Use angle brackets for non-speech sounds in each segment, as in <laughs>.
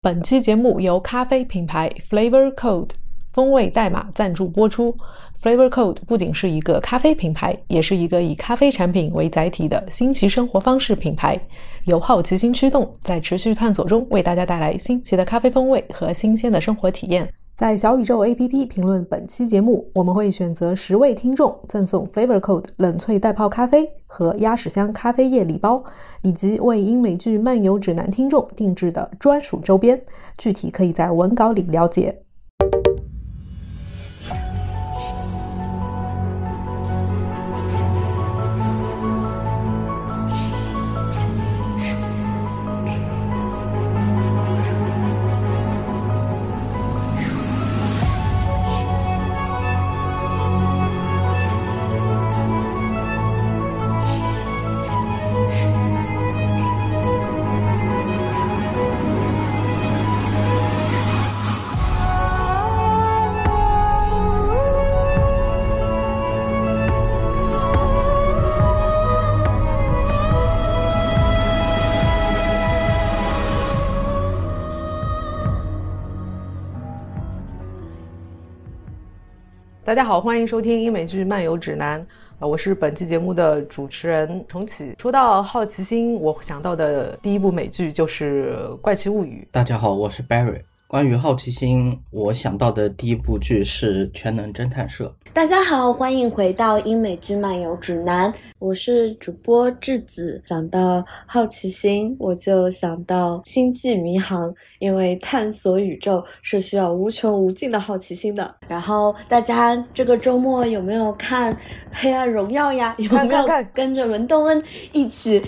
本期节目由咖啡品牌 Flavor Code 风味代码赞助播出。Flavor Code 不仅是一个咖啡品牌，也是一个以咖啡产品为载体的新奇生活方式品牌。由好奇心驱动，在持续探索中为大家带来新奇的咖啡风味和新鲜的生活体验。在小宇宙 APP 评论本期节目，我们会选择十位听众赠送 Flavor Code 冷萃袋泡咖啡和鸭屎香咖啡液礼包，以及为英美剧漫游指南听众定制的专属周边。具体可以在文稿里了解。大家好，欢迎收听英美剧漫游指南啊，我是本期节目的主持人重启。说到好奇心，我想到的第一部美剧就是《怪奇物语》。大家好，我是 Barry。关于好奇心，我想到的第一部剧是《全能侦探社》。大家好，欢迎回到英美剧漫游指南，我是主播智子。想到好奇心，我就想到《星际迷航》，因为探索宇宙是需要无穷无尽的好奇心的。然后大家这个周末有没有看《黑暗荣耀》呀？<laughs> 有没有跟着文东恩一起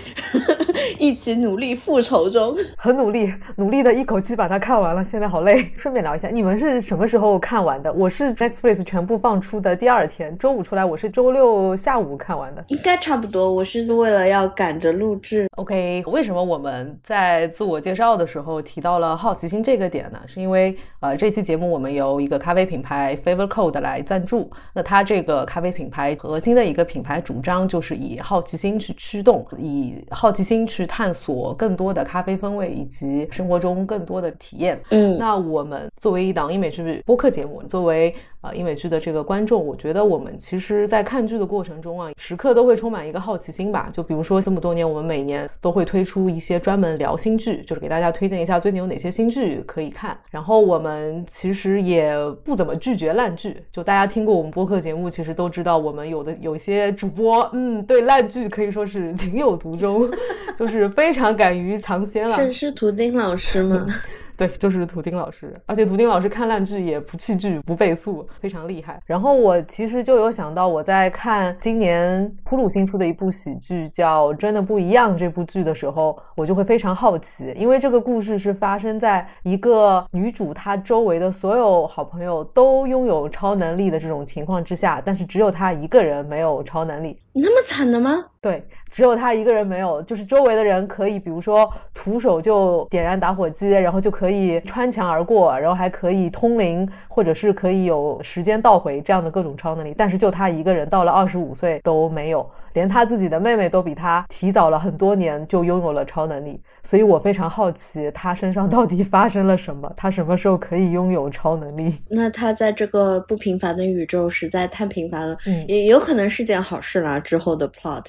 <laughs> 一起努力复仇中？很努力，努力的一口气把它看完了，现在好累。顺便聊一下，你们是什么时候看完的？我是 Netflix 全部放出的。第二天周五出来，我是周六下午看完的，应该差不多。我是为了要赶着录制。OK，为什么我们在自我介绍的时候提到了好奇心这个点呢？是因为呃，这期节目我们由一个咖啡品牌 Favor Code 来赞助。那它这个咖啡品牌核心的一个品牌主张就是以好奇心去驱动，以好奇心去探索更多的咖啡风味以及生活中更多的体验。嗯，那我们作为一档英美剧播客节目，作为啊英美剧的这个观众。我觉得我们其实，在看剧的过程中啊，时刻都会充满一个好奇心吧。就比如说这么多年，我们每年都会推出一些专门聊新剧，就是给大家推荐一下最近有哪些新剧可以看。然后我们其实也不怎么拒绝烂剧，就大家听过我们播客节目，其实都知道我们有的有些主播，嗯，对烂剧可以说是情有独钟，<laughs> 就是非常敢于尝鲜了。是是图丁老师吗？<laughs> 对，就是图丁老师，而且图丁老师看烂剧也不弃剧、不倍速，非常厉害。然后我其实就有想到，我在看今年呼鲁新出的一部喜剧叫《真的不一样》这部剧的时候，我就会非常好奇，因为这个故事是发生在一个女主她周围的所有好朋友都拥有超能力的这种情况之下，但是只有她一个人没有超能力。那么惨的吗？对，只有他一个人没有，就是周围的人可以，比如说徒手就点燃打火机，然后就可以。穿墙而过，然后还可以通灵，或者是可以有时间倒回这样的各种超能力。但是就他一个人，到了二十五岁都没有，连他自己的妹妹都比他提早了很多年就拥有了超能力。所以我非常好奇，他身上到底发生了什么？他什么时候可以拥有超能力？那他在这个不平凡的宇宙实在太平凡了，嗯，也有可能是件好事啦。之后的 plot。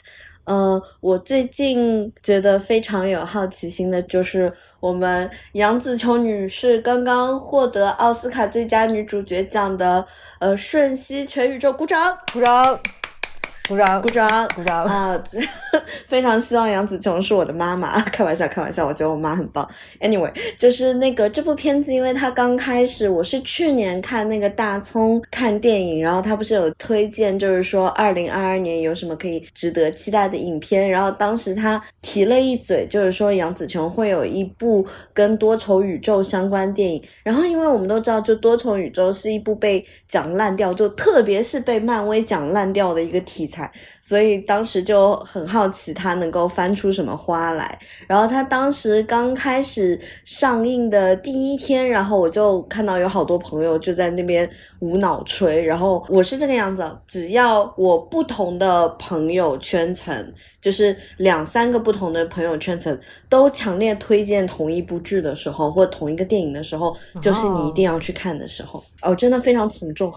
嗯，我最近觉得非常有好奇心的，就是我们杨紫琼女士刚刚获得奥斯卡最佳女主角奖的，呃，《瞬息全宇宙》，鼓掌，鼓掌。鼓掌，鼓掌，鼓掌啊！<laughs> 非常希望杨紫琼是我的妈妈，<laughs> 开玩笑，开玩笑，我觉得我妈很棒。Anyway，就是那个这部片子，因为它刚开始，我是去年看那个大葱看电影，然后他不是有推荐，就是说二零二二年有什么可以值得期待的影片，然后当时他提了一嘴，就是说杨紫琼会有一部跟多重宇宙相关电影，然后因为我们都知道，就多重宇宙是一部被讲烂掉，就特别是被漫威讲烂掉的一个题材。所以当时就很好奇他能够翻出什么花来。然后他当时刚开始上映的第一天，然后我就看到有好多朋友就在那边无脑吹。然后我是这个样子，只要我不同的朋友圈层，就是两三个不同的朋友圈层都强烈推荐同一部剧的时候，或同一个电影的时候，就是你一定要去看的时候。哦，真的非常从众，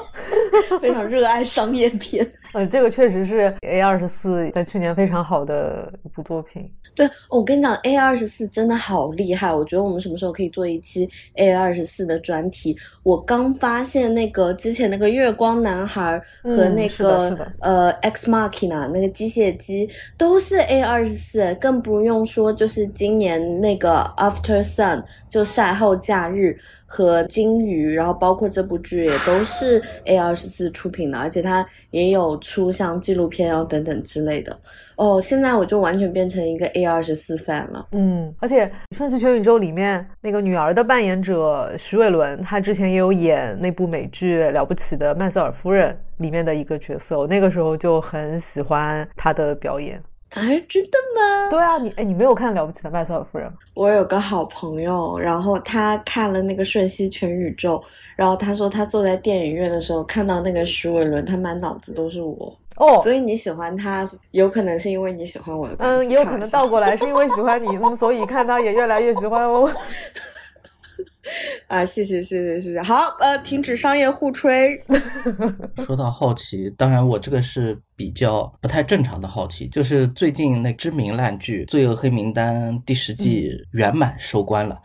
<laughs> 非常热爱商业片。嗯，这个确实是 A 二十四在去年非常好的一部作品。对，我跟你讲，A 二十四真的好厉害。我觉得我们什么时候可以做一期 A 二十四的专题？我刚发现那个之前那个月光男孩和那个呃 X Machina 那个机械姬都是 A 二十四，更不用说就是今年那个 After Sun 就晒后假日。和金鱼，然后包括这部剧也都是 A 二十四出品的，而且它也有出像纪录片，然后等等之类的。哦，现在我就完全变成一个 A 二十四 fan 了。嗯，而且《瞬息全宇宙》里面那个女儿的扮演者徐伟伦，她之前也有演那部美剧《了不起的麦瑟尔夫人》里面的一个角色，我那个时候就很喜欢她的表演。啊，真的吗？对啊，你哎，你没有看《了不起的麦瑟尔夫人》？我有个好朋友，然后他看了那个《瞬息全宇宙》，然后他说他坐在电影院的时候看到那个徐伟伦，他满脑子都是我哦。所以你喜欢他，有可能是因为你喜欢我。嗯，也有可能倒过来是因为喜欢你，所以看他也越来越喜欢我。<laughs> <laughs> 啊，谢谢谢谢谢谢，好，呃，停止商业互吹。<laughs> 说到好奇，当然我这个是比较不太正常的好奇，就是最近那知名烂剧《罪恶黑名单》第十季圆满收官了，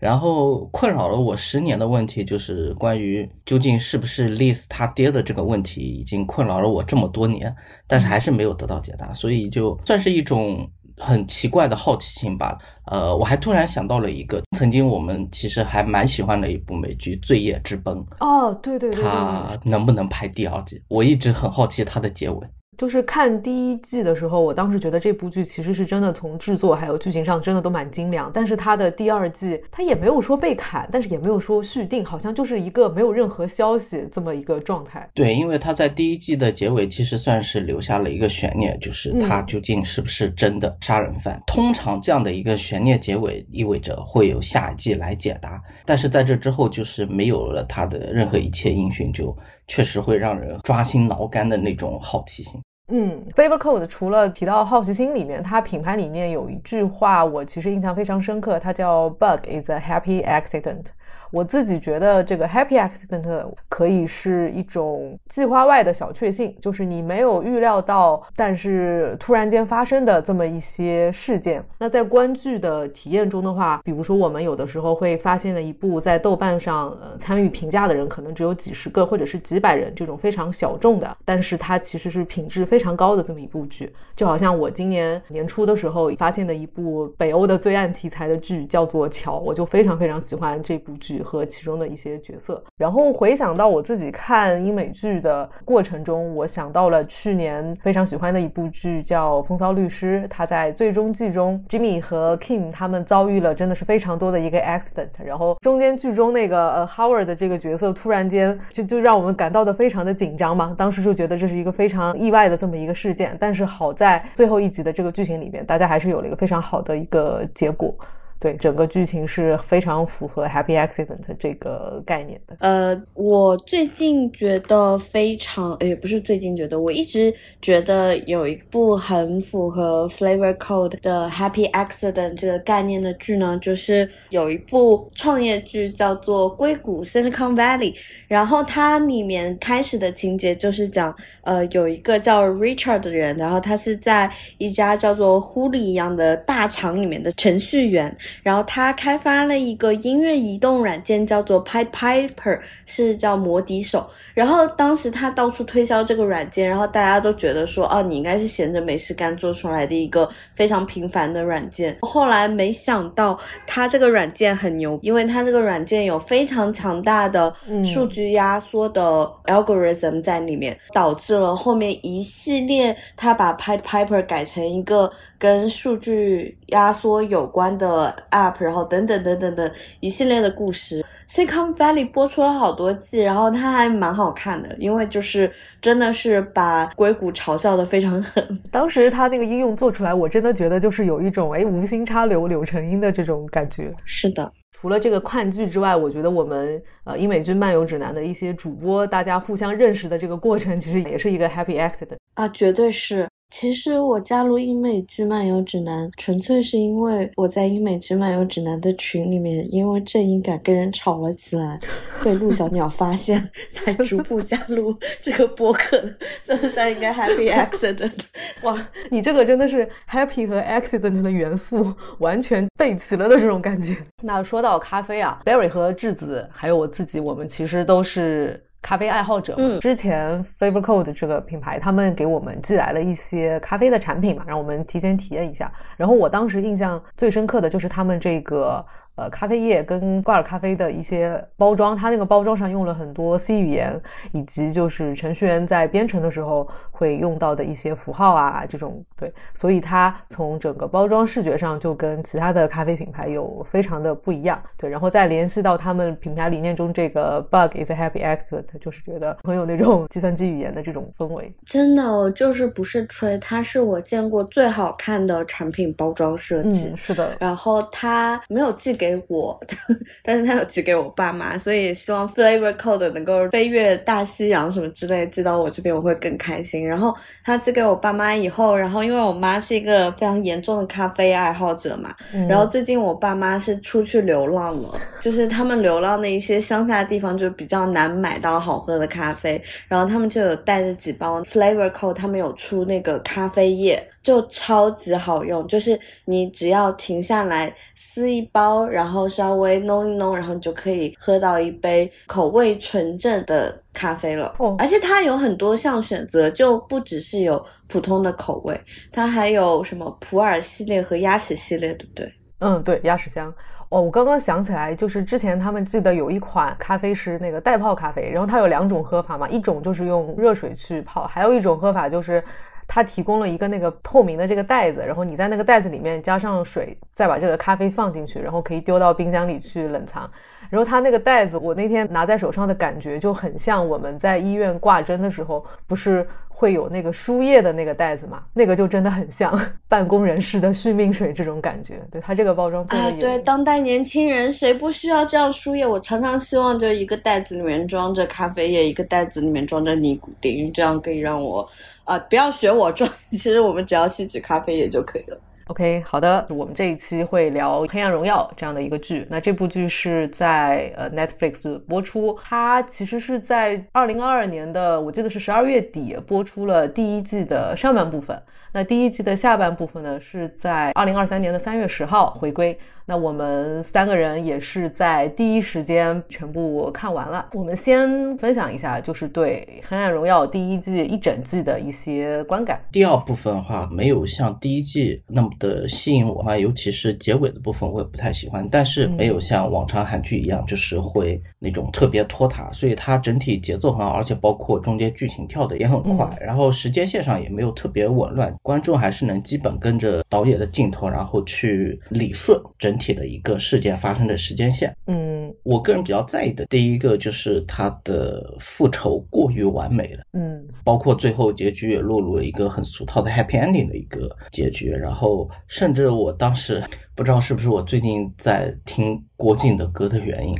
然后困扰了我十年的问题，就是关于究竟是不是 Liz 他爹的这个问题，已经困扰了我这么多年，但是还是没有得到解答，所以就算是一种。很奇怪的好奇心吧，呃，我还突然想到了一个曾经我们其实还蛮喜欢的一部美剧《罪业之崩》哦，对对对，它能不能拍第二季？我一直很好奇它的结尾。就是看第一季的时候，我当时觉得这部剧其实是真的从制作还有剧情上真的都蛮精良。但是它的第二季，它也没有说被砍，但是也没有说续订，好像就是一个没有任何消息这么一个状态。对，因为他在第一季的结尾其实算是留下了一个悬念，就是他究竟是不是真的杀人犯。通常这样的一个悬念结尾意味着会有下一季来解答，但是在这之后就是没有了他的任何一切音讯，就确实会让人抓心挠肝的那种好奇心。嗯，Flavor Code 除了提到好奇心里面，它品牌里面有一句话，我其实印象非常深刻，它叫 “Bug is a happy accident”。我自己觉得这个 happy accident 可以是一种计划外的小确幸，就是你没有预料到，但是突然间发生的这么一些事件。那在观剧的体验中的话，比如说我们有的时候会发现了一部在豆瓣上呃参与评价的人可能只有几十个或者是几百人这种非常小众的，但是它其实是品质非常高的这么一部剧。就好像我今年年初的时候发现的一部北欧的罪案题材的剧叫做《桥》，我就非常非常喜欢这部剧。和其中的一些角色，然后回想到我自己看英美剧的过程中，我想到了去年非常喜欢的一部剧叫《风骚律师》。他在最终季中，Jimmy 和 Kim 他们遭遇了真的是非常多的一个 accident，然后中间剧中那个呃 Howard 的这个角色突然间就就让我们感到的非常的紧张嘛。当时就觉得这是一个非常意外的这么一个事件，但是好在最后一集的这个剧情里面，大家还是有了一个非常好的一个结果。对整个剧情是非常符合 happy accident 这个概念的。呃，我最近觉得非常，也不是最近觉得，我一直觉得有一部很符合 flavor code 的 happy accident 这个概念的剧呢，就是有一部创业剧叫做《硅谷 Silicon Valley》，然后它里面开始的情节就是讲，呃，有一个叫 Richard 的人，然后他是在一家叫做 Hulu 一样的大厂里面的程序员。然后他开发了一个音乐移动软件，叫做 Pied Piper，是叫魔笛手。然后当时他到处推销这个软件，然后大家都觉得说，哦，你应该是闲着没事干做出来的一个非常平凡的软件。后来没想到他这个软件很牛，因为他这个软件有非常强大的数据压缩的 algorithm 在里面，导致了后面一系列他把 Pied Piper 改成一个跟数据压缩有关的 App，然后等等等等的一系列的故事。Silicon Valley 播出了好多季，然后它还蛮好看的，因为就是真的是把硅谷嘲笑的非常狠。<laughs> 当时它那个应用做出来，我真的觉得就是有一种哎无心插柳柳成荫的这种感觉。是的。除了这个看剧之外，我觉得我们呃英美剧漫游指南的一些主播，大家互相认识的这个过程，其实也是一个 happy accident 啊，绝对是。其实我加入英美剧漫游指南，纯粹是因为我在英美剧漫游指南的群里面，因为正义感跟人吵了起来，被陆小鸟发现，<laughs> 才逐步加入这个博客。这算应该 happy accident。<laughs> 哇，你这个真的是 happy 和 accident 的元素完全备齐了的这种感觉。那说到咖啡啊，Barry 和智子还有我自己，我们其实都是。咖啡爱好者，嗯，之前 Flavor Code 这个品牌，他们给我们寄来了一些咖啡的产品嘛，让我们提前体验一下。然后我当时印象最深刻的就是他们这个。呃，咖啡液跟挂耳咖啡的一些包装，它那个包装上用了很多 C 语言，以及就是程序员在编程的时候会用到的一些符号啊，这种对，所以它从整个包装视觉上就跟其他的咖啡品牌有非常的不一样，对，然后再联系到他们品牌理念中这个 Bug is a happy accident，就是觉得很有那种计算机语言的这种氛围。真的，就是不是吹，它是我见过最好看的产品包装设计。嗯，是的。然后它没有寄给。给我的，<laughs> 但是他有寄给我爸妈，所以希望 Flavor Code 能够飞越大西洋什么之类寄到我这边，我会更开心。然后他寄给我爸妈以后，然后因为我妈是一个非常严重的咖啡爱好者嘛，然后最近我爸妈是出去流浪了，就是他们流浪的一些乡下的地方就比较难买到好喝的咖啡，然后他们就有带着几包 Flavor Code，他们有出那个咖啡液。就超级好用，就是你只要停下来撕一包，然后稍微弄一弄，然后你就可以喝到一杯口味纯正的咖啡了。哦，而且它有很多项选择，就不只是有普通的口味，它还有什么普洱系列和鸭屎系列，对不对？嗯，对，鸭屎香。哦，我刚刚想起来，就是之前他们记得有一款咖啡是那个袋泡咖啡，然后它有两种喝法嘛，一种就是用热水去泡，还有一种喝法就是。它提供了一个那个透明的这个袋子，然后你在那个袋子里面加上水，再把这个咖啡放进去，然后可以丢到冰箱里去冷藏。然后它那个袋子，我那天拿在手上的感觉就很像我们在医院挂针的时候，不是会有那个输液的那个袋子嘛？那个就真的很像 <laughs> 办公人士的续命水这种感觉。对它这个包装做的也对，当代年轻人谁不需要这样输液？我常常希望就一个袋子里面装着咖啡液，一个袋子里面装着尼古丁，这样可以让我啊不要学我装。<laughs> 其实我们只要吸取咖啡液就可以了。OK，好的，我们这一期会聊《黑暗荣耀》这样的一个剧。那这部剧是在呃 Netflix 播出，它其实是在二零二二年的，我记得是十二月底播出了第一季的上半部分。那第一季的下半部分呢，是在二零二三年的三月十号回归。那我们三个人也是在第一时间全部看完了。我们先分享一下，就是对《黑暗荣耀》第一季一整季的一些观感。第二部分的话，没有像第一季那么的吸引我啊，尤其是结尾的部分，我也不太喜欢。但是没有像往常韩剧一样，就是会那种特别拖沓，所以它整体节奏很好，而且包括中间剧情跳的也很快，然后时间线上也没有特别紊乱，观众还是能基本跟着导演的镜头，然后去理顺整。整体的一个事件发生的时间线，嗯，我个人比较在意的第一个就是他的复仇过于完美了，嗯，包括最后结局也落入了一个很俗套的 happy ending 的一个结局，然后甚至我当时。不知道是不是我最近在听郭靖的歌的原因。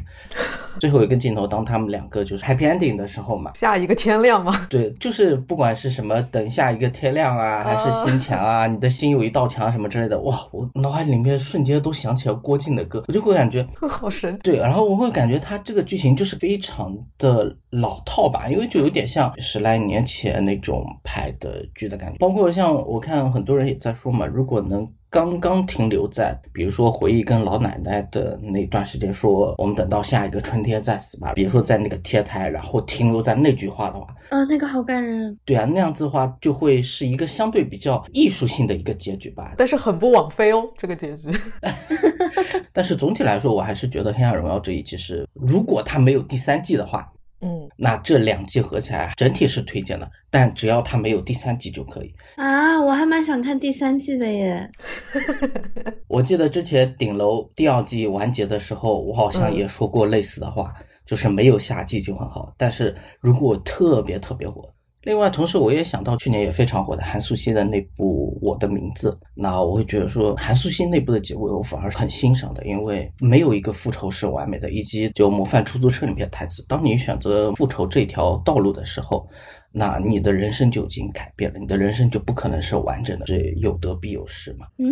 最后一个镜头，当他们两个就是 happy ending 的时候嘛，下一个天亮吗？对，就是不管是什么等下一个天亮啊，还是心墙啊，你的心有一道墙什么之类的，哇，我脑海里面瞬间都想起了郭靖的歌，我就会感觉 <laughs> 好神。对，然后我会感觉他这个剧情就是非常的老套吧，因为就有点像十来年前那种拍的剧的感觉。包括像我看很多人也在说嘛，如果能。刚刚停留在，比如说回忆跟老奶奶的那段时间，说我们等到下一个春天再死吧。比如说在那个天台，然后停留在那句话的话，啊，那个好感人。对啊，那样子的话就会是一个相对比较艺术性的一个结局吧。但是很不枉费哦，这个结局。<laughs> 但是总体来说，我还是觉得《黑暗荣耀》这一季是，如果它没有第三季的话。嗯，那这两季合起来整体是推荐的，但只要它没有第三季就可以。啊，我还蛮想看第三季的耶。<laughs> 我记得之前顶楼第二季完结的时候，我好像也说过类似的话，就是没有下季就很好，但是如果特别特别火。另外，同时我也想到去年也非常火的韩素汐的那部《我的名字》，那我会觉得说韩素汐那部的结尾我反而是很欣赏的，因为没有一个复仇是完美的，以及就《模范出租车》里面的台词，当你选择复仇这条道路的时候，那你的人生就已经改变了，你的人生就不可能是完整的，这有得必有失嘛。嗯，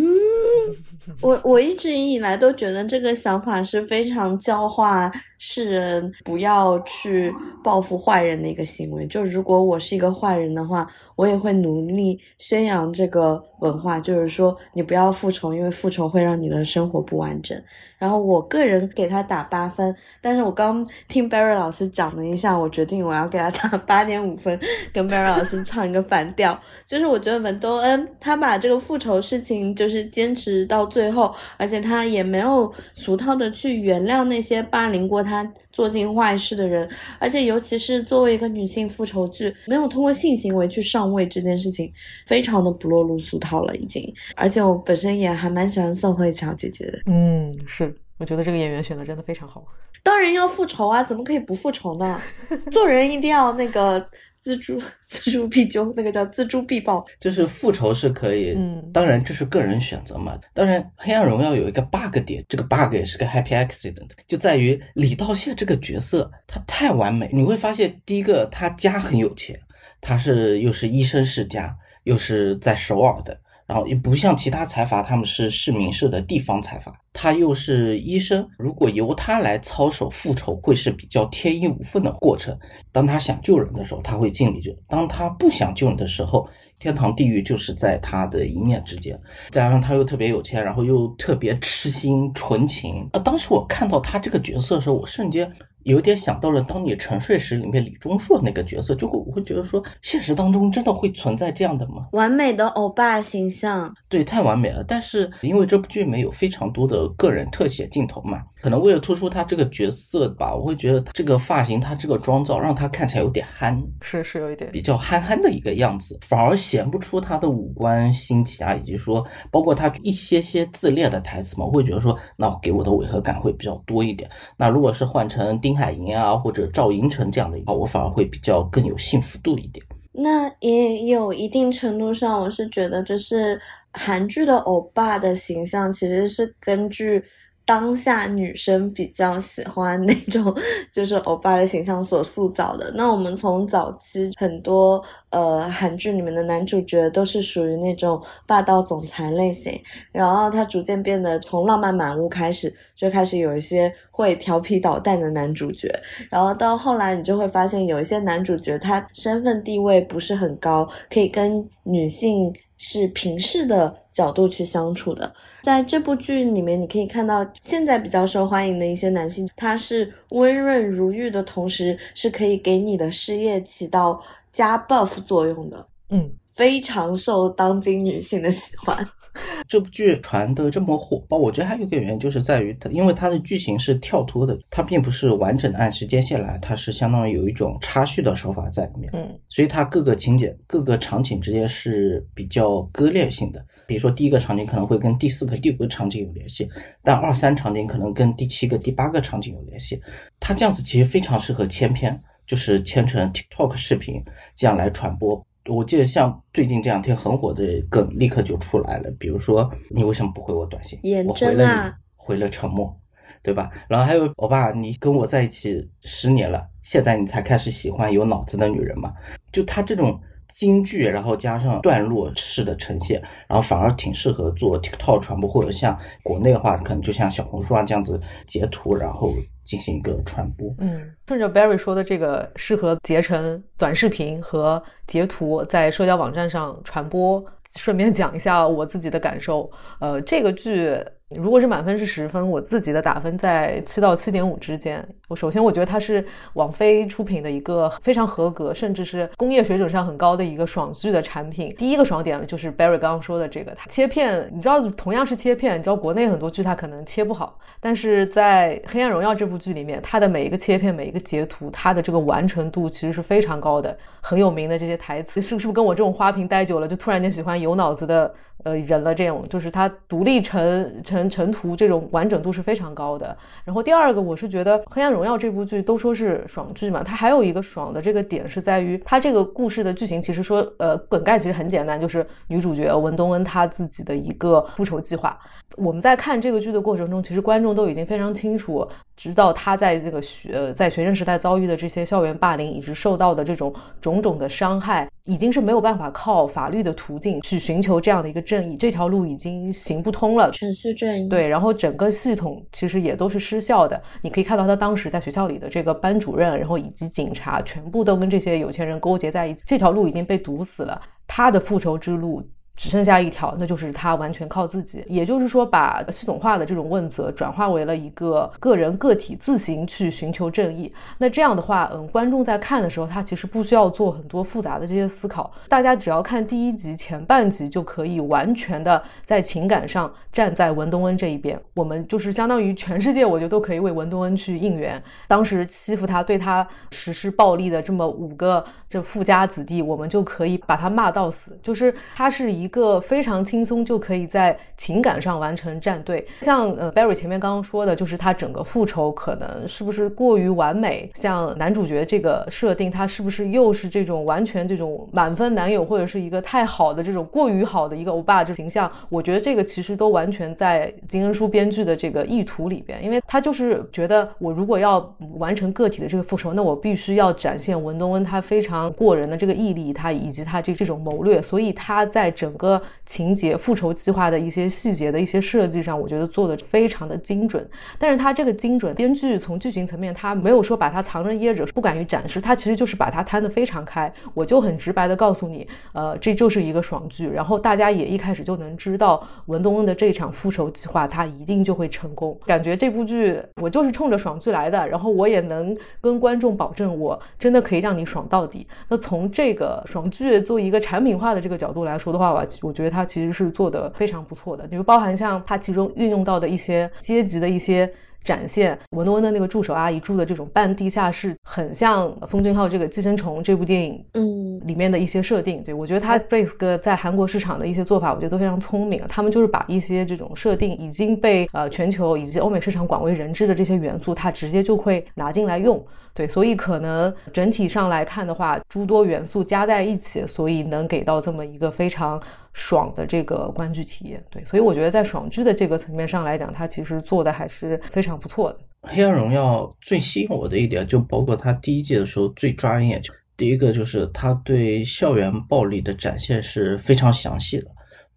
我我一直以来都觉得这个想法是非常教化世人不要去报复坏人的一个行为。就如果我是一个坏人的话，我也会努力宣扬这个文化，就是说你不要复仇，因为复仇会让你的生活不完整。然后我个人给他打八分，但是我刚听 Barry 老师讲了一下，我决定我要给他打八点五分，跟 Barry 老师唱一个反调。就是我觉得文东恩他把这个复仇事情就是坚持到最后，而且他也没有俗套的去原谅那些霸凌过他、做尽坏事的人，而且尤其是作为一个女性复仇剧，没有通过性行为去上位这件事情，非常的不落入俗套了已经。而且我本身也还蛮喜欢宋慧乔姐姐的。嗯，是，我觉得这个演员选的真的非常好。当然要复仇啊，怎么可以不复仇呢？<laughs> 做人一定要那个锱铢 <laughs> 锱铢必究，那个叫锱铢必报。就是复仇是可以，嗯当然这是个人选择嘛。当然，《黑暗荣耀》有一个 bug 点，这个 bug 也是个 happy accident，就在于李道宪这个角色他太完美。你会发现，第一个他家很有钱，他是又是医生世家，又是在首尔的。然后也不像其他财阀，他们是市民市的地方财阀，他又是医生。如果由他来操守复仇，会是比较天衣无缝的过程。当他想救人的时候，他会尽力救；当他不想救人的时候，天堂地狱就是在他的一念之间。再加上他又特别有钱，然后又特别痴心纯情啊！当时我看到他这个角色的时候，我瞬间。有点想到了当你《沉睡时》里面李钟硕那个角色，就会我会觉得说，现实当中真的会存在这样的吗？完美的欧巴形象，对，太完美了。但是因为这部剧里面有非常多的个人特写镜头嘛，可能为了突出他这个角色吧，我会觉得这个发型、他这个妆造让他看起来有点憨，是是有一点比较憨憨的一个样子，反而显不出他的五官新奇啊，以及说包括他一些些自恋的台词嘛，我会觉得说，那给我的违和感会比较多一点。那如果是换成丁海寅啊或者赵寅成这样的话，我反而会比较更有幸福度一点。那也有一定程度上，我是觉得就是韩剧的欧巴的形象其实是根据。当下女生比较喜欢那种就是欧巴的形象所塑造的。那我们从早期很多呃韩剧里面的男主角都是属于那种霸道总裁类型，然后他逐渐变得从浪漫满屋开始就开始有一些会调皮捣蛋的男主角，然后到后来你就会发现有一些男主角他身份地位不是很高，可以跟女性。是平视的角度去相处的，在这部剧里面，你可以看到现在比较受欢迎的一些男性，他是温润如玉的同时，是可以给你的事业起到加 buff 作用的，嗯，非常受当今女性的喜欢。<laughs> 这部剧传的这么火爆，我觉得还有一个原因就是在于它，因为它的剧情是跳脱的，它并不是完整的按时间线来，它是相当于有一种插叙的手法在里面，嗯，所以它各个情节、各个场景之间是比较割裂性的。比如说第一个场景可能会跟第四个、第五个场景有联系，但二三场景可能跟第七个、第八个场景有联系。它这样子其实非常适合千篇，就是牵成 TikTok 视频这样来传播。我记得像最近这两天很火的梗，立刻就出来了。比如说，你为什么不回我短信？眼我回了你，回了沉默，对吧？然后还有，欧巴，你跟我在一起十年了，现在你才开始喜欢有脑子的女人嘛？就他这种京剧，然后加上段落式的呈现，然后反而挺适合做 TikTok 传播，或者像国内的话，可能就像小红书啊这样子截图，然后进行一个传播。嗯，顺着 Barry 说的这个适合截成短视频和截图在社交网站上传播，顺便讲一下我自己的感受。呃，这个剧如果是满分是十分，我自己的打分在七到七点五之间。我首先我觉得它是网飞出品的一个非常合格，甚至是工业水准上很高的一个爽剧的产品。第一个爽点就是 Barry 刚刚说的这个，它切片，你知道同样是切片，你知道国内很多剧它可能切不好，但是在《黑暗荣耀》这部剧里面，它的每一个切片、每一个截图，它的这个完成度其实是非常高的。很有名的这些台词，是不是跟我这种花瓶待久了，就突然间喜欢有脑子的？呃，人了这种，就是它独立成成成图这种完整度是非常高的。然后第二个，我是觉得《黑暗荣耀》这部剧都说是爽剧嘛，它还有一个爽的这个点是在于它这个故事的剧情，其实说呃梗概其实很简单，就是女主角文东恩她自己的一个复仇计划。我们在看这个剧的过程中，其实观众都已经非常清楚，知道她在这个学在学生时代遭遇的这些校园霸凌，以及受到的这种种种的伤害，已经是没有办法靠法律的途径去寻求这样的一个。正义这条路已经行不通了，程序正义。对，然后整个系统其实也都是失效的。你可以看到他当时在学校里的这个班主任，然后以及警察，全部都跟这些有钱人勾结在一起，这条路已经被堵死了。他的复仇之路。只剩下一条，那就是他完全靠自己。也就是说，把系统化的这种问责转化为了一个个人个体自行去寻求正义。那这样的话，嗯，观众在看的时候，他其实不需要做很多复杂的这些思考。大家只要看第一集前半集，就可以完全的在情感上站在文东恩这一边。我们就是相当于全世界，我觉得都可以为文东恩去应援。当时欺负他、对他实施暴力的这么五个这富家子弟，我们就可以把他骂到死。就是他是一。一个非常轻松就可以在情感上完成站队，像呃 Barry 前面刚刚说的，就是他整个复仇可能是不是过于完美？像男主角这个设定，他是不是又是这种完全这种满分男友，或者是一个太好的这种过于好的一个欧巴这形象？我觉得这个其实都完全在金恩淑编剧的这个意图里边，因为他就是觉得我如果要完成个体的这个复仇，那我必须要展现文东恩他非常过人的这个毅力，他以及他这这种谋略，所以他在整整个情节、复仇计划的一些细节的一些设计上，我觉得做的非常的精准。但是它这个精准，编剧从剧情层面，他没有说把它藏着掖着，不敢于展示，他其实就是把它摊得非常开。我就很直白的告诉你，呃，这就是一个爽剧。然后大家也一开始就能知道文东恩的这场复仇计划，他一定就会成功。感觉这部剧我就是冲着爽剧来的，然后我也能跟观众保证，我真的可以让你爽到底。那从这个爽剧做一个产品化的这个角度来说的话，我。我觉得他其实是做的非常不错的，比如包含像他其中运用到的一些阶级的一些展现，文东恩的那个助手阿姨住的这种半地下室，很像《风俊昊》这个《寄生虫》这部电影，嗯，里面的一些设定。对我觉得他 Face 哥在韩国市场的一些做法，我觉得都非常聪明。他们就是把一些这种设定已经被呃全球以及欧美市场广为人知的这些元素，他直接就会拿进来用。对，所以可能整体上来看的话，诸多元素加在一起，所以能给到这么一个非常爽的这个观剧体验。对，所以我觉得在爽剧的这个层面上来讲，它其实做的还是非常不错的。黑暗荣耀最吸引我的一点，就包括它第一季的时候最抓人眼球。第一个就是它对校园暴力的展现是非常详细的，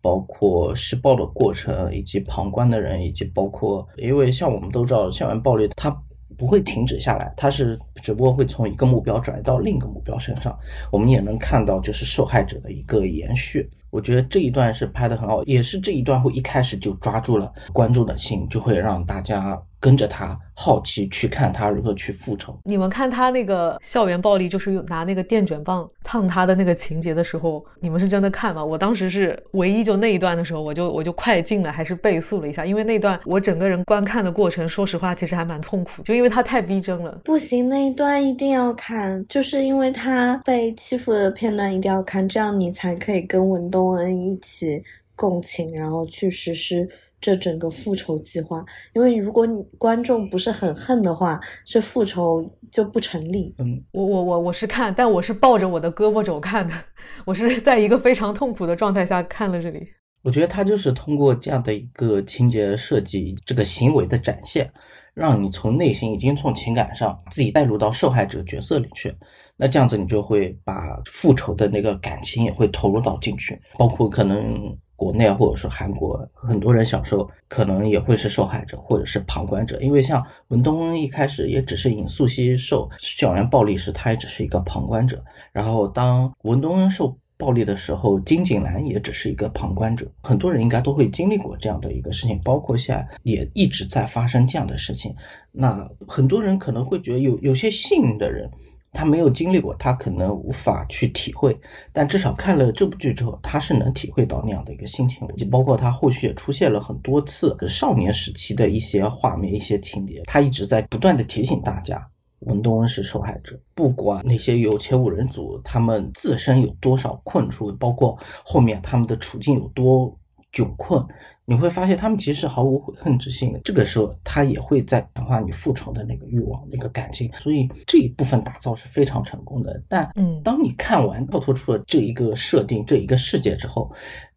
包括施暴的过程，以及旁观的人，以及包括，因为像我们都知道，校园暴力它。不会停止下来，它是只不过会从一个目标转移到另一个目标身上。我们也能看到，就是受害者的一个延续。我觉得这一段是拍的很好，也是这一段会一开始就抓住了观众的心，就会让大家。跟着他好奇去看他如何去复仇。你们看他那个校园暴力，就是拿那个电卷棒烫他的那个情节的时候，你们是真的看吗？我当时是唯一就那一段的时候，我就我就快进了，还是倍速了一下，因为那段我整个人观看的过程，说实话其实还蛮痛苦，就因为他太逼真了。不行，那一段一定要看，就是因为他被欺负的片段一定要看，这样你才可以跟文东恩一起共情，然后去实施。这整个复仇计划，因为如果你观众不是很恨的话，这复仇就不成立。嗯，我我我我是看，但我是抱着我的胳膊肘看的，我是在一个非常痛苦的状态下看了这里。我觉得他就是通过这样的一个情节设计，这个行为的展现，让你从内心已经从情感上自己带入到受害者角色里去。那这样子你就会把复仇的那个感情也会投入到进去，包括可能。国内或者说韩国，很多人小时候可能也会是受害者或者是旁观者，因为像文东恩一开始也只是引素汐受校园暴力时，他也只是一个旁观者。然后当文东恩受暴力的时候，金井兰也只是一个旁观者。很多人应该都会经历过这样的一个事情，包括现在也一直在发生这样的事情。那很多人可能会觉得有有些幸运的人。他没有经历过，他可能无法去体会，但至少看了这部剧之后，他是能体会到那样的一个心情。就包括他后续也出现了很多次少年时期的一些画面、一些情节，他一直在不断的提醒大家，文东恩是受害者。不管那些有钱五人组他们自身有多少困处，包括后面他们的处境有多窘困。你会发现他们其实是毫无悔恨之心的，这个时候他也会在强化你复仇的那个欲望、那个感情，所以这一部分打造是非常成功的。但，嗯，当你看完跳脱出了这一个设定、这一个世界之后。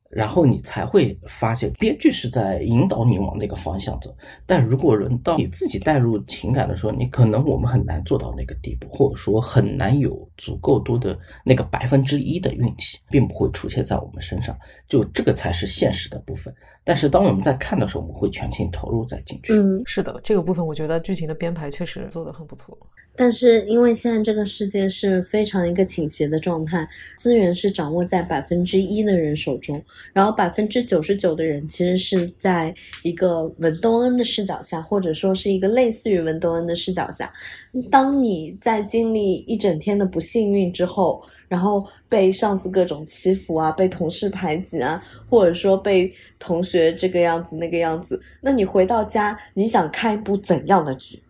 然后你才会发现，编剧是在引导你往那个方向走。但如果轮到你自己带入情感的时候，你可能我们很难做到那个地步，或者说很难有足够多的那个百分之一的运气，并不会出现在我们身上。就这个才是现实的部分。但是当我们在看的时候，我们会全情投入在进去。嗯，是的，这个部分我觉得剧情的编排确实做得很不错。但是因为现在这个世界是非常一个倾斜的状态，资源是掌握在百分之一的人手中，然后百分之九十九的人其实是在一个文东恩的视角下，或者说是一个类似于文东恩的视角下。当你在经历一整天的不幸运之后，然后被上司各种欺负啊，被同事排挤啊，或者说被同学这个样子那个样子，那你回到家，你想开一部怎样的剧？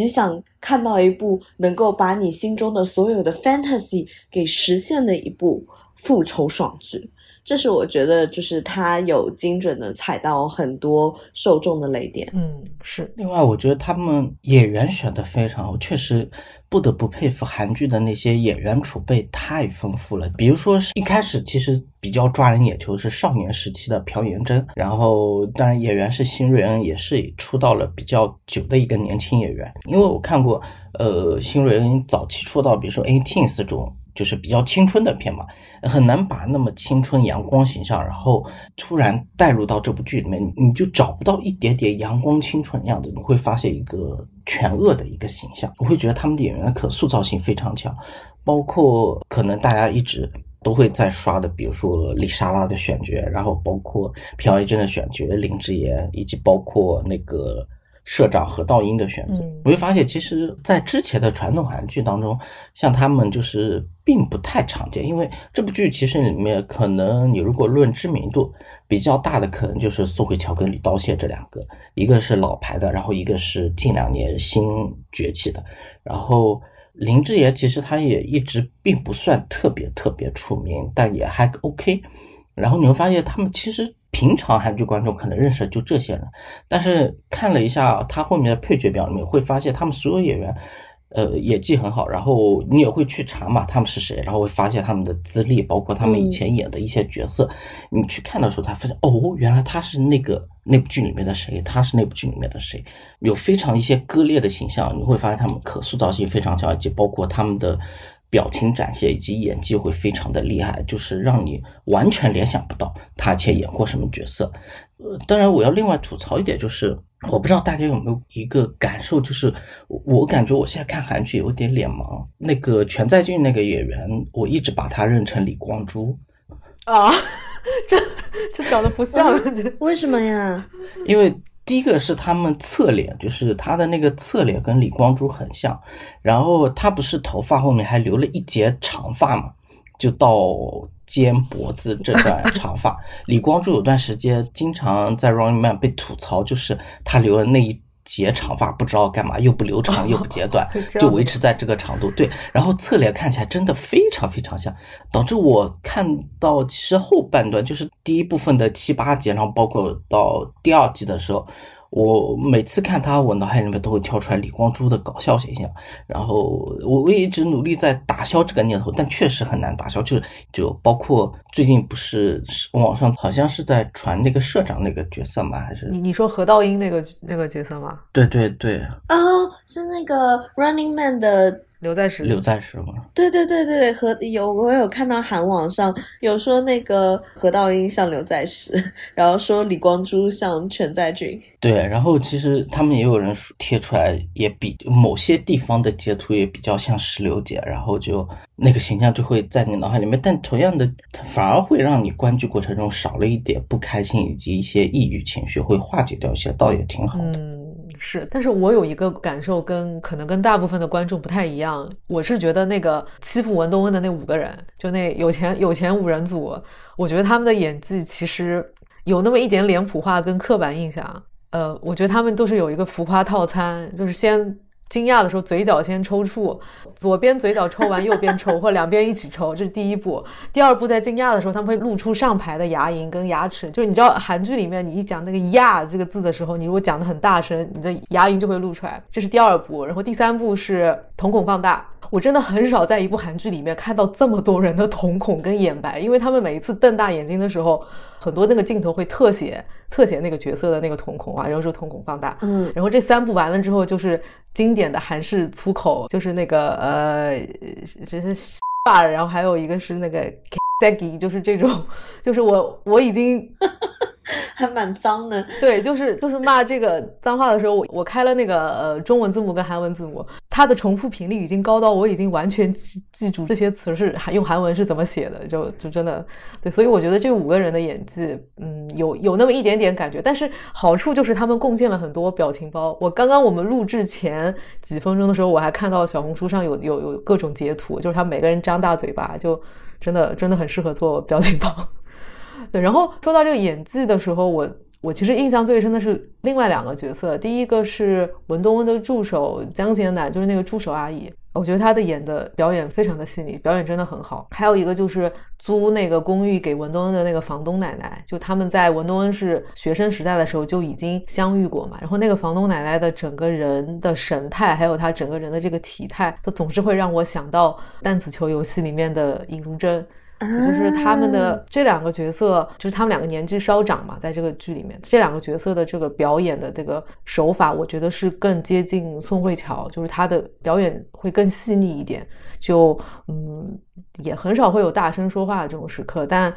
你想看到一部能够把你心中的所有的 fantasy 给实现的一部复仇爽剧，这是我觉得就是他有精准的踩到很多受众的雷点。嗯，是。另外，我觉得他们演员选的非常好，确实。不得不佩服韩剧的那些演员储备太丰富了。比如说，是一开始其实比较抓人眼球是少年时期的朴妍珍，然后当然演员是辛瑞恩，也是出道了比较久的一个年轻演员。因为我看过，呃，辛瑞恩早期出道，比如说《Eighteen》这种。就是比较青春的片嘛，很难把那么青春阳光形象，然后突然带入到这部剧里面，你就找不到一点点阳光青春的样子，你会发现一个全恶的一个形象。我会觉得他们的演员的可塑造性非常强，包括可能大家一直都会在刷的，比如说李莎拉的选角，然后包括朴妍珍的选角，林志妍，以及包括那个。社长何道英的选择，我会发现，其实，在之前的传统韩剧当中，像他们就是并不太常见。因为这部剧其实里面，可能你如果论知名度比较大的，可能就是宋慧乔跟李道宪这两个，一个是老牌的，然后一个是近两年新崛起的。然后林志妍其实他也一直并不算特别特别出名，但也还 OK。然后你会发现，他们其实。平常韩剧观众可能认识的就这些人，但是看了一下他后面的配角表里面，会发现他们所有演员，呃，演技很好。然后你也会去查嘛，他们是谁，然后会发现他们的资历，包括他们以前演的一些角色。你去看的时候，才发现哦，原来他是那个那部剧里面的谁，他是那部剧里面的谁，有非常一些割裂的形象。你会发现他们可塑造性非常强，以及包括他们的。表情展现以及演技会非常的厉害，就是让你完全联想不到他前演过什么角色。呃，当然我要另外吐槽一点，就是我不知道大家有没有一个感受，就是我感觉我现在看韩剧有点脸盲。那个全在俊那个演员，我一直把他认成李光洙。<laughs> 啊，这这长得不像，为什么呀？因为。第一个是他们侧脸，就是他的那个侧脸跟李光洙很像，然后他不是头发后面还留了一截长发嘛，就到肩脖子这段长发。<laughs> 李光洙有段时间经常在《Running Man》被吐槽，就是他留了那一。截长发不知道干嘛，又不留长 <laughs> 又不截短，就维持在这个长度。对，然后侧脸看起来真的非常非常像，导致我看到其实后半段就是第一部分的七八集，然后包括到第二集的时候。我每次看他，我脑海里面都会跳出来李光洙的搞笑形象，然后我我也一直努力在打消这个念头，但确实很难打消。就是就包括最近不是网上好像是在传那个社长那个角色吗？还是你你说何道英那个那个角色吗？对对对，哦，是那个 Running Man 的刘在石，刘在石吗？对对对对，和有我有看到韩网上有说那个何道英像刘在石，<laughs> 然后说李光洙像全在俊。对，然后其实他们也有人贴出来，也比某些地方的截图也比较像石榴姐，然后就那个形象就会在你脑海里面，但同样的反而会让你观剧过程中少了一点不开心以及一些抑郁情绪，会化解掉一些，倒也挺好的。嗯。是，但是我有一个感受，跟可能跟大部分的观众不太一样。我是觉得那个欺负文东恩的那五个人，就那有钱有钱五人组，我觉得他们的演技其实有那么一点脸谱化跟刻板印象。呃，我觉得他们都是有一个浮夸套餐，就是先。惊讶的时候，嘴角先抽搐，左边嘴角抽完，右边抽，<laughs> 或两边一起抽，这是第一步。第二步，在惊讶的时候，他们会露出上排的牙龈跟牙齿。就是你知道，韩剧里面你一讲那个“呀”这个字的时候，你如果讲的很大声，你的牙龈就会露出来。这是第二步。然后第三步是瞳孔放大。我真的很少在一部韩剧里面看到这么多人的瞳孔跟眼白，因为他们每一次瞪大眼睛的时候。很多那个镜头会特写特写那个角色的那个瞳孔啊，然后说瞳孔放大，嗯，然后这三部完了之后就是经典的韩式粗口，就是那个呃，这是爸，<laughs> 然后还有一个是那个 Saggy，就是这种，就是我我已经。<laughs> 还蛮脏的，对，就是就是骂这个脏话的时候，我我开了那个呃中文字母跟韩文字母，它的重复频率已经高到我已经完全记记住这些词是用韩文是怎么写的，就就真的对，所以我觉得这五个人的演技，嗯，有有那么一点点感觉，但是好处就是他们贡献了很多表情包。我刚刚我们录制前几分钟的时候，我还看到小红书上有有有各种截图，就是他们每个人张大嘴巴，就真的真的很适合做表情包。<laughs> 对，然后说到这个演技的时候，我我其实印象最深的是另外两个角色，第一个是文东恩的助手江贤南，就是那个助手阿姨，我觉得他的演的表演非常的细腻，表演真的很好。还有一个就是租那个公寓给文东恩的那个房东奶奶，就他们在文东恩是学生时代的时候就已经相遇过嘛，然后那个房东奶奶的整个人的神态，还有她整个人的这个体态，都总是会让我想到弹子球游戏里面的尹如珍。就是他们的这两个角色，就是他们两个年纪稍长嘛，在这个剧里面，这两个角色的这个表演的这个手法，我觉得是更接近宋慧乔，就是她的表演会更细腻一点，就嗯，也很少会有大声说话的这种时刻，但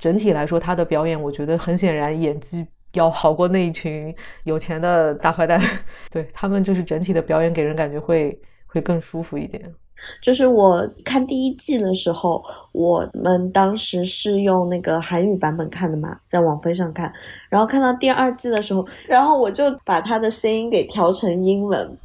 整体来说，她的表演，我觉得很显然演技要好过那一群有钱的大坏蛋，<laughs> 对他们就是整体的表演给人感觉会会更舒服一点。就是我看第一季的时候，我们当时是用那个韩语版本看的嘛，在网飞上看。然后看到第二季的时候，然后我就把他的声音给调成英文，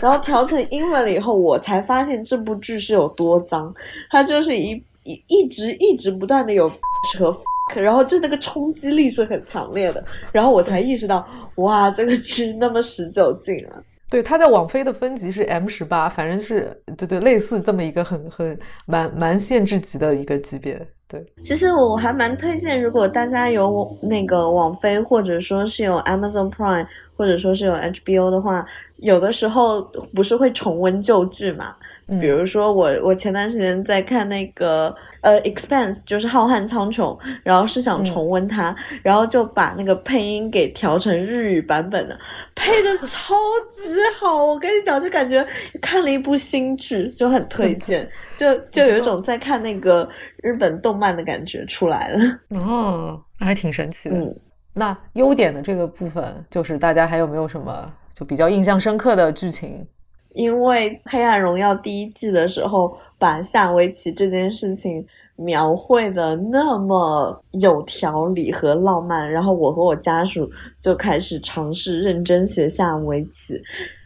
然后调成英文了以后，我才发现这部剧是有多脏。它就是一一一直一直不断的有和，然后就那个冲击力是很强烈的。然后我才意识到，哇，这个剧那么十九禁啊！对，它在网飞的分级是 M 十八，反正是对对，类似这么一个很很蛮蛮限制级的一个级别。对，其实我还蛮推荐，如果大家有那个网飞，或者说是有 Amazon Prime，或者说是有 HBO 的话，有的时候不是会重温旧剧嘛？比如说我我前段时间在看那个呃《Expanse》，就是《浩瀚苍穹》，然后是想重温它，然后就把那个配音给调成日语版本的，配的超级好。<laughs> 我跟你讲，就感觉看了一部新剧，就很推荐，就就有一种在看那个日本动漫的感觉出来了。哦，那还挺神奇的。嗯，那优点的这个部分，就是大家还有没有什么就比较印象深刻的剧情？因为《黑暗荣耀》第一季的时候，把下围棋这件事情描绘的那么有条理和浪漫，然后我和我家属就开始尝试认真学下围棋。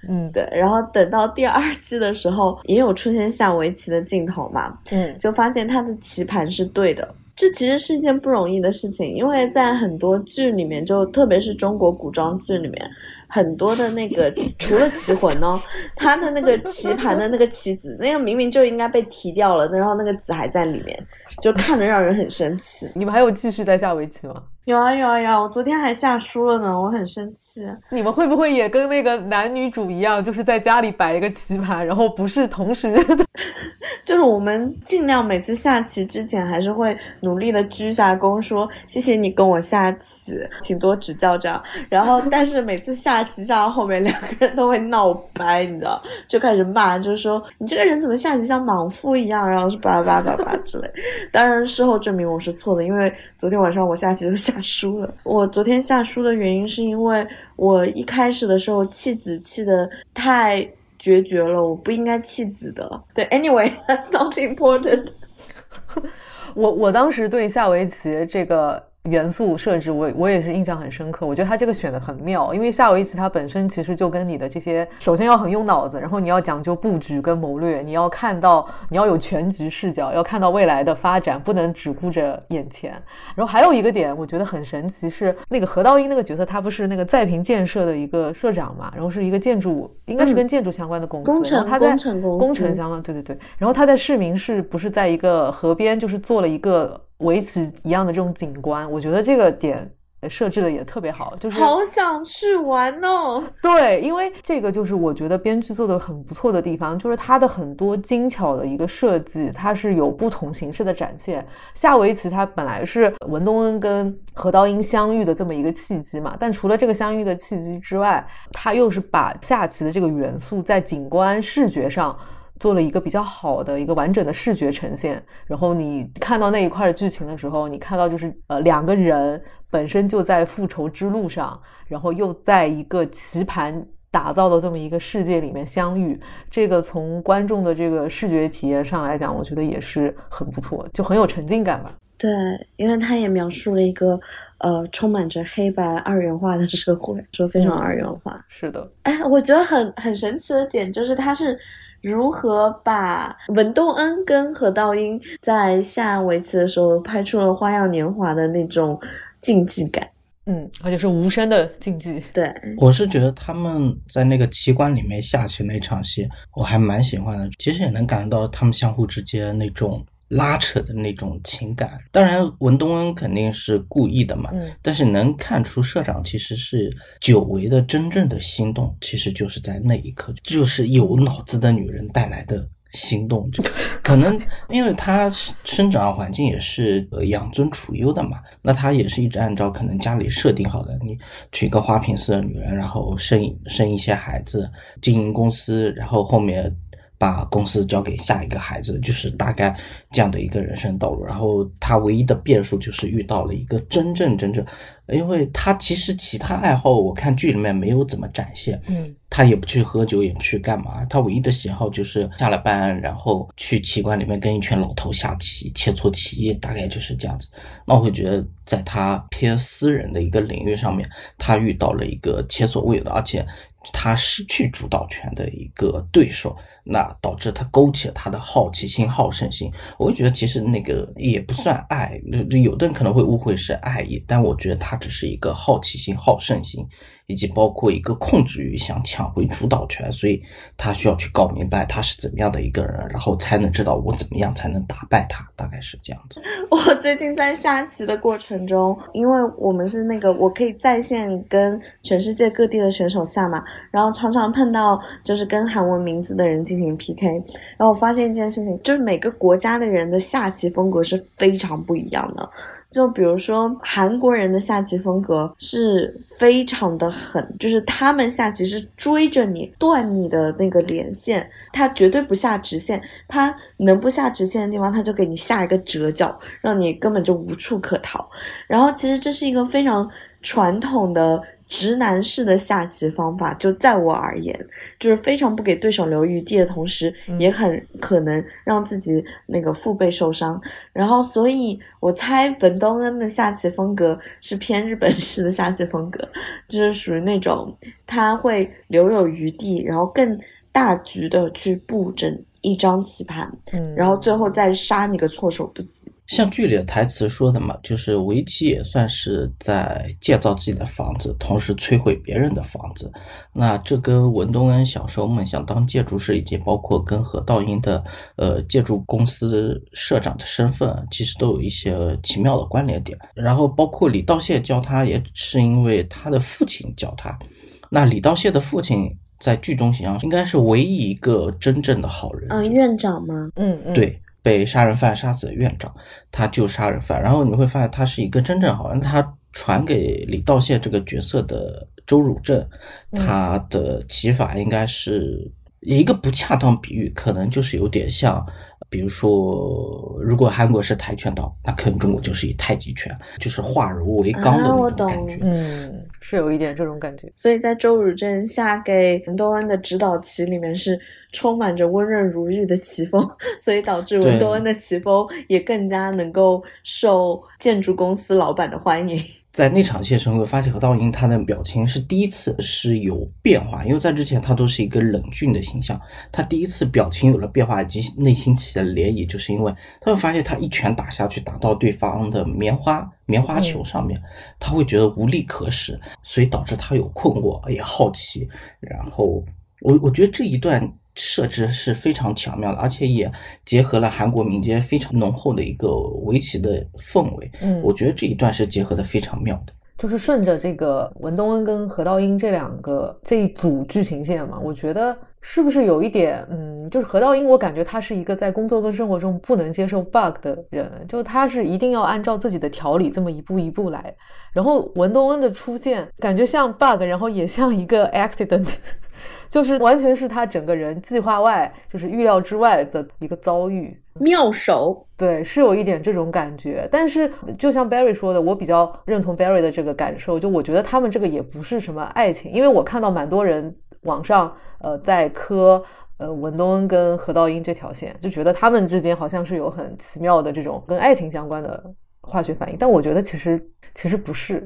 嗯，对。然后等到第二季的时候，也有出现下围棋的镜头嘛？嗯，就发现他的棋盘是对的。这其实是一件不容易的事情，因为在很多剧里面，就特别是中国古装剧里面。很多的那个 <laughs> 除了棋魂呢，他的那个棋盘的那个棋子，那个明明就应该被提掉了，然后那个子还在里面，就看着让人很生气。你们还有继续在下围棋吗？有啊有啊有啊！我昨天还下输了呢，我很生气。你们会不会也跟那个男女主一样，就是在家里摆一个棋盘，然后不是同时？<laughs> 就是我们尽量每次下棋之前，还是会努力的鞠下躬，说谢谢你跟我下棋，请多指教这样。然后，但是每次下棋下到后面，两个人都会闹掰，你知道，就开始骂，就是说你这个人怎么下棋像莽夫一样，然后是巴拉巴拉巴拉之类。当然，事后证明我是错的，因为昨天晚上我下棋就下。下输了。我昨天下输的原因是因为我一开始的时候弃子弃的太决绝了，我不应该弃子的。对，Anyway，that's <laughs> not important。<laughs> 我我当时对下围棋这个。元素设置，我我也是印象很深刻。我觉得他这个选的很妙，因为下围棋它本身其实就跟你的这些，首先要很用脑子，然后你要讲究布局跟谋略，你要看到，你要有全局视角，要看到未来的发展，不能只顾着眼前。然后还有一个点，我觉得很神奇，是那个何道英那个角色，他不是那个在平建设的一个社长嘛，然后是一个建筑，应该是跟建筑相关的公司，工程工程工程相关，对对对。然后他在市民市不是在一个河边，就是做了一个。维持一样的这种景观，我觉得这个点设置的也特别好，就是好想去玩哦。对，因为这个就是我觉得编剧做的很不错的地方，就是它的很多精巧的一个设计，它是有不同形式的展现。下围棋它本来是文东恩跟何道英相遇的这么一个契机嘛，但除了这个相遇的契机之外，它又是把下棋的这个元素在景观视觉上。做了一个比较好的一个完整的视觉呈现，然后你看到那一块剧情的时候，你看到就是呃两个人本身就在复仇之路上，然后又在一个棋盘打造的这么一个世界里面相遇，这个从观众的这个视觉体验上来讲，我觉得也是很不错，就很有沉浸感吧。对，因为他也描述了一个呃充满着黑白二元化的社会，说非常二元化。是的，哎，我觉得很很神奇的点就是他是。如何把文东恩跟何道英在下围棋的时候拍出了《花样年华》的那种竞技感？嗯，而且是无声的竞技。对，我是觉得他们在那个棋馆里面下棋那场戏，我还蛮喜欢的。其实也能感觉到他们相互之间那种。拉扯的那种情感，当然文东恩肯定是故意的嘛，但是能看出社长其实是久违的真正的心动，其实就是在那一刻，就是有脑子的女人带来的心动，就 <laughs> 可能因为他生长环境也是养尊处优的嘛，那他也是一直按照可能家里设定好的，你娶一个花瓶似的女人，然后生生一些孩子，经营公司，然后后面。把公司交给下一个孩子，就是大概这样的一个人生道路。然后他唯一的变数就是遇到了一个真正真正，因为他其实其他爱好我看剧里面没有怎么展现。嗯，他也不去喝酒，也不去干嘛。他唯一的喜好就是下了班，然后去棋馆里面跟一群老头下棋，切磋棋艺，大概就是这样子。那我会觉得，在他偏私人的一个领域上面，他遇到了一个前所未有的，而且。他失去主导权的一个对手，那导致他勾起了他的好奇心、好胜心。我会觉得其实那个也不算爱，有的人可能会误会是爱意，但我觉得他只是一个好奇心、好胜心。以及包括一个控制欲，想抢回主导权，所以他需要去搞明白他是怎么样的一个人，然后才能知道我怎么样才能打败他，大概是这样子。<laughs> 我最近在下棋的过程中，因为我们是那个我可以在线跟全世界各地的选手下嘛，然后常常碰到就是跟韩文名字的人进行 PK，然后我发现一件事情，就是每个国家的人的下棋风格是非常不一样的。就比如说韩国人的下棋风格是非常的狠，就是他们下棋是追着你断你的那个连线，他绝对不下直线，他能不下直线的地方，他就给你下一个折角，让你根本就无处可逃。然后其实这是一个非常传统的。直男式的下棋方法，就在我而言，就是非常不给对手留余地的同时，也很可能让自己那个腹背受伤。然后，所以我猜本东恩的下棋风格是偏日本式的下棋风格，就是属于那种他会留有余地，然后更大局的去布整一张棋盘，然后最后再杀你个措手不及。像剧里的台词说的嘛，就是围棋也算是在建造自己的房子，同时摧毁别人的房子。那这跟文东恩小时候梦想当建筑师，以及包括跟何道英的呃建筑公司社长的身份，其实都有一些奇妙的关联点。然后包括李道谢教他，也是因为他的父亲教他。那李道谢的父亲在剧中形象应该是唯一一个真正的好人。嗯，院长吗？嗯嗯，对。被杀人犯杀死的院长，他救杀人犯，然后你会发现他是一个真正好像。他传给李道谢这个角色的周汝正，他的骑法应该是一个不恰当比喻，可能就是有点像。比如说，如果韩国是跆拳道，那可能中国就是以太极拳，就是化柔为刚的那种感觉。嗯，是有一点这种感觉。所以在周汝正下给文多恩的指导棋里面是充满着温润如玉的棋风，所以导致文多恩的棋风也更加能够受建筑公司老板的欢迎。在那场戏的时候，会发现何道英他的表情是第一次是有变化，因为在之前他都是一个冷峻的形象，他第一次表情有了变化，以及内心起了涟漪，就是因为他会发现他一拳打下去，打到对方的棉花棉花球上面，他会觉得无力可使，所以导致他有困惑也好奇，然后我我觉得这一段。设置是非常巧妙的，而且也结合了韩国民间非常浓厚的一个围棋的氛围。嗯，我觉得这一段是结合的非常妙的。就是顺着这个文东恩跟何道英这两个这一组剧情线嘛，我觉得是不是有一点，嗯，就是何道英，我感觉他是一个在工作跟生活中不能接受 bug 的人，就他是一定要按照自己的条理这么一步一步来。然后文东恩的出现，感觉像 bug，然后也像一个 accident。<laughs> 就是完全是他整个人计划外，就是预料之外的一个遭遇，妙手，对，是有一点这种感觉。但是就像 Barry 说的，我比较认同 Barry 的这个感受，就我觉得他们这个也不是什么爱情，因为我看到蛮多人网上呃在磕呃文东恩跟何道英这条线，就觉得他们之间好像是有很奇妙的这种跟爱情相关的化学反应，但我觉得其实其实不是。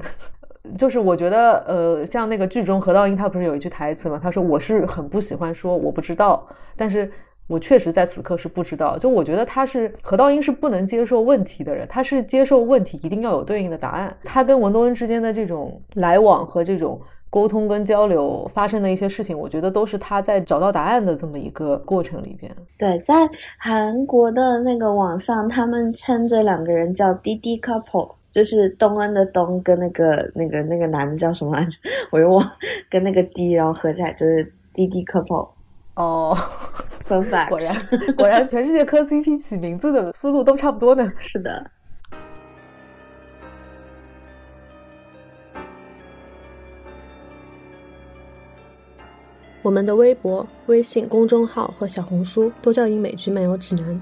就是我觉得，呃，像那个剧中何道英，他不是有一句台词嘛？他说：“我是很不喜欢说我不知道，但是我确实在此刻是不知道。”就我觉得他是何道英是不能接受问题的人，他是接受问题一定要有对应的答案。他跟文东恩之间的这种来往和这种沟通跟交流发生的一些事情，我觉得都是他在找到答案的这么一个过程里边。对，在韩国的那个网上，他们称这两个人叫滴滴 couple。就是东恩的东跟那个那个那个男的叫什么来着？<laughs> 我又忘，跟那个 D 然后合起来就是滴滴 couple。哦，<laughs> so fact，果然果然全世界磕 CP 起名字的思路都差不多呢。是的。我们的微博、微信公众号和小红书都叫英美剧漫游指南。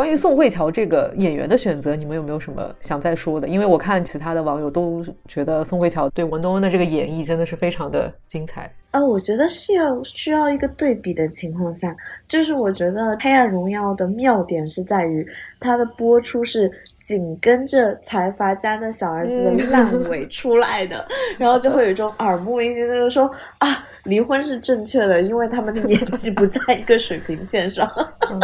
关于宋慧乔这个演员的选择，你们有没有什么想再说的？因为我看其他的网友都觉得宋慧乔对文东恩的这个演绎真的是非常的精彩。呃，我觉得是要需要一个对比的情况下，就是我觉得《黑暗荣耀》的妙点是在于它的播出是紧跟着财阀家的小儿子的烂尾 <laughs> 出来的，然后就会有一种耳目一新，就是说啊，离婚是正确的，因为他们的演技不在一个水平线上。<laughs> 嗯，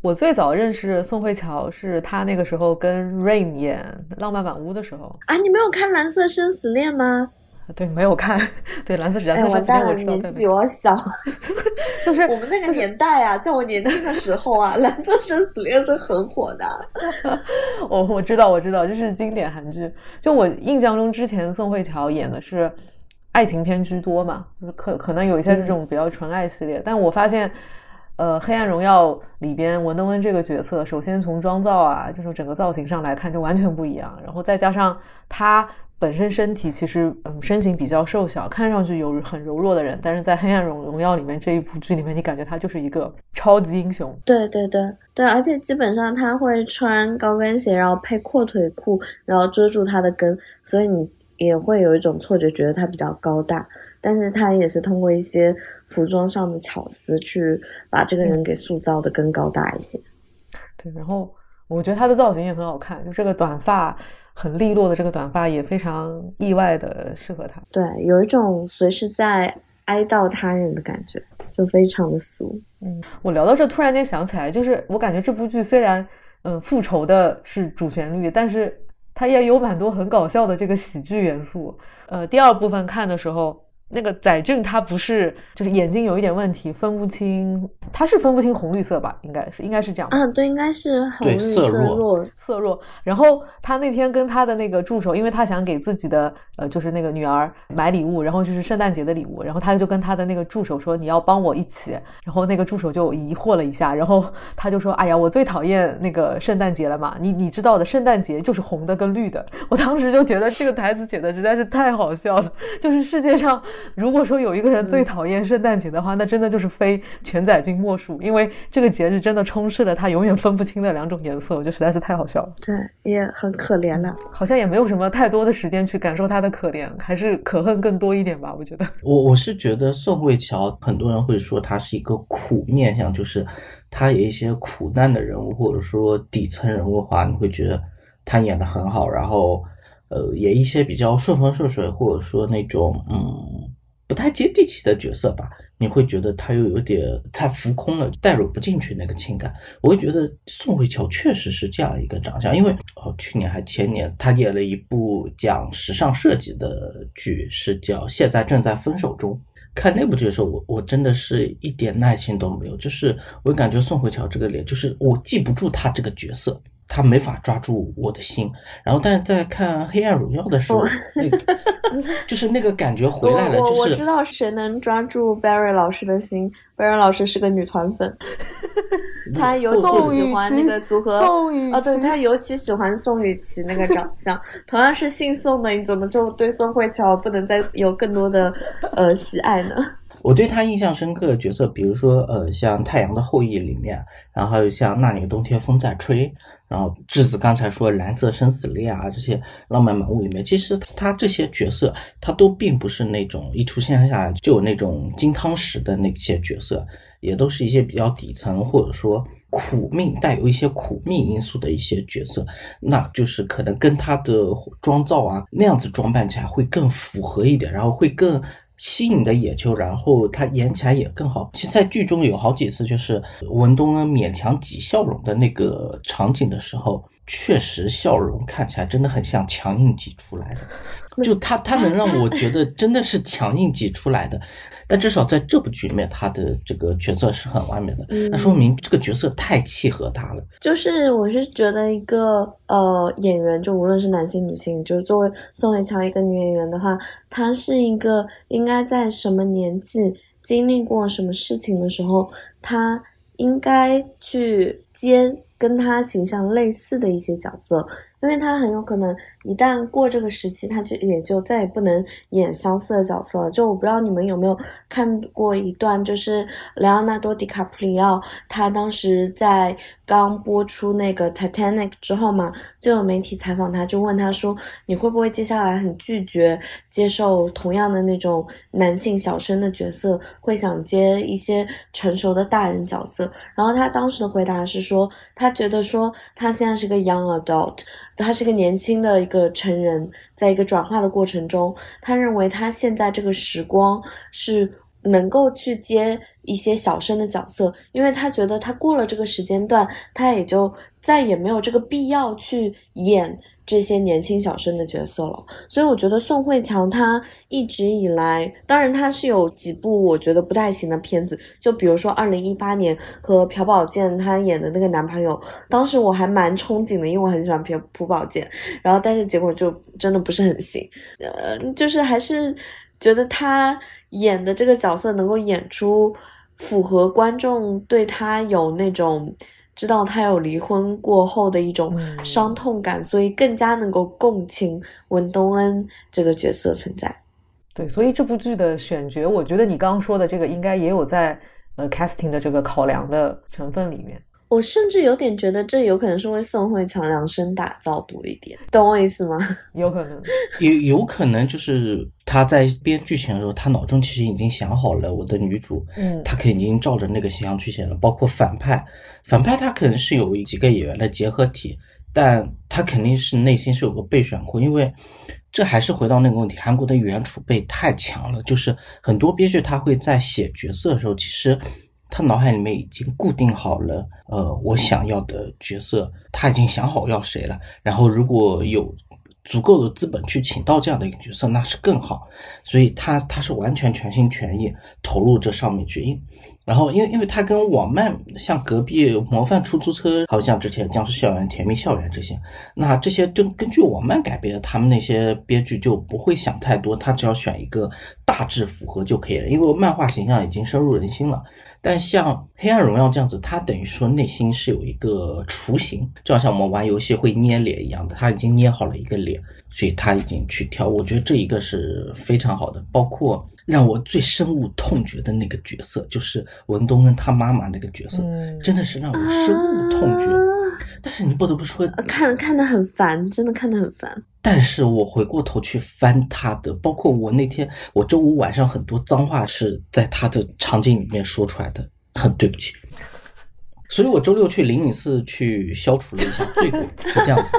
我最早认识宋慧乔是她那个时候跟 Rain 演《浪漫满屋》的时候啊，你没有看《蓝色生死恋》吗？对，没有看。对，蓝色蓝色生死恋我知道。年纪比我小，<laughs> 就是我们那个年代啊，在我年轻的时候啊，蓝色生死恋是很火的。<laughs> 我我知道，我知道，这是经典韩剧。就我印象中，之前宋慧乔演的是爱情片居多嘛，就是可可能有一些这种比较纯爱系列。但我发现，呃，《黑暗荣耀》里边文登恩这个角色，首先从妆造啊，就是整个造型上来看就完全不一样，然后再加上他。本身身体其实嗯身形比较瘦小，看上去有很柔弱的人，但是在《黑暗荣荣耀》里面这一部剧里面，你感觉他就是一个超级英雄。对对对对，而且基本上他会穿高跟鞋，然后配阔腿裤，然后遮住他的跟，所以你也会有一种错觉，觉得他比较高大。但是他也是通过一些服装上的巧思，去把这个人给塑造的更高大一些。对，然后我觉得他的造型也很好看，就这个短发。很利落的这个短发也非常意外的适合他，对，有一种随时在哀悼他人的感觉，就非常的俗。嗯，我聊到这，突然间想起来，就是我感觉这部剧虽然，嗯，复仇的是主旋律，但是它也有蛮多很搞笑的这个喜剧元素。呃，第二部分看的时候。那个载俊他不是，就是眼睛有一点问题，分不清，他是分不清红绿色吧？应该是，应该是这样。嗯，对，应该是红绿色弱，色弱。然后他那天跟他的那个助手，因为他想给自己的呃，就是那个女儿买礼物，然后就是圣诞节的礼物，然后他就跟他的那个助手说：“你要帮我一起。”然后那个助手就疑惑了一下，然后他就说：“哎呀，我最讨厌那个圣诞节了嘛，你你知道的，圣诞节就是红的跟绿的。”我当时就觉得这个台词写的实在是太好笑了，就是世界上。如果说有一个人最讨厌圣诞节的话，那真的就是非全宰君莫属，因为这个节日真的充斥了他永远分不清的两种颜色，我觉得实在是太好笑了。对，也很可怜了，好像也没有什么太多的时间去感受他的可怜，还是可恨更多一点吧。我觉得，我我是觉得宋慧乔，很多人会说她是一个苦面相，就是她有一些苦难的人物，或者说底层人物的话，你会觉得她演的很好，然后呃，演一些比较顺风顺水，或者说那种嗯。不太接地气的角色吧，你会觉得他又有点太浮空了，带入不进去那个情感。我会觉得宋慧乔确实是这样一个长相，因为哦，去年还前年他演了一部讲时尚设计的剧，是叫《现在正在分手中》。看那部剧的时候，我我真的是一点耐心都没有，就是我感觉宋慧乔这个脸，就是我记不住她这个角色。他没法抓住我的心，然后但是在看《黑暗荣耀》的时候，那个 <laughs> 就是那个感觉回来了。就是我知道谁能抓住 Barry 老师的心，Barry 老师是个女团粉，<laughs> 他尤其喜欢那个组合。哦，对他尤其喜欢宋雨琦那个长相。同样是姓宋的，你怎么就对宋慧乔不能再有更多的呃喜爱呢？<laughs> 我对他印象深刻的角色，比如说呃，像《太阳的后裔》里面，然后还有像《那年冬天风在吹》。然后质子刚才说蓝色生死恋啊，这些浪漫满屋里面，其实他这些角色，他都并不是那种一出现下来就有那种金汤匙的那些角色，也都是一些比较底层或者说苦命带有一些苦命因素的一些角色，那就是可能跟他的妆造啊那样子装扮起来会更符合一点，然后会更。吸引的眼球，然后他演起来也更好。其实，在剧中有好几次，就是文东恩勉强挤笑容的那个场景的时候，确实笑容看起来真的很像强硬挤出来的。<laughs> 就他，他能让我觉得真的是强硬挤出来的。但至少在这部剧里面，他的这个角色是很完美的。那说明这个角色太契合他了。就是我是觉得一个呃演员，就无论是男性女性，就是作为宋慧乔一个女演员的话，她是一个应该在什么年纪经历过什么事情的时候，她应该去接跟她形象类似的一些角色，因为他很有可能一旦过这个时期，他就也就再也不能演相似的角色了。就我不知道你们有没有看过一段，就是莱昂纳多·迪卡普里奥他当时在刚播出那个《Titanic》之后嘛，就有媒体采访他，就问他说：“你会不会接下来很拒绝接受同样的那种男性小生的角色，会想接一些成熟的大人角色？”然后他当时的回答是说，他觉得说他现在是个 young adult，他是个年轻的一个成人，在一个转化的过程中，他认为他现在这个时光是能够去接一些小生的角色，因为他觉得他过了这个时间段，他也就再也没有这个必要去演这些年轻小生的角色了。所以我觉得宋慧乔她一直以来，当然她是有几部我觉得不太行的片子，就比如说二零一八年和朴宝剑她演的那个男朋友，当时我还蛮憧憬的，因为我很喜欢朴朴宝剑，然后但是结果就真的不是很行，呃，就是还是觉得他演的这个角色能够演出符合观众对他有那种。知道他有离婚过后的一种嗯伤痛感，所以更加能够共情文东恩这个角色存在。对，所以这部剧的选角，我觉得你刚刚说的这个应该也有在呃 casting 的这个考量的成分里面。我甚至有点觉得这有可能是为宋慧乔量身打造多一点，懂我意思吗？<laughs> 有可能，<laughs> 有有可能就是他在编剧情的时候，他脑中其实已经想好了我的女主，嗯他肯定照着那个形象去写了。包括反派，反派他可能是有几个演员的结合体，但他肯定是内心是有个备选库，因为这还是回到那个问题，韩国的语言储备太强了，就是很多编剧他会在写角色的时候，其实。他脑海里面已经固定好了，呃，我想要的角色，他已经想好要谁了。然后如果有足够的资本去请到这样的一个角色，那是更好。所以他他是完全全心全意投入这上面去。因然后因为因为他跟网漫像隔壁模范出租车，还有像之前僵尸校园、甜蜜校园这些，那这些根根据网漫改编的，他们那些编剧就不会想太多，他只要选一个大致符合就可以了，因为漫画形象已经深入人心了。但像《黑暗荣耀》这样子，它等于说内心是有一个雏形，就好像我们玩游戏会捏脸一样的，他已经捏好了一个脸，所以他已经去挑。我觉得这一个是非常好的。包括让我最深恶痛绝的那个角色，就是文东恩他妈妈那个角色，嗯真的是让我深恶痛绝。但是你不得不说，呃看看得很烦，真的看得很烦。但是我回过头去翻他的，包括我那天我周五晚上很多脏话是在他的场景里面说出来的，很对不起。所以我周六去灵隐寺去消除了一下罪过，是这样子。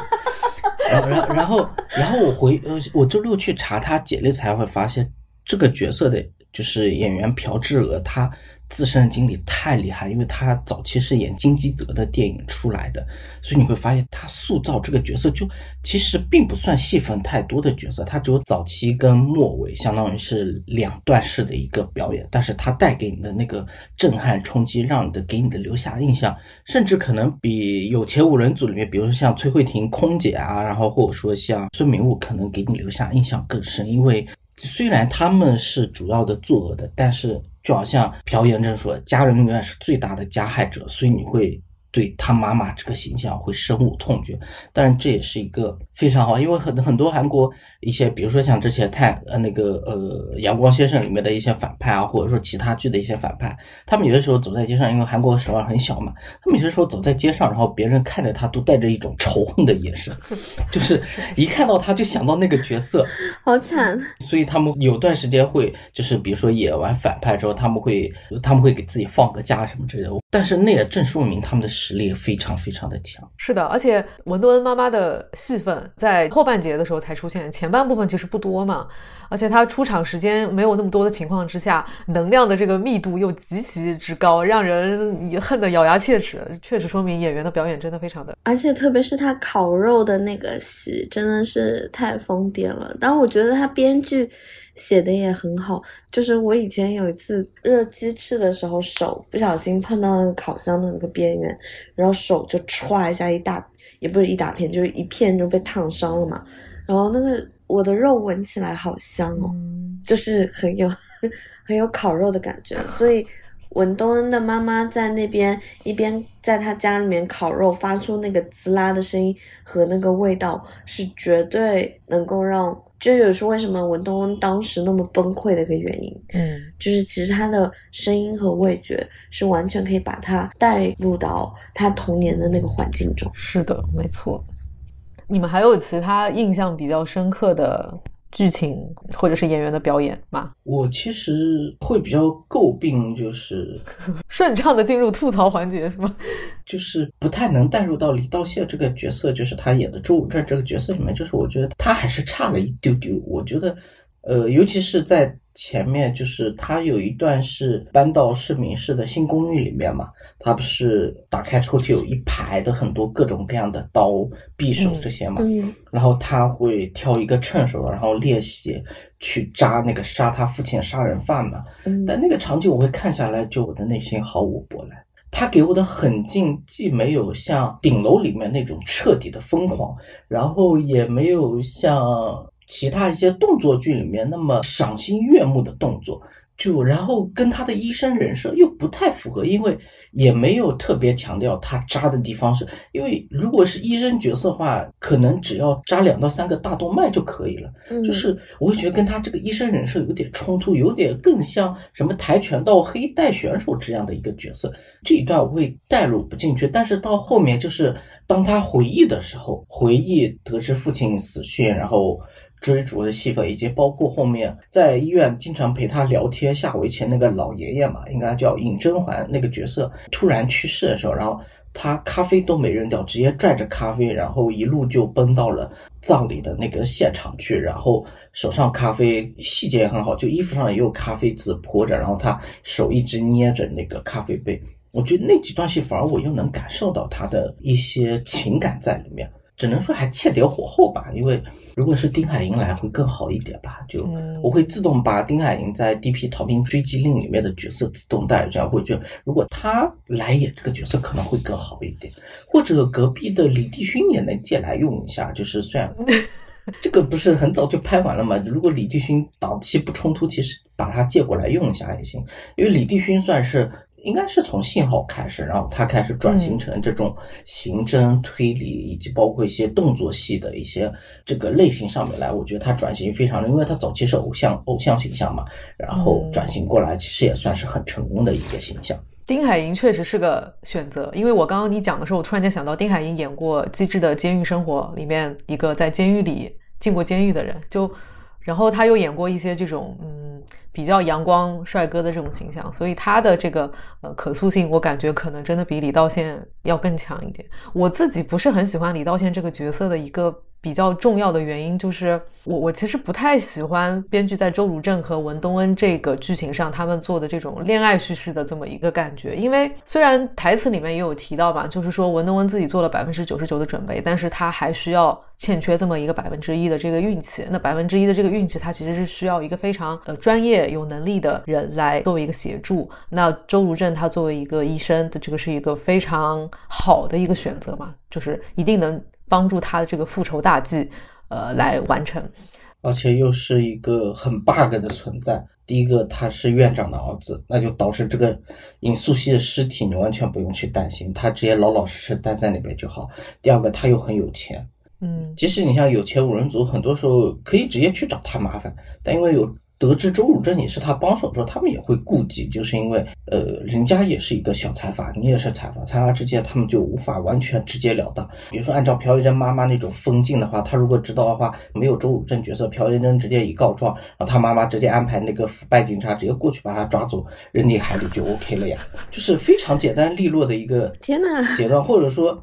然后，然后，然后，然后我回呃，我周六去查他简历才会发现，这个角色的就是演员朴智娥，她自身的经历太厉害，因为她早期是演金基德的电影出来的，所以你会发现她塑造这个角色就其实并不算戏份太多的角色，她只有早期跟末尾，相当于是两段式的一个表演，但是她带给你的那个震撼冲击，让你的给你的留下印象，甚至可能比有钱五人组里面，比如说像崔慧婷空姐啊，然后或者说像孙明悟，可能给你留下印象更深，因为虽然他们是主要的作恶的，但是就好像朴妍珍说，家人永远是最大的加害者，所以你会对他妈妈这个形象会深恶痛绝。当然，这也是一个非常好，因为很很多韩国一些，比如说像之前太呃那个呃阳光先生里面的一些反派啊，或者说其他剧的一些反派，他们有的时候走在街上，因为韩国首尔很小嘛，他们有的时候走在街上，然后别人看着他都带着一种仇恨的眼神，<laughs> 就是一看到他就想到那个角色，<laughs> 好惨，所以他们有段时间会，就是比如说演完反派之后，他们会他们会给自己放个假什么之类的。但是那也正说明他们的实力非常非常的强。是的，而且文多恩妈妈的戏份在后半节的时候才出现，前半部分其实不多嘛。而且她出场时间没有那么多的情况之下，能量的这个密度又极其之高，让人也恨得咬牙切齿。确实说明演员的表演真的非常的而且特别是他烤肉的那个戏，真的是太疯癫了。但我觉得他编剧写的也很好。就是我以前有一次热鸡翅的时候，手不小心碰到那个烤箱的那个边缘，然后手就歘一下一大，也不是一大片，就是一片就被烫伤了嘛。然后那个我的肉闻起来好香哦，就是很有 <laughs> 很有烤肉的感觉，所以文东恩的妈妈在那边一边在他家里面烤肉，发出那个滋啦的声音和那个味道，是绝对能够让，这也是为什么文东恩当时那么崩溃的一个原因。嗯，就是其实他的声音和味觉是完全可以把他带入到他童年的那个环境中。是的，没错。你们还有其他印象比较深刻的剧情或者是演员的表演吗？我其实会比较诟病，就是 <laughs> 顺畅的进入吐槽环节是吗？<laughs> 就是不太能带入到李道谢这个角色，就是他演的周武镇这个角色里面，就是我觉得他还是差了一丢丢。我觉得，呃，尤其是在前面，就是他有一段是搬到市民市的新公寓里面嘛，他不是打开抽屉有一排的很多各种各样的刀、匕首这些嘛，嗯然后他会挑一个趁手，然后练习去扎那个杀他父亲杀人犯嘛。嗯但那个场景我会看下来，就我的内心毫无波澜。他给我的狠劲既没有像顶楼里面那种彻底的疯狂，然后也没有像其他一些动作剧里面那么赏心悦目的动作。就然后跟他的医生人设又不太符合，因为也没有特别强调他扎的地方是，因为如果是医生角色的话，可能只要扎两到三个大动脉就可以了。嗯就是我会觉得跟他这个医生人设有点冲突，有点更像什么跆拳道黑带选手这样的一个角色。这一段我会带入不进去，但是到后面就是当他回忆的时候，回忆得知父亲死讯，然后。追逐的戏份，以及包括后面在医院经常陪他聊天下围棋那个老爷爷嘛，应该叫尹甄嬛那个角色突然去世的时候，然后他咖啡都没扔掉，直接拽着咖啡，然后一路就奔到了葬礼的那个现场去，然后手上咖啡细节也很好，就衣服上也有咖啡渍泼着，然后他手一直捏着那个咖啡杯。我觉得那几段戏反而我又能感受到他的一些情感在里面。只能说还欠点火候吧，因为如果是丁海寅来会更好一点吧。就嗯我会自动把丁海寅在《D.P. 逃兵追击令》里面的角色自动带入，这样会觉得如果他来演这个角色可能会更好一点，或者隔壁的李帝勋也能借来用一下。就是虽然 <laughs> 这个不是很早就拍完了嘛，如果李帝勋档期不冲突，其实把他借过来用一下也行，因为李帝勋算是。应该是从信号开始，然后他开始转型成这种刑侦推理，以及包括一些动作戏的一些这个类型上面来。我觉得他转型非常的，因为他早期是偶像偶像形象嘛，然后转型过来，其实也算是很成功的一个形象。丁海寅确实是个选择，因为我刚刚你讲的时候，我突然间想到丁海寅演过《机智的监狱生活》里面一个在监狱里进过监狱的人，就然后他又演过一些这种嗯比较阳光帅哥的这种形象，所以他的这个呃可塑性，我感觉可能真的比李道宪要更强一点。我自己不是很喜欢李道宪这个角色的一个比较重要的原因，就是我我其实不太喜欢编剧在周如正和文东恩这个剧情上他们做的这种恋爱叙事的这么一个感觉。因为虽然台词里面也有提到吧，就是说文东恩自己做了百分之九十九的准备，但是他还需要欠缺这么一个百分之一的这个运气。那百分之一的这个运气，他其实是需要一个非常呃专业有能力的人来作为一个协助。那周如正他作为一个医生，这个是一个非常好的一个选择嘛，就是一定能帮助他的这个复仇大计，呃，来完成。而且又是一个很 bug 的存在。第一个，他是院长的儿子，那就导致这个尹素汐的尸体你完全不用去担心，他直接老老实实待在那边就好。第二个，他又很有钱，嗯即使你像有钱五人组，很多时候可以直接去找他麻烦，但因为有得知周汝正也是他帮手之后，他们也会顾忌，就是因为呃，人家也是一个小财阀，你也是财阀，财阀之间他们就无法完全直截了当。比如说按照朴元珍妈妈那种封禁的话，他如果知道的话，没有周汝正角色，朴元珍直接一告状，然后他妈妈直接安排那个腐败警察直接过去把他抓走，扔进海里就 OK 了呀，就是非常简单利落的一个阶段，或者说。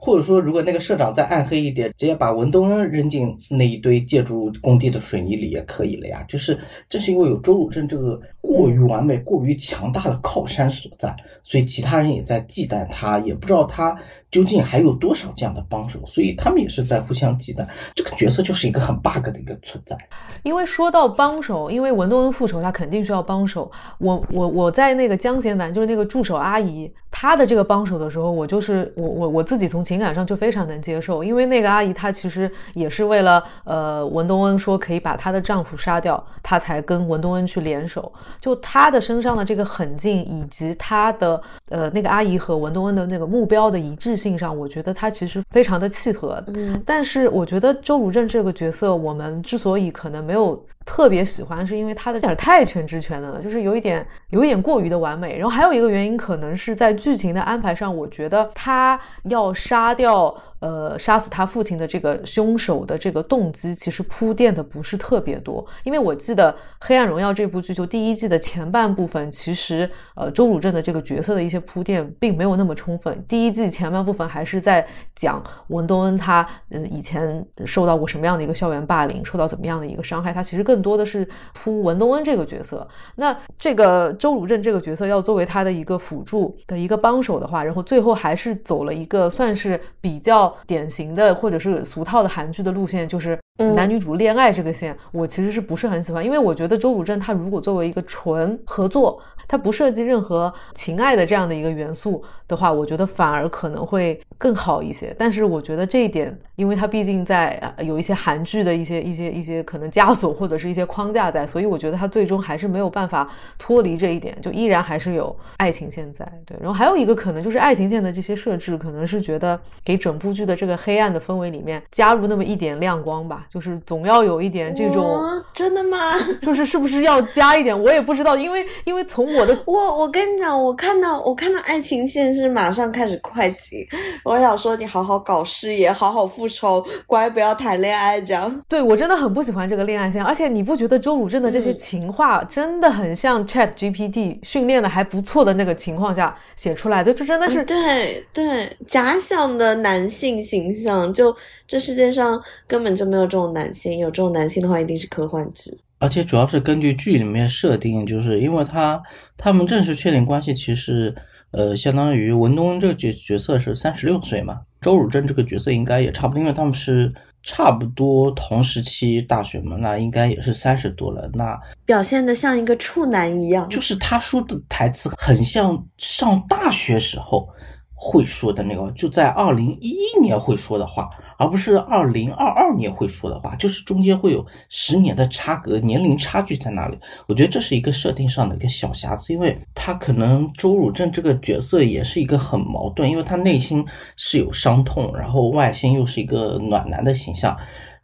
或者说，如果那个社长再暗黑一点，直接把文东恩扔进那一堆建筑工地的水泥里也可以了呀。就是正是因为有周汝正这个过于完美、过于强大的靠山所在，所以其他人也在忌惮他，也不知道他究竟还有多少这样的帮手，所以他们也是在互相忌惮。这个角色就是一个很 bug 的一个存在。因为说到帮手，因为文东恩复仇，他肯定需要帮手。我我我在那个江贤南，就是那个助手阿姨，她的这个帮手的时候，我就是我我我自己从情感上就非常能接受，因为那个阿姨她其实也是为了呃文东恩说可以把她的丈夫杀掉，她才跟文东恩去联手。就她的身上的这个狠劲，以及她的呃那个阿姨和文东恩的那个目标的一致性上，我觉得他其实非常的契合。嗯，但是我觉得周汝正这个角色，我们之所以可能没有。特别喜欢是因为他的点太全知全能了，就是有一点有一点过于的完美。然后还有一个原因，可能是在剧情的安排上，我觉得他要杀掉。呃，杀死他父亲的这个凶手的这个动机，其实铺垫的不是特别多。因为我记得《黑暗荣耀》这部剧，就第一季的前半部分，其实呃，周汝正的这个角色的一些铺垫并没有那么充分。第一季前半部分还是在讲文东恩他嗯以前受到过什么样的一个校园霸凌，受到怎么样的一个伤害，他其实更多的是铺文东恩这个角色。那这个周汝镇这个角色要作为他的一个辅助的一个帮手的话，然后最后还是走了一个算是比较。典型的或者是俗套的韩剧的路线，就是男女主恋爱这个线，我其实是不是很喜欢，因为我觉得周汝镇他如果作为一个纯合作。它不涉及任何情爱的这样的一个元素的话，我觉得反而可能会更好一些。但是我觉得这一点，因为它毕竟在有一些韩剧的一些一些一些可能枷锁或者是一些框架在，所以我觉得它最终还是没有办法脱离这一点，就依然还是有爱情线在。对，然后还有一个可能就是爱情线的这些设置，可能是觉得给整部剧的这个黑暗的氛围里面加入那么一点亮光吧，就是总要有一点这种。真的吗？就是是不是要加一点？我也不知道，因为因为从。我的我我跟你讲，我看到我看到爱情线是马上开始快进，我想说你好好搞事业，好好复仇，乖不要谈恋爱这样。对我真的很不喜欢这个恋爱线，而且你不觉得周汝正的这些情话真的很像 Chat GPT 训练的还不错的那个情况下写出来的？就真的是对对假想的男性形象，就这世界上根本就没有这种男性，有这种男性的话一定是科幻剧。而且主要是根据剧里面设定，就是因为他他们正式确定关系，其实呃，相当于文东恩这个角角色是三十六岁嘛，周汝正这个角色应该也差不多，因为他们是差不多同时期大学嘛，那应该也是三十多了，那表现的像一个处男一样，就是他说的台词很像上大学时候会说的那个，就在二零一一年会说的话。而不是二零二二年会说的话，就是中间会有十年的差隔，年龄差距在那里。我觉得这是一个设定上的一个小瑕疵，因为他可能周汝正这个角色也是一个很矛盾，因为他内心是有伤痛，然后外心又是一个暖男的形象，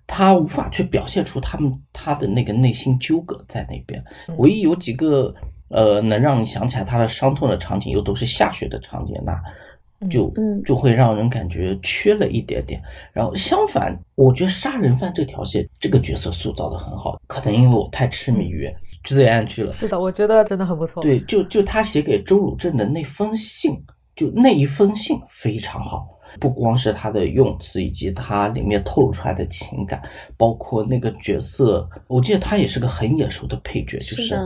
他无法去表现出他们他的那个内心纠葛在那边。唯一有几个呃能让你想起来他的伤痛的场景，又都是下雪的场景，那。就就会让人感觉缺了一点点，然后相反，我觉得杀人犯这条线这个角色塑造的很好，可能因为我太痴迷于罪案剧了。是的，我觉得真的很不错。对，就就他写给周汝正的那封信，就那一封信非常好，不光是他的用词，以及他里面透露出来的情感，包括那个角色，我记得他也是个很眼熟的配角，就是。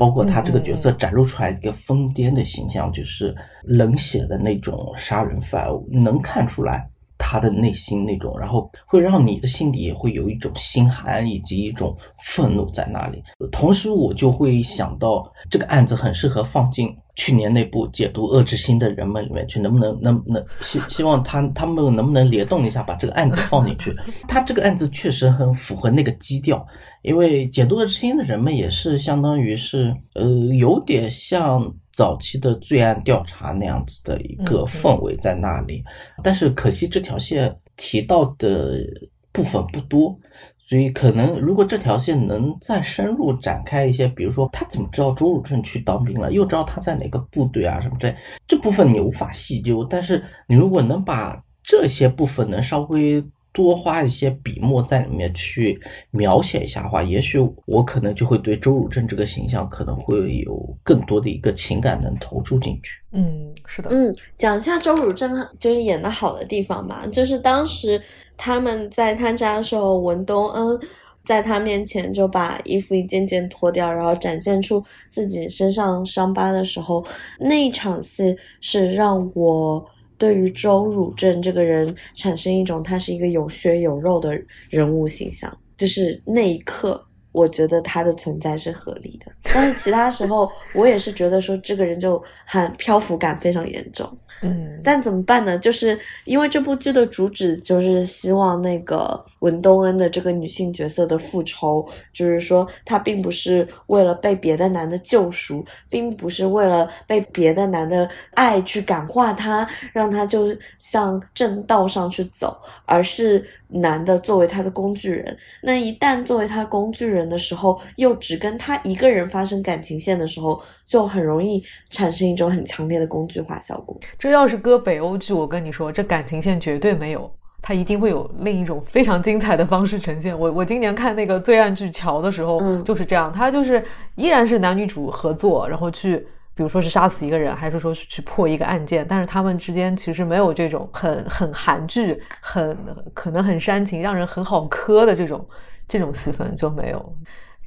包括他这个角色展露出来一个疯癫的形象，就是冷血的那种杀人犯，能看出来他的内心那种，然后会让你的心里也会有一种心寒以及一种愤怒在那里。同时，我就会想到这个案子很适合放进。去年那部解读恶之心的人们里面去，能不能能能希希望他他们能不能联动一下，把这个案子放进去？他这个案子确实很符合那个基调，因为解读恶之心的人们也是相当于是呃有点像早期的罪案调查那样子的一个氛围在那里，但是可惜这条线提到的部分不多。所以，可能如果这条线能再深入展开一些，比如说他怎么知道周汝正去当兵了，又知道他在哪个部队啊什么这这部分你无法细究。但是你如果能把这些部分能稍微多花一些笔墨在里面去描写一下的话，也许我可能就会对周汝正这个形象可能会有更多的一个情感能投注进去。嗯，是的。嗯，讲一下周汝正就是演的好的地方吧，就是当时。他们在他家的时候，文东恩在他面前就把衣服一件件脱掉，然后展现出自己身上伤疤的时候，那一场戏是让我对于周汝正这个人产生一种他是一个有血有肉的人物形象。就是那一刻，我觉得他的存在是合理的。但是其他时候，我也是觉得说这个人就很漂浮感非常严重。嗯，但怎么办呢？就是因为这部剧的主旨就是希望那个文东恩的这个女性角色的复仇，就是说她并不是为了被别的男的救赎，并不是为了被别的男的爱去感化她，让她就向正道上去走，而是男的作为她的工具人。那一旦作为她工具人的时候，又只跟他一个人发生感情线的时候，就很容易产生一种很强烈的工具化效果。这要是搁北欧剧，我跟你说，这感情线绝对没有，它一定会有另一种非常精彩的方式呈现。<laughs> 我我今年看那个罪案剧《桥》的时候，嗯就是这样，它就是依然是男女主合作，然后去。比如说是杀死一个人，还是说是去破一个案件，但是他们之间其实没有这种很很韩剧、很可能很煽情、让人很好磕的这种这种戏份就没有。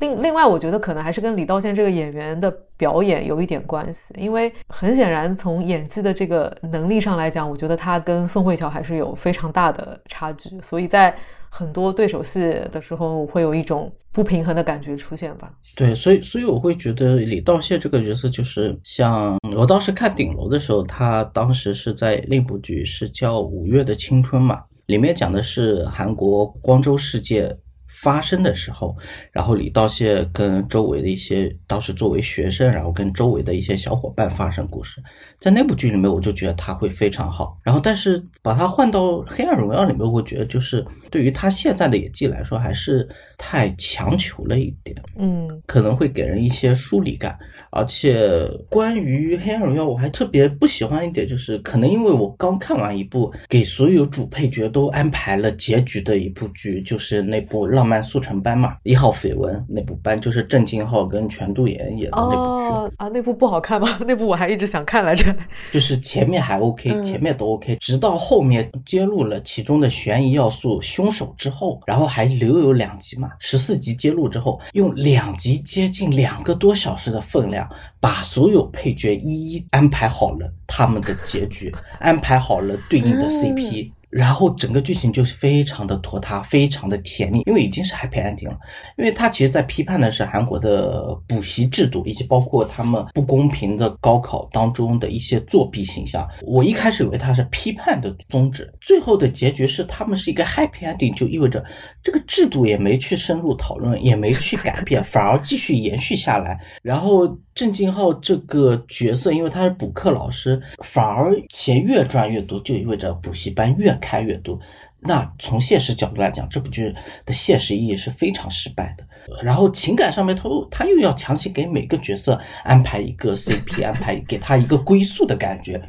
另另外，我觉得可能还是跟李道宪这个演员的表演有一点关系，因为很显然从演技的这个能力上来讲，我觉得他跟宋慧乔还是有非常大的差距，所以在很多对手戏的时候会有一种不平衡的感觉出现吧。对，所以所以我会觉得李道宪这个角色就是像我当时看《顶楼》的时候，他当时是在另一部剧是叫《五月的青春》嘛，里面讲的是韩国光州事件发生的时候，然后李道谢跟周围的一些当时作为学生，然后跟周围的一些小伙伴发生故事，在那部剧里面，我就觉得他会非常好。然后，但是把他换到《黑暗荣耀》里面，我觉得就是对于他现在的演技来说，还是太强求了一点。嗯可能会给人一些疏离感。而且关于《黑暗荣耀》，我还特别不喜欢一点，就是可能因为我刚看完一部给所有主配角都安排了结局的一部剧，就是那部《浪漫速成班》嘛，《一号绯闻》那部班，就是郑敬浩跟全度妍演的那部剧。哦啊，那部不好看吗？<laughs> 那部我还一直想看来着。就是前面还 OK，、嗯前面都 OK，直到后面揭露了其中的悬疑要素、凶手之后，然后还留有两集嘛，十四集揭露之后，用两集接近两个多小时的分量，把所有配角一一安排好了他们的结局，安排好了对应的 CP。然后整个剧情就非常的拖沓，非常的甜腻，因为已经是 happy ending 了。因为他其实在批判的是韩国的补习制度，以及包括他们不公平的高考当中的一些作弊形象。我一开始以为他是批判的宗旨，最后的结局是他们是一个 happy ending，就意味着这个制度也没去深入讨论，也没去改变，<laughs> 反而继续延续下来。然后郑敬浩这个角色，因为他是补课老师，反而钱越赚越多，就意味着补习班越开越多。那从现实角度来讲，这部剧的现实意义是非常失败的。然后情感上面，他又他又要强行给每个角色安排一个 CP，安排给他一个归宿的感觉。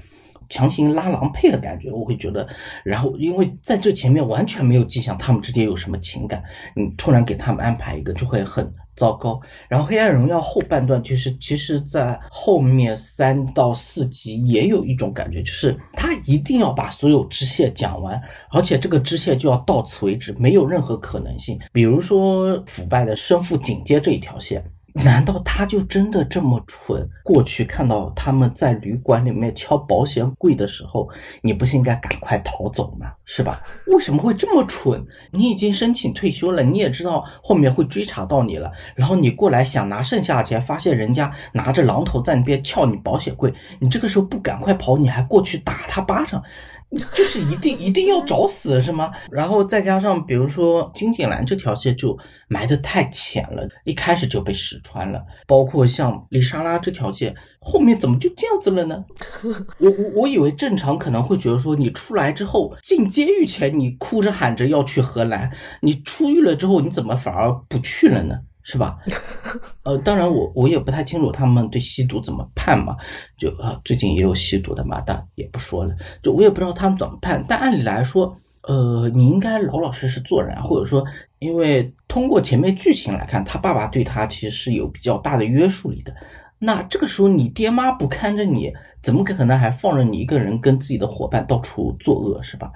强行拉郎配的感觉，我会觉得，然后因为在这前面完全没有迹象他们之间有什么情感，你突然给他们安排一个就会很糟糕。然后《黑暗荣耀》后半段其实其实在后面三到四集也有一种感觉，就是他一定要把所有支线讲完，而且这个支线就要到此为止，没有任何可能性。比如说腐败的生父警戒这一条线。难道他就真的这么蠢？过去看到他们在旅馆里面敲保险柜的时候，你不是应该赶快逃走吗？是吧？为什么会这么蠢？你已经申请退休了，你也知道后面会追查到你了，然后你过来想拿剩下的钱，发现人家拿着榔头在那边撬你保险柜，你这个时候不赶快跑，你还过去打他巴掌。就是一定一定要找死是吗？然后再加上比如说金景兰这条线就埋的太浅了，一开始就被识穿了。包括像丽莎拉这条线，后面怎么就这样子了呢？我我我以为正常可能会觉得说，你出来之后进监狱前你哭着喊着要去荷兰，你出狱了之后你怎么反而不去了呢？是吧？呃，当然我我也不太清楚他们对吸毒怎么判嘛，就啊最近也有吸毒的嘛，但也不说了，就我也不知道他们怎么判。但按理来说，呃，你应该老老实实做人，或者说，因为通过前面剧情来看，他爸爸对他其实是有比较大的约束力的。那这个时候你爹妈不看着你，怎么可能还放任你一个人跟自己的伙伴到处作恶，是吧？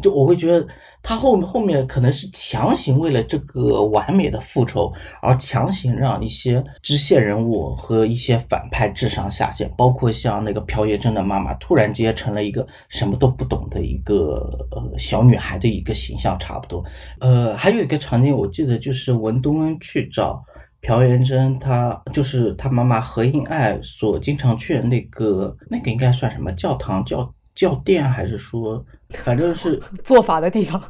就我会觉得他后后面可能是强行为了这个完美的复仇而强行让一些支线人物和一些反派智商下线，包括像那个朴元珍的妈妈突然间成了一个什么都不懂的一个呃小女孩的一个形象，差不多。呃，还有一个场景我记得就是文东恩去找朴元珍，她就是她妈妈何英爱所经常去的那个那个应该算什么教堂教教殿还是说？反正是 <laughs> 做法的地方，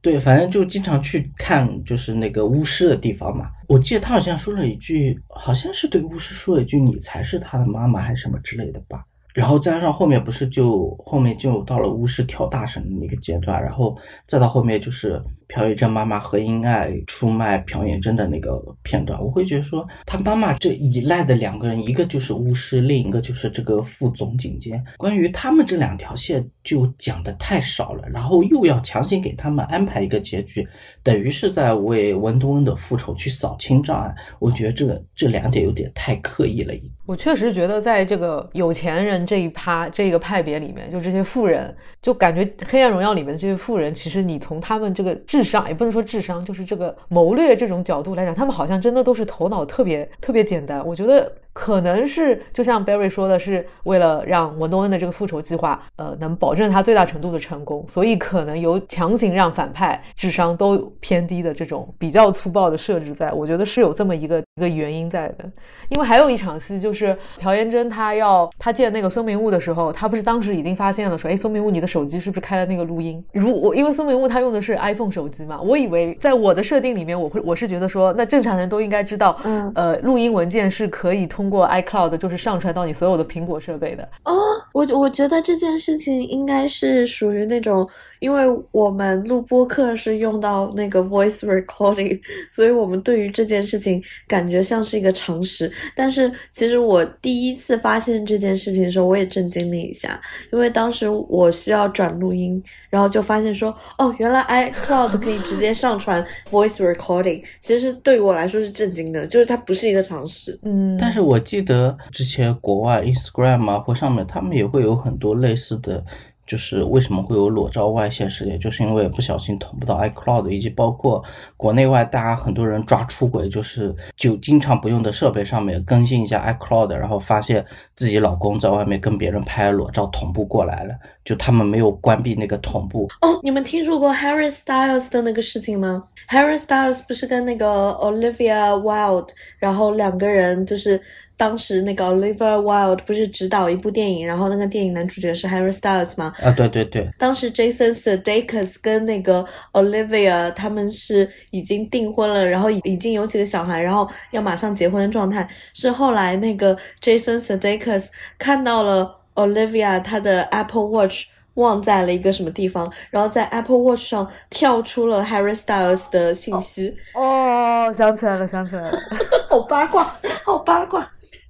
对，反正就经常去看，就是那个巫师的地方嘛。我记得他好像说了一句，好像是对巫师说了一句“你才是他的妈妈”还是什么之类的吧。然后加上后面不是就后面就到了巫师跳大神的那个阶段，然后再到后面就是朴妍珍妈妈何英爱出卖朴妍珍的那个片段，我会觉得说他妈妈这依赖的两个人，一个就是巫师，另一个就是这个副总警监，关于他们这两条线就讲的太少了，然后又要强行给他们安排一个结局，等于是在为文东恩的复仇去扫清障碍，我觉得这个这两点有点太刻意了。我确实觉得，在这个有钱人这一趴这个派别里面，就这些富人，就感觉《黑暗荣耀》里面的这些富人，其实你从他们这个智商，也不能说智商，就是这个谋略这种角度来讲，他们好像真的都是头脑特别特别简单。我觉得。可能是就像 Barry 说的，是为了让文东恩的这个复仇计划，呃，能保证他最大程度的成功，所以可能有强行让反派智商都偏低的这种比较粗暴的设置，在我觉得是有这么一个一个原因在的。因为还有一场戏，就是朴妍珍她要她见那个孙明悟的时候，她不是当时已经发现了说，哎，孙明悟你的手机是不是开了那个录音？如我因为孙明悟他用的是 iPhone 手机嘛，我以为在我的设定里面，我会我是觉得说，那正常人都应该知道，嗯，呃，录音文件是可以通。通过 iCloud 就是上传到你所有的苹果设备的哦，我我觉得这件事情应该是属于那种。因为我们录播课是用到那个 voice recording，<laughs> 所以我们对于这件事情感觉像是一个常识。但是其实我第一次发现这件事情的时候，我也震惊了一下，因为当时我需要转录音，然后就发现说，哦，原来 iCloud 可以直接上传 voice recording。其实对于我来说是震惊的，就是它不是一个常识。嗯，但是我记得之前国外 Instagram 啊或上面他们也会有很多类似的。就是为什么会有裸照外泄事件，就是因为不小心同步到 iCloud，以及包括国内外大家很多人抓出轨，就是就经常不用的设备上面更新一下 iCloud，然后发现自己老公在外面跟别人拍裸照同步过来了，就他们没有关闭那个同步。哦，你们听说过 Harry Styles 的那个事情吗？Harry Styles 不是跟那个 Olivia Wilde，然后两个人就是。当时那个 Oliver Wilde 不是执导一部电影，然后那个电影男主角是 Harry Styles 吗？啊，对对对。当时 Jason Sudeikis 跟那个 Olivia 他们是已经订婚了，然后已经有几个小孩，然后要马上结婚的状态。是后来那个 Jason Sudeikis 看到了 Olivia 他的 Apple Watch 忘在了一个什么地方，然后在 Apple Watch 上跳出了 Harry Styles 的信息。哦，想起来了，想起来了，<laughs> 好八卦，好八卦。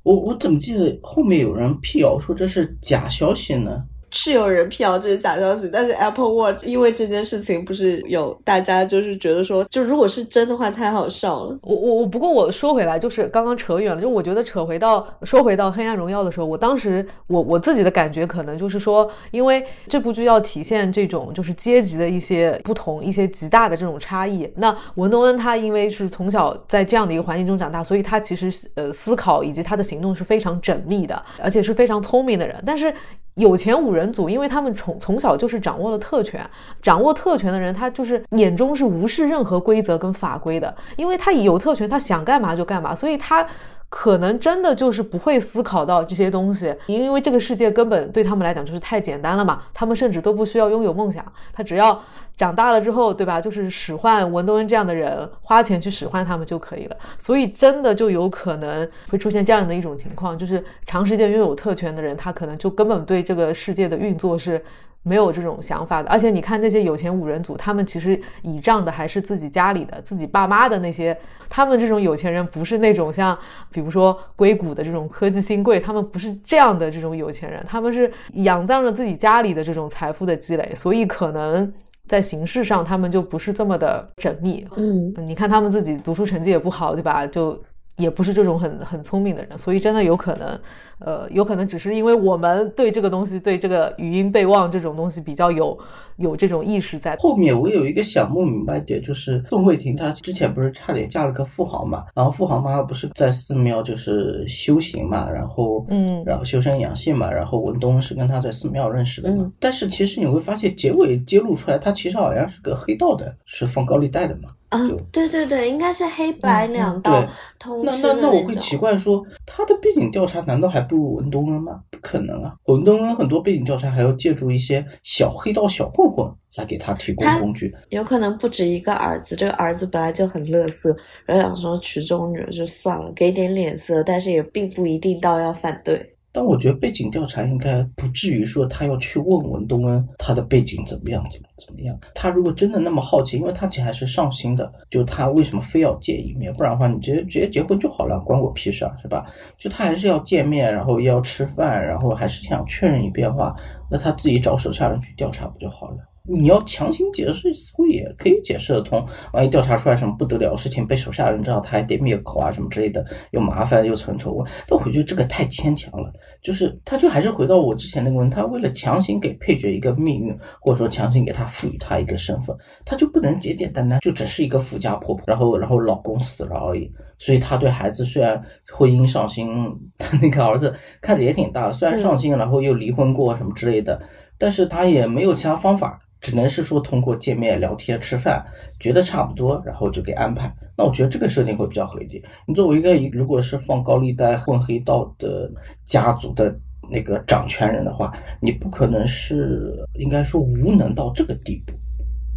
我我怎么记得后面有人辟谣说这是假消息呢？是有人辟谣这是假消息，但是 Apple Watch 因为这件事情不是有大家就是觉得说，就如果是真的话太好笑了。我我我不过我说回来就是刚刚扯远了，就我觉得扯回到说回到黑暗荣耀的时候，我当时我我自己的感觉可能就是说，因为这部剧要体现这种就是阶级的一些不同，一些极大的这种差异。那文东恩他因为是从小在这样的一个环境中长大，所以他其实呃思考以及他的行动是非常缜密的，而且是非常聪明的人，但是。有钱五人组，因为他们从从小就是掌握了特权，掌握特权的人，他就是眼中是无视任何规则跟法规的，因为他有特权，他想干嘛就干嘛，所以他可能真的就是不会思考到这些东西，因为这个世界根本对他们来讲就是太简单了嘛，他们甚至都不需要拥有梦想，他只要。长大了之后，对吧？就是使唤文东恩这样的人，花钱去使唤他们就可以了。所以真的就有可能会出现这样的一种情况，就是长时间拥有特权的人，他可能就根本对这个世界的运作是没有这种想法的。而且你看那些有钱五人组，他们其实倚仗的还是自己家里的、自己爸妈的那些。他们这种有钱人不是那种像，比如说硅谷的这种科技新贵，他们不是这样的这种有钱人，他们是仰仗着自己家里的这种财富的积累，所以可能。在形式上，他们就不是这么的缜密。嗯，你看他们自己读书成绩也不好，对吧？就也不是这种很很聪明的人，所以真的有可能。呃，有可能只是因为我们对这个东西，对这个语音备忘这种东西比较有有这种意识在。后面我有一个想不明白点，就是宋慧婷她之前不是差点嫁了个富豪嘛，然后富豪妈妈不是在寺庙就是修行嘛，然后嗯，然后修身养性嘛，然后文东是跟她在寺庙认识的嘛，但是其实你会发现结尾揭露出来，他其实好像是个黑道的，是放高利贷的嘛。啊，对对对，应该是黑白两道通吃那那那我会奇怪说，他的背景调查难道还不如文东恩吗？不可能啊，文东恩很多背景调查还要借助一些小黑道小混混来给他提供工具。有可能不止一个儿子，这个儿子本来就很乐色，然后想说娶这种女儿就算了，给点脸色，但是也并不一定到要反对。但我觉得背景调查应该不至于说他要去问文东恩他的背景怎么样，怎么怎么样。他如果真的那么好奇，因为他其实还是上心的，就他为什么非要见一面？不然的话，你直接直接结婚就好了，关我屁事啊，是吧？就他还是要见面，然后要吃饭，然后还是想确认一遍话，那他自己找手下人去调查不就好了？你要强行解释，似乎也可以解释得通。万一调查出来什么不得了的事情，被手下人知道，他还得灭口啊，什么之类的，又麻烦又成仇。但我觉得这个太牵强了。就是他，就还是回到我之前那个问题，他为了强行给配角一个命运，或者说强行给他赋予他一个身份，他就不能简简单单就只是一个富家婆婆，然后然后老公死了而已。所以他对孩子虽然婚姻上心，他 <laughs> 那个儿子看着也挺大的，虽然上心，然后又离婚过什么之类的，但是他也没有其他方法。只能是说通过见面聊天吃饭，觉得差不多，然后就给安排。那我觉得这个设定会比较合理。你作为一个如果是放高利贷混黑道的家族的那个掌权人的话，你不可能是应该说无能到这个地步。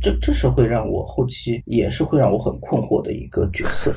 这这是会让我后期也是会让我很困惑的一个角色。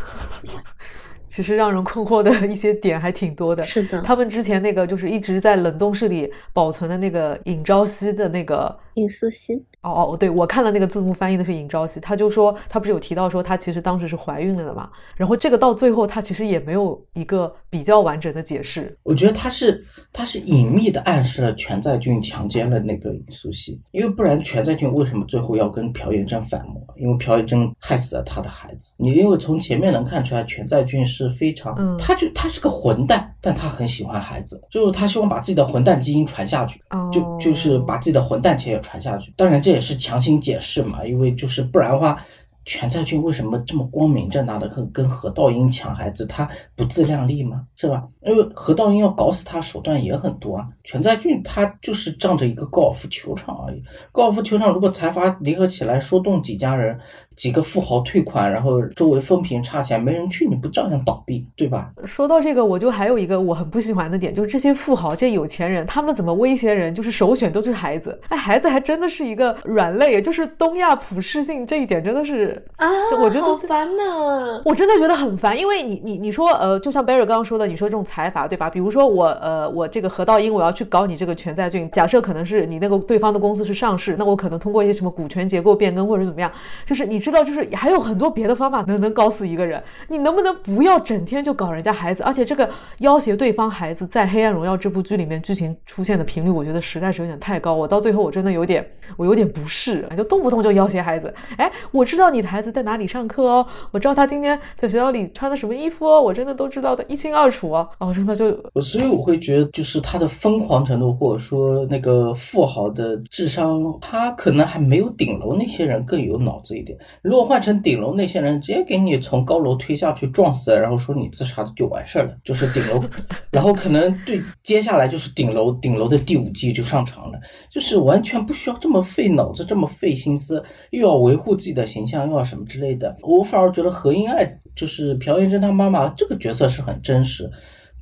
<laughs> 其实让人困惑的一些点还挺多的。是的，他们之前那个就是一直在冷冻室里保存的那个尹朝夕的那个尹素汐。哦哦，对我看了那个字幕翻译的是尹朝夕，他就说他不是有提到说他其实当时是怀孕了的嘛，然后这个到最后他其实也没有一个比较完整的解释。我觉得他是他是隐秘的暗示了全在俊强奸了那个尹素汐，因为不然全在俊为什么最后要跟朴妍珍反目？因为朴妍珍害死了他的孩子。你因为从前面能看出来全在俊是非常，他就他是个混蛋，但他很喜欢孩子，就是他希望把自己的混蛋基因传下去，就就是把自己的混蛋钱也传下去。当然这。也是强行解释嘛，因为就是不然的话，全在俊为什么这么光明正大的跟跟何道英抢孩子，他不自量力吗？是吧？因为何道英要搞死他手段也很多啊。全在俊他就是仗着一个高尔夫球场而已，高尔夫球场如果财阀联合起来说动几家人。几个富豪退款，然后周围风评差起来，没人去，你不照样倒闭，对吧？说到这个，我就还有一个我很不喜欢的点，就是这些富豪、这些有钱人，他们怎么威胁人？就是首选都是孩子，哎，孩子还真的是一个软肋，就是东亚普适性这一点真的是啊，我觉得好烦呐，我真的觉得很烦，因为你你你说呃，就像 Barry 刚刚说的，你说这种财阀对吧？比如说我呃我这个何道英，我要去搞你这个全在俊，假设可能是你那个对方的公司是上市，那我可能通过一些什么股权结构变更或者怎么样，就是你。知道，就是还有很多别的方法能能搞死一个人。你能不能不要整天就搞人家孩子？而且这个要挟对方孩子，在《黑暗荣耀》这部剧里面剧情出现的频率，我觉得实在是有点太高。我到最后我真的有点，我有点不适，就动不动就要挟孩子。哎，我知道你的孩子在哪里上课哦，我知道他今天在学校里穿的什么衣服哦，我真的都知道的一清二楚哦。哦，真的就，所以我会觉得，就是他的疯狂程度，或者说那个富豪的智商，他可能还没有顶楼那些人更有脑子一点。如果换成顶楼那些人，直接给你从高楼推下去撞死，然后说你自杀的就完事儿了，<laughs> 就是顶楼，然后可能对接下来就是顶楼，顶楼的第五季就上场了，就是完全不需要这么费脑子，这么费心思，又要维护自己的形象，又要什么之类的。我反而觉得何英爱就是朴妍珍她妈妈这个角色是很真实。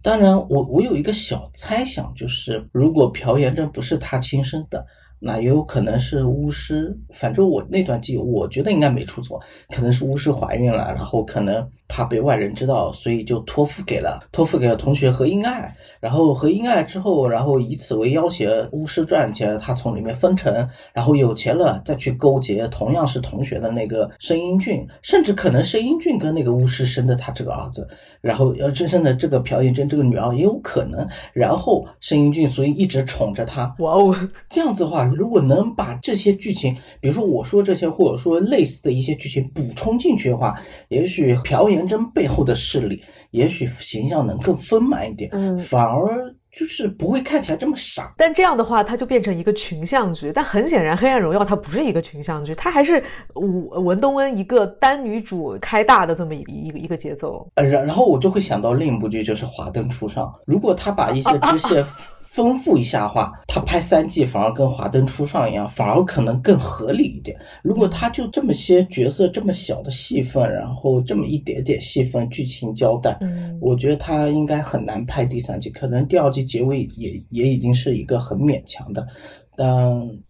当然，我我有一个小猜想，就是如果朴妍珍不是她亲生的。那也有可能是巫师，反正我那段记，我觉得应该没出错，可能是巫师怀孕了，然后可能怕被外人知道，所以就托付给了托付给了同学何英爱，然后何英爱之后，然后以此为要挟巫师赚钱，他从里面分成，然后有钱了再去勾结同样是同学的那个申英俊，甚至可能申英俊跟那个巫师生的他这个儿子，然后要真正的这个朴妍珍这个女儿也有可能，然后申英俊所以一直宠着她，哇哦，这样子的话。如果能把这些剧情，比如说我说这些，或者说类似的一些剧情补充进去的话，也许朴妍珍背后的势力，也许形象能更丰满一点，嗯反而就是不会看起来这么傻。但这样的话，它就变成一个群像剧。但很显然，《黑暗荣耀》它不是一个群像剧，它还是文文东恩一个单女主开大的这么一个一个一个节奏。呃，然然后我就会想到另一部剧，就是《华灯初上》。如果他把一些 <laughs> 支线丰富一下的话，他拍三季反而跟《华灯初上》一样，反而可能更合理一点。如果他就这么些角色这么小的戏份，然后这么一点点戏份剧情交代，嗯我觉得他应该很难拍第三季，可能第二季结尾也也已经是一个很勉强的，但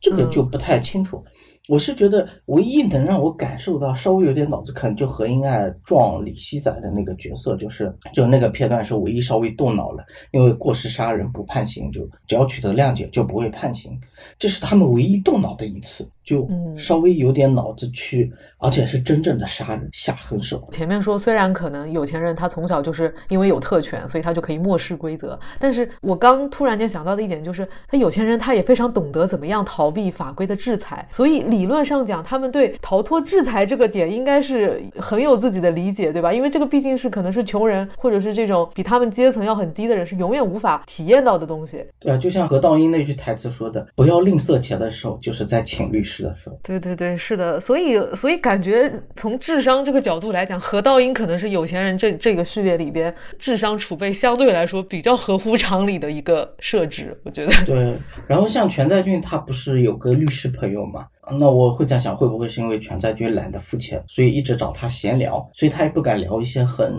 这个就不太清楚。我是觉得唯一能让我感受到稍微有点脑子，坑就何英爱撞李希宰的那个角色，就是就那个片段是唯一稍微动脑了，因为过失杀人不判刑，就只要取得谅解就不会判刑，这是他们唯一动脑的一次，就嗯稍微有点脑子去，而且是真正的杀人下狠手。前面说，虽然可能有钱人他从小就是因为有特权，所以他就可以漠视规则，但是我刚突然间想到的一点就是，他有钱人他也非常懂得怎么样逃避法规的制裁，所以理论上讲，他们对逃脱制裁这个点应该是很有自己的理解，对吧？因为这个毕竟是可能是穷人或者是这种比他们阶层要很低的人是永远无法体验到的东西。对啊，就像何道英那句台词说的：“不要吝啬钱的时候，就是在请律师的时候。”对对对，是的，所以所以感觉从智商这个角度来讲，何道英可能是有钱人这这个序列里边智商储备相对来说比较合乎常理的一个设置，我觉得。<laughs> 对，然后像全在俊他不是有个律师朋友嘛？那我会在想，会不会是因为全在俊懒得付钱，所以一直找他闲聊，所以他也不敢聊一些很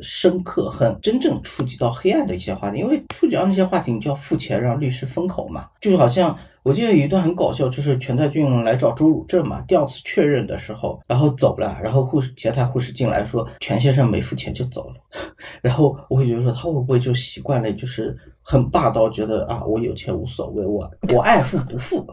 深刻、很真正触及到黑暗的一些话题，因为触及到那些话题，你就要付钱让律师封口嘛。就好像我记得有一段很搞笑，就是全泰俊来找周汝正嘛，第二次确认的时候，然后走了，然后护士前台护士进来说全先生没付钱就走了，<laughs> 然后我会觉得说他会不会就习惯了，就是很霸道，觉得啊我有钱无所谓，我我爱付不付。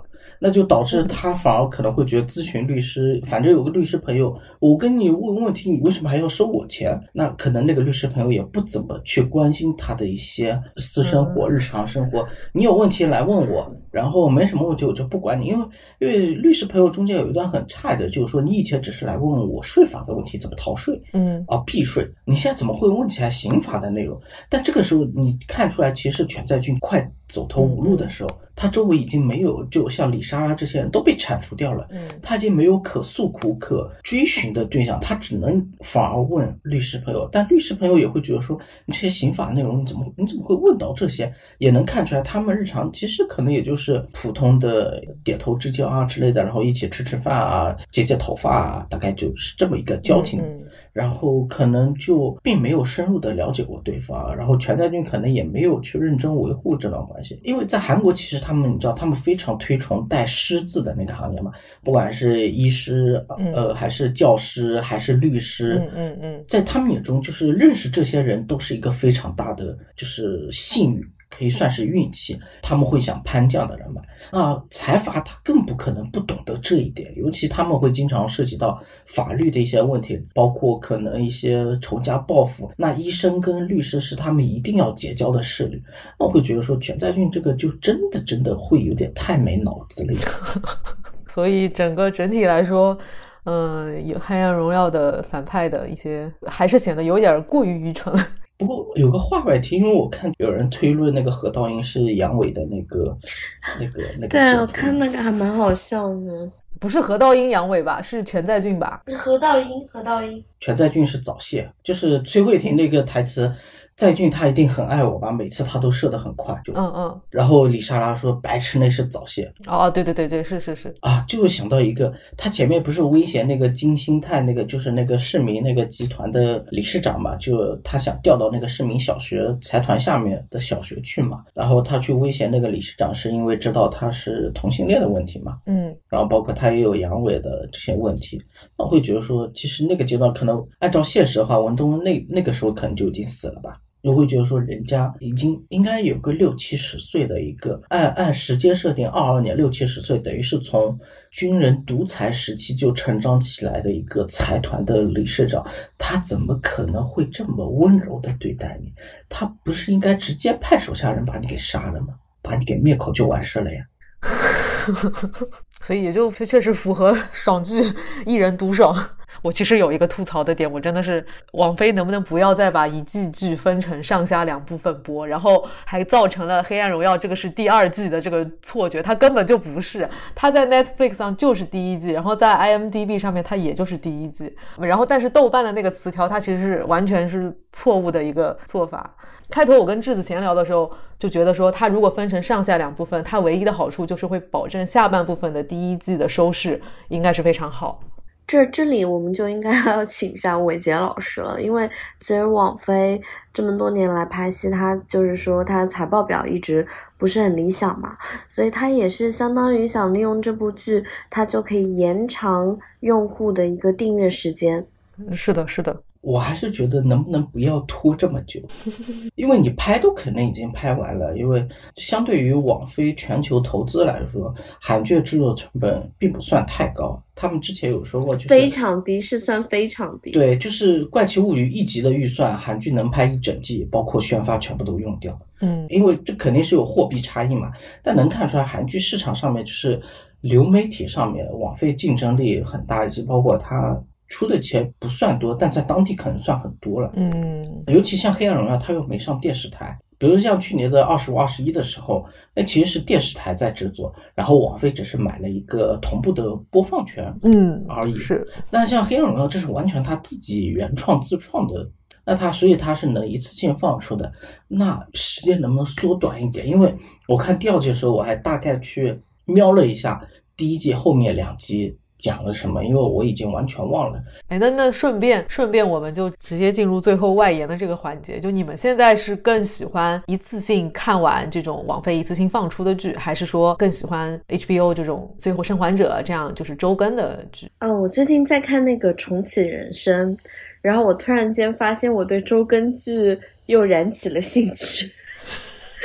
那就导致他反而可能会觉得咨询律师，反正有个律师朋友，我跟你问问题，你为什么还要收我钱？那可能那个律师朋友也不怎么去关心他的一些私生活、日常生活。你有问题来问我，然后没什么问题我就不管你，因为因为律师朋友中间有一段很差的，就是说你以前只是来问问我税法的问题，怎么逃税，嗯啊避税，你现在怎么会问起来刑法的内容？但这个时候你看出来，其实全在俊快走投无路的时候，他周围已经没有，就像李莎拉这些人都被铲除掉了，嗯他已经没有可诉苦、可追寻的对象，他只能反而问律师朋友，但律师朋友也会觉得说，你这些刑法内容你怎么你怎么会问到这些？也能看出来，他们日常其实可能也就是普通的点头之交啊之类的，然后一起吃吃饭啊、剪剪头发啊，大概就是这么一个交情。嗯然后可能就并没有深入的了解过对方，然后全在俊可能也没有去认真维护这段关系，因为在韩国其实他们你知道他们非常推崇带师字的那个行业嘛，不管是医师呃还是教师还是律师，嗯嗯嗯在他们眼中就是认识这些人都是一个非常大的就是幸运。可以算是运气，他们会想攀这样的人嘛？那财阀他更不可能不懂得这一点，尤其他们会经常涉及到法律的一些问题，包括可能一些仇家报复。那医生跟律师是他们一定要结交的势力。那我会觉得说，全在俊这个就真的真的会有点太没脑子了。<laughs> 所以整个整体来说，嗯、有《黑暗荣耀》的反派的一些，还是显得有点过于愚蠢了。不过有个话外题，因为我看有人推论那个何道英是杨伟的那个、那个、那个。对啊，我看那个还蛮好笑的。不是何道英阳痿吧？是全在俊吧？何道英，何道英，全在俊是早泄，就是崔慧婷那个台词。在俊他一定很爱我吧？每次他都射得很快，就嗯嗯。然后李莎拉说：“白痴，那是早泄。”哦，对对对对，是是是。啊，就想到一个，他前面不是威胁那个金星泰那个，就是那个市民那个集团的理事长嘛，就他想调到那个市民小学财团下面的小学去嘛，然后他去威胁那个理事长，是因为知道他是同性恋的问题嘛，嗯然后包括他也有阳痿的这些问题，那我会觉得说，其实那个阶段可能按照现实的话，文东那那个时候可能就已经死了吧。你会觉得说，人家已经应该有个六七十岁的一个，按按时间设定，二二年六七十岁，等于是从军人独裁时期就成长起来的一个财团的理事长，他怎么可能会这么温柔的对待你？他不是应该直接派手下人把你给杀了吗？把你给灭口就完事了呀？<laughs> 所以也就确实符合爽剧一人独爽。我其实有一个吐槽的点，我真的是王菲能不能不要再把一季剧分成上下两部分播，然后还造成了《黑暗荣耀》这个是第二季的这个错觉，它根本就不是，它在 Netflix 上就是第一季，然后在 IMDB 上面它也就是第一季，然后但是豆瓣的那个词条它其实是完全是错误的一个做法。开头我跟智子闲聊的时候就觉得说，它如果分成上下两部分，它唯一的好处就是会保证下半部分的第一季的收视应该是非常好。这这里我们就应该 <laughs> 要请一下伟杰老师了，因为其实网飞这么多年来拍戏，她就是说他财报表一直不是很理想嘛，所以他也是相当于想利用这部剧，他就可以延长用户的一个订阅时间。是的，是的。我还是觉得能不能不要拖这么久，<laughs> 因为你拍都肯定已经拍完了。因为相对于网飞全球投资来说，韩剧制作成本并不算太高。他们之前有说过，非常低，是算非常低。对，就是《怪奇物语》一集的预算，韩剧能拍一整季，包括宣发全部都用掉。嗯，因为这肯定是有货币差异嘛。但能看出来，韩剧市场上面就是流媒体上面，网飞竞争力很大，以及包括它。出的钱不算多，但在当地可能算很多了。嗯，尤其像《黑暗荣耀》，它又没上电视台。比如像去年的二十五、二十一的时候，那其实是电视台在制作，然后网飞只是买了一个同步的播放权，嗯而已。是。那像《黑暗荣耀》，这是完全他自己原创自创的，那他所以他是能一次性放出的。那时间能不能缩短一点？因为我看第二季的时候，我还大概去瞄了一下第一季后面两集。讲了什么？因为我已经完全忘了。哎，那那顺便顺便，我们就直接进入最后外延的这个环节。就你们现在是更喜欢一次性看完这种网飞一次性放出的剧，还是说更喜欢 HBO 这种《最后生还者》这样就是周更的剧？哦，我最近在看那个《重启人生》，然后我突然间发现我对周更剧又燃起了兴趣。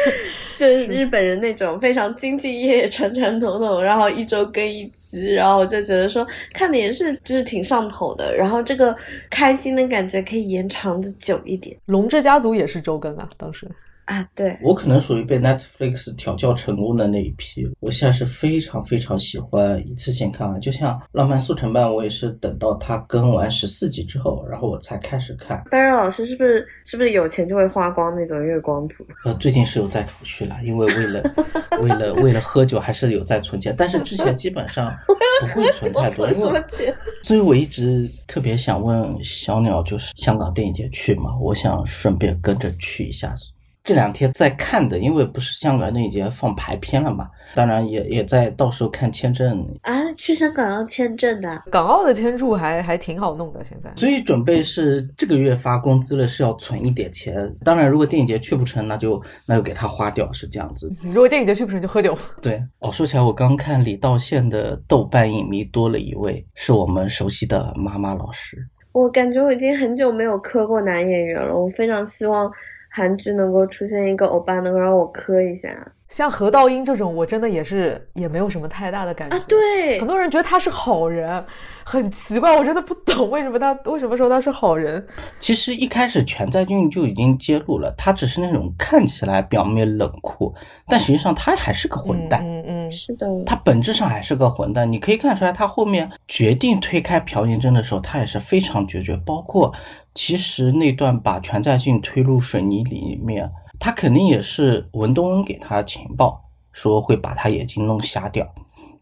<laughs> 就是日本人那种非常兢兢业业、传传统统，然后一周更一集，然后我就觉得说看的也是就是挺上头的，然后这个开心的感觉可以延长的久一点。龙之家族也是周更啊，当时。啊，对我可能属于被 Netflix 调教成功的那一批。我现在是非常非常喜欢一次性看完，就像《浪漫速成班》，我也是等到它更完十四集之后，然后我才开始看。班瑞老师是不是是不是有钱就会花光那种月光族？呃，最近是有在储蓄了，因为为了为了为了喝酒，还是有在存钱。但是之前基本上不会存太多，因为 <laughs> 所以我一直特别想问小鸟，就是香港电影节去嘛？我想顺便跟着去一下。这两天在看的，因为不是香港电影节放排片了嘛，当然也也在到时候看签证啊，去香港要签证的，港澳的签注还还挺好弄的，现在。所以准备是这个月发工资了，是要存一点钱。当然，如果电影节去不成，那就那就给他花掉，是这样子。如果电影节去不成，就喝酒。<laughs> 对，哦，说起来，我刚看李道宪的豆瓣影迷多了一位，是我们熟悉的妈妈老师。我感觉我已经很久没有磕过男演员了，我非常希望。韩剧能够出现一个欧巴，能够让我磕一下。像何道英这种，我真的也是也没有什么太大的感觉。啊，对，很多人觉得他是好人，很奇怪，我真的不懂为什么他为什么说他是好人。其实一开始全在俊就已经揭露了，他只是那种看起来表面冷酷，但实际上他还是个混蛋。嗯嗯，是的，他本质上还是个混蛋。你可以看出来，他后面决定推开朴妍珍的时候，他也是非常决绝。包括其实那段把全在俊推入水泥里面。他肯定也是文东恩给他情报，说会把他眼睛弄瞎掉，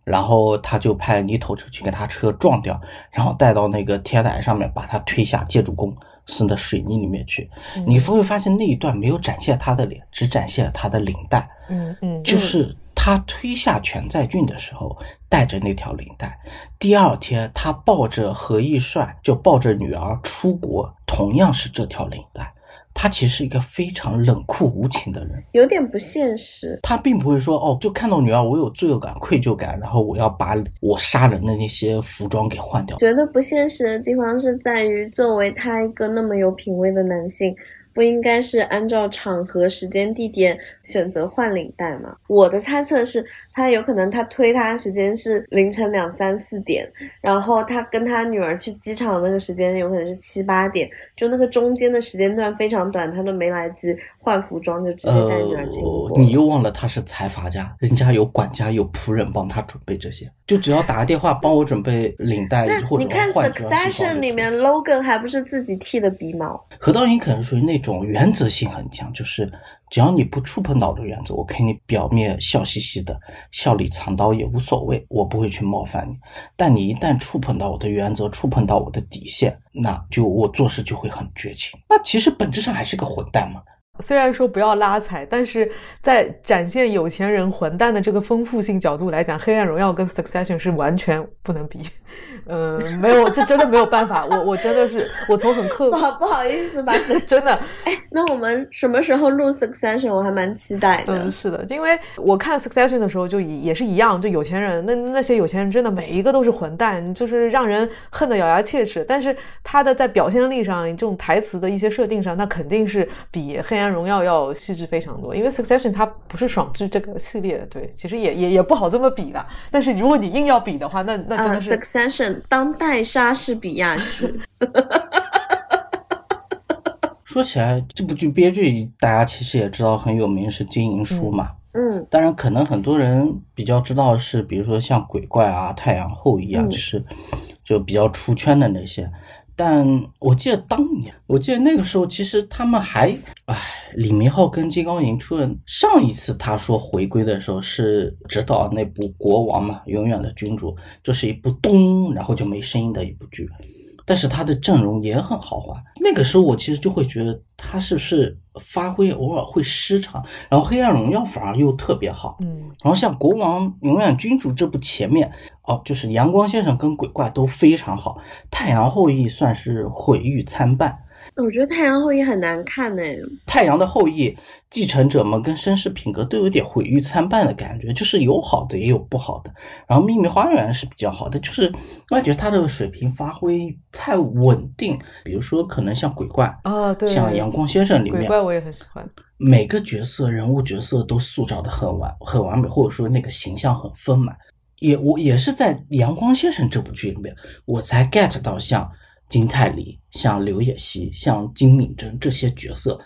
然后他就派泥头车去给他车撞掉，然后带到那个天台上面，把他推下建筑工送到水泥里面去。你会发现那一段没有展现他的脸，只展现了他的领带。嗯嗯，就是他推下全在俊的时候带着那条领带。第二天他抱着何义帅，就抱着女儿出国，同样是这条领带。他其实是一个非常冷酷无情的人，有点不现实。他并不会说哦，就看到女儿我有罪恶感、愧疚感，然后我要把我杀人的那些服装给换掉。觉得不现实的地方是在于，作为他一个那么有品位的男性，不应该是按照场合、时间、地点选择换领带吗？我的猜测是，他有可能他推他时间是凌晨两三四点，然后他跟他女儿去机场那个时间有可能是七八点，就那个中间的时间段非常短，他都没来及换服装就直接带女儿进国。呃，你又忘了他是财阀家，人家有管家有仆人帮他准备这些，就只要打个电话帮我准备领带或者你看《Succession》里面 Logan 还不是自己剃的鼻毛？何道英可能属于那种原则性很强，就是只要你不触碰到我的原则，我看你表面笑嘻嘻的，笑里藏刀也无所谓，我不会去冒犯你。但你一旦触碰到我的原则，触碰到我的底线，那就我做事就会很绝情。那其实本质上还是个混蛋嘛。虽然说不要拉踩，但是在展现有钱人混蛋的这个丰富性角度来讲，《黑暗荣耀》跟《Succession》是完全不能比。嗯，没有，这真的没有办法。我我真的是，我从很客不好不好意思吧，<laughs> 真的。哎，那我们什么时候录《Succession》？我还蛮期待的。嗯，是的，因为我看《Succession》的时候就也是一样，就有钱人，那那些有钱人真的每一个都是混蛋，就是让人恨得咬牙切齿。但是他的在表现力上，这种台词的一些设定上，那肯定是比《黑暗荣耀》要细致非常多。因为《Succession》它不是爽剧这个系列的，对，其实也也也不好这么比的。但是如果你硬要比的话，那那真的是《Succession》。当代莎士比亚剧。<laughs> 说起来，这部剧编剧大家其实也知道很有名，是金银书嘛。嗯，当然可能很多人比较知道是，比如说像鬼怪啊、太阳后裔啊，就是就比较出圈的那些。但我记得当年，我记得那个时候，其实他们还，哎，李明浩跟金刚银出的上一次他说回归的时候是指导那部《国王》嘛，《永远的君主》，就是一部咚，然后就没声音的一部剧。但是他的阵容也很豪华。那个时候我其实就会觉得他是不是发挥偶尔会失常，然后《黑暗荣耀》反而又特别好。嗯，然后像《国王永远君主》这部前面哦，就是阳光先生跟鬼怪都非常好，《太阳后裔》算是毁誉参半。我觉得《太阳后裔》很难看呢。太阳的后裔继承者们跟绅士品格都有点毁誉参半的感觉，就是有好的也有不好的。然后《秘密花园》是比较好的，就是我觉得他的水平发挥太稳定。比如说，可能像鬼怪啊，对，像阳光先生里面，鬼怪我也很喜欢。每个角色人物角色都塑造的很完很完美，或者说那个形象很丰满。也我也是在阳光先生这部剧里面，我才 get 到像。金泰梨、像刘也熙、像金敏珍这些角色，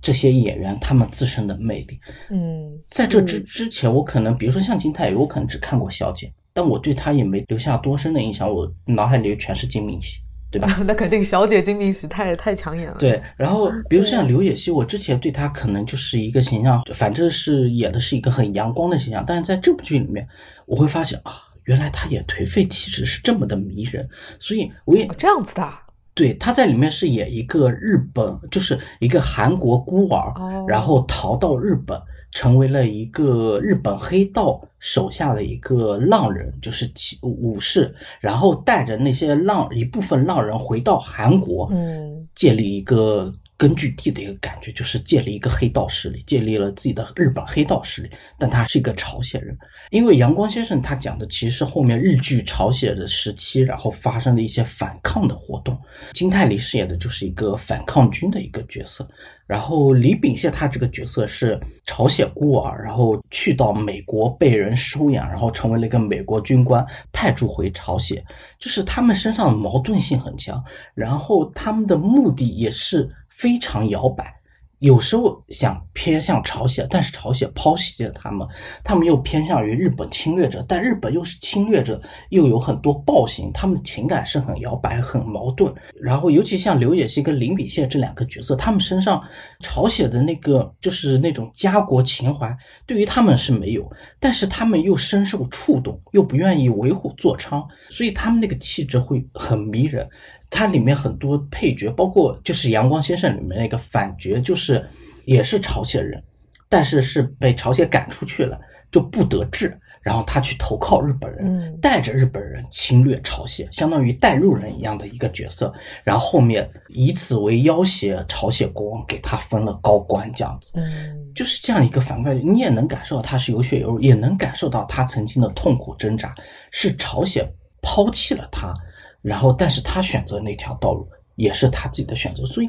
这些演员他们自身的魅力，嗯，在这之之前，我可能比如说像金泰梨，我可能只看过《小姐》，但我对她也没留下多深的印象，我脑海里全是金敏喜，对吧？<laughs> 那肯定，小姐金敏喜太太抢眼了。对，然后比如像刘也熙，我之前对她可能就是一个形象，反正是演的是一个很阳光的形象，但是在这部剧里面，我会发现啊。原来他也颓废体质是这么的迷人，所以我也这样子的。对，他在里面是演一个日本，就是一个韩国孤儿，然后逃到日本，成为了一个日本黑道手下的一个浪人，就是武士，然后带着那些浪一部分浪人回到韩国，嗯，建立一个。根据地的一个感觉，就是建立一个黑道势力，建立了自己的日本黑道势力。但他是一个朝鲜人，因为阳光先生他讲的其实是后面日剧朝鲜的时期，然后发生的一些反抗的活动。金泰梨饰演的就是一个反抗军的一个角色，然后李秉宪他这个角色是朝鲜孤儿，然后去到美国被人收养，然后成为了一个美国军官派驻回朝鲜，就是他们身上的矛盾性很强，然后他们的目的也是。非常摇摆，有时候想偏向朝鲜，但是朝鲜抛弃了他们；他们又偏向于日本侵略者，但日本又是侵略者，又有很多暴行，他们的情感是很摇摆、很矛盾。然后，尤其像刘也熙跟林秉宪这两个角色，他们身上朝鲜的那个就是那种家国情怀，对于他们是没有，但是他们又深受触动，又不愿意为虎作伥，所以他们那个气质会很迷人。它里面很多配角，包括就是《阳光先生》里面那个反角，就是也是朝鲜人，但是是被朝鲜赶出去了，就不得志，然后他去投靠日本人，带着日本人侵略朝鲜，相当于带路人一样的一个角色，然后后面以此为要挟，朝鲜国王给他封了高官，这样子，嗯，就是这样一个反派，你也能感受到他是有血有肉，也能感受到他曾经的痛苦挣扎，是朝鲜抛弃了他。然后，但是他选择那条道路也是他自己的选择，所以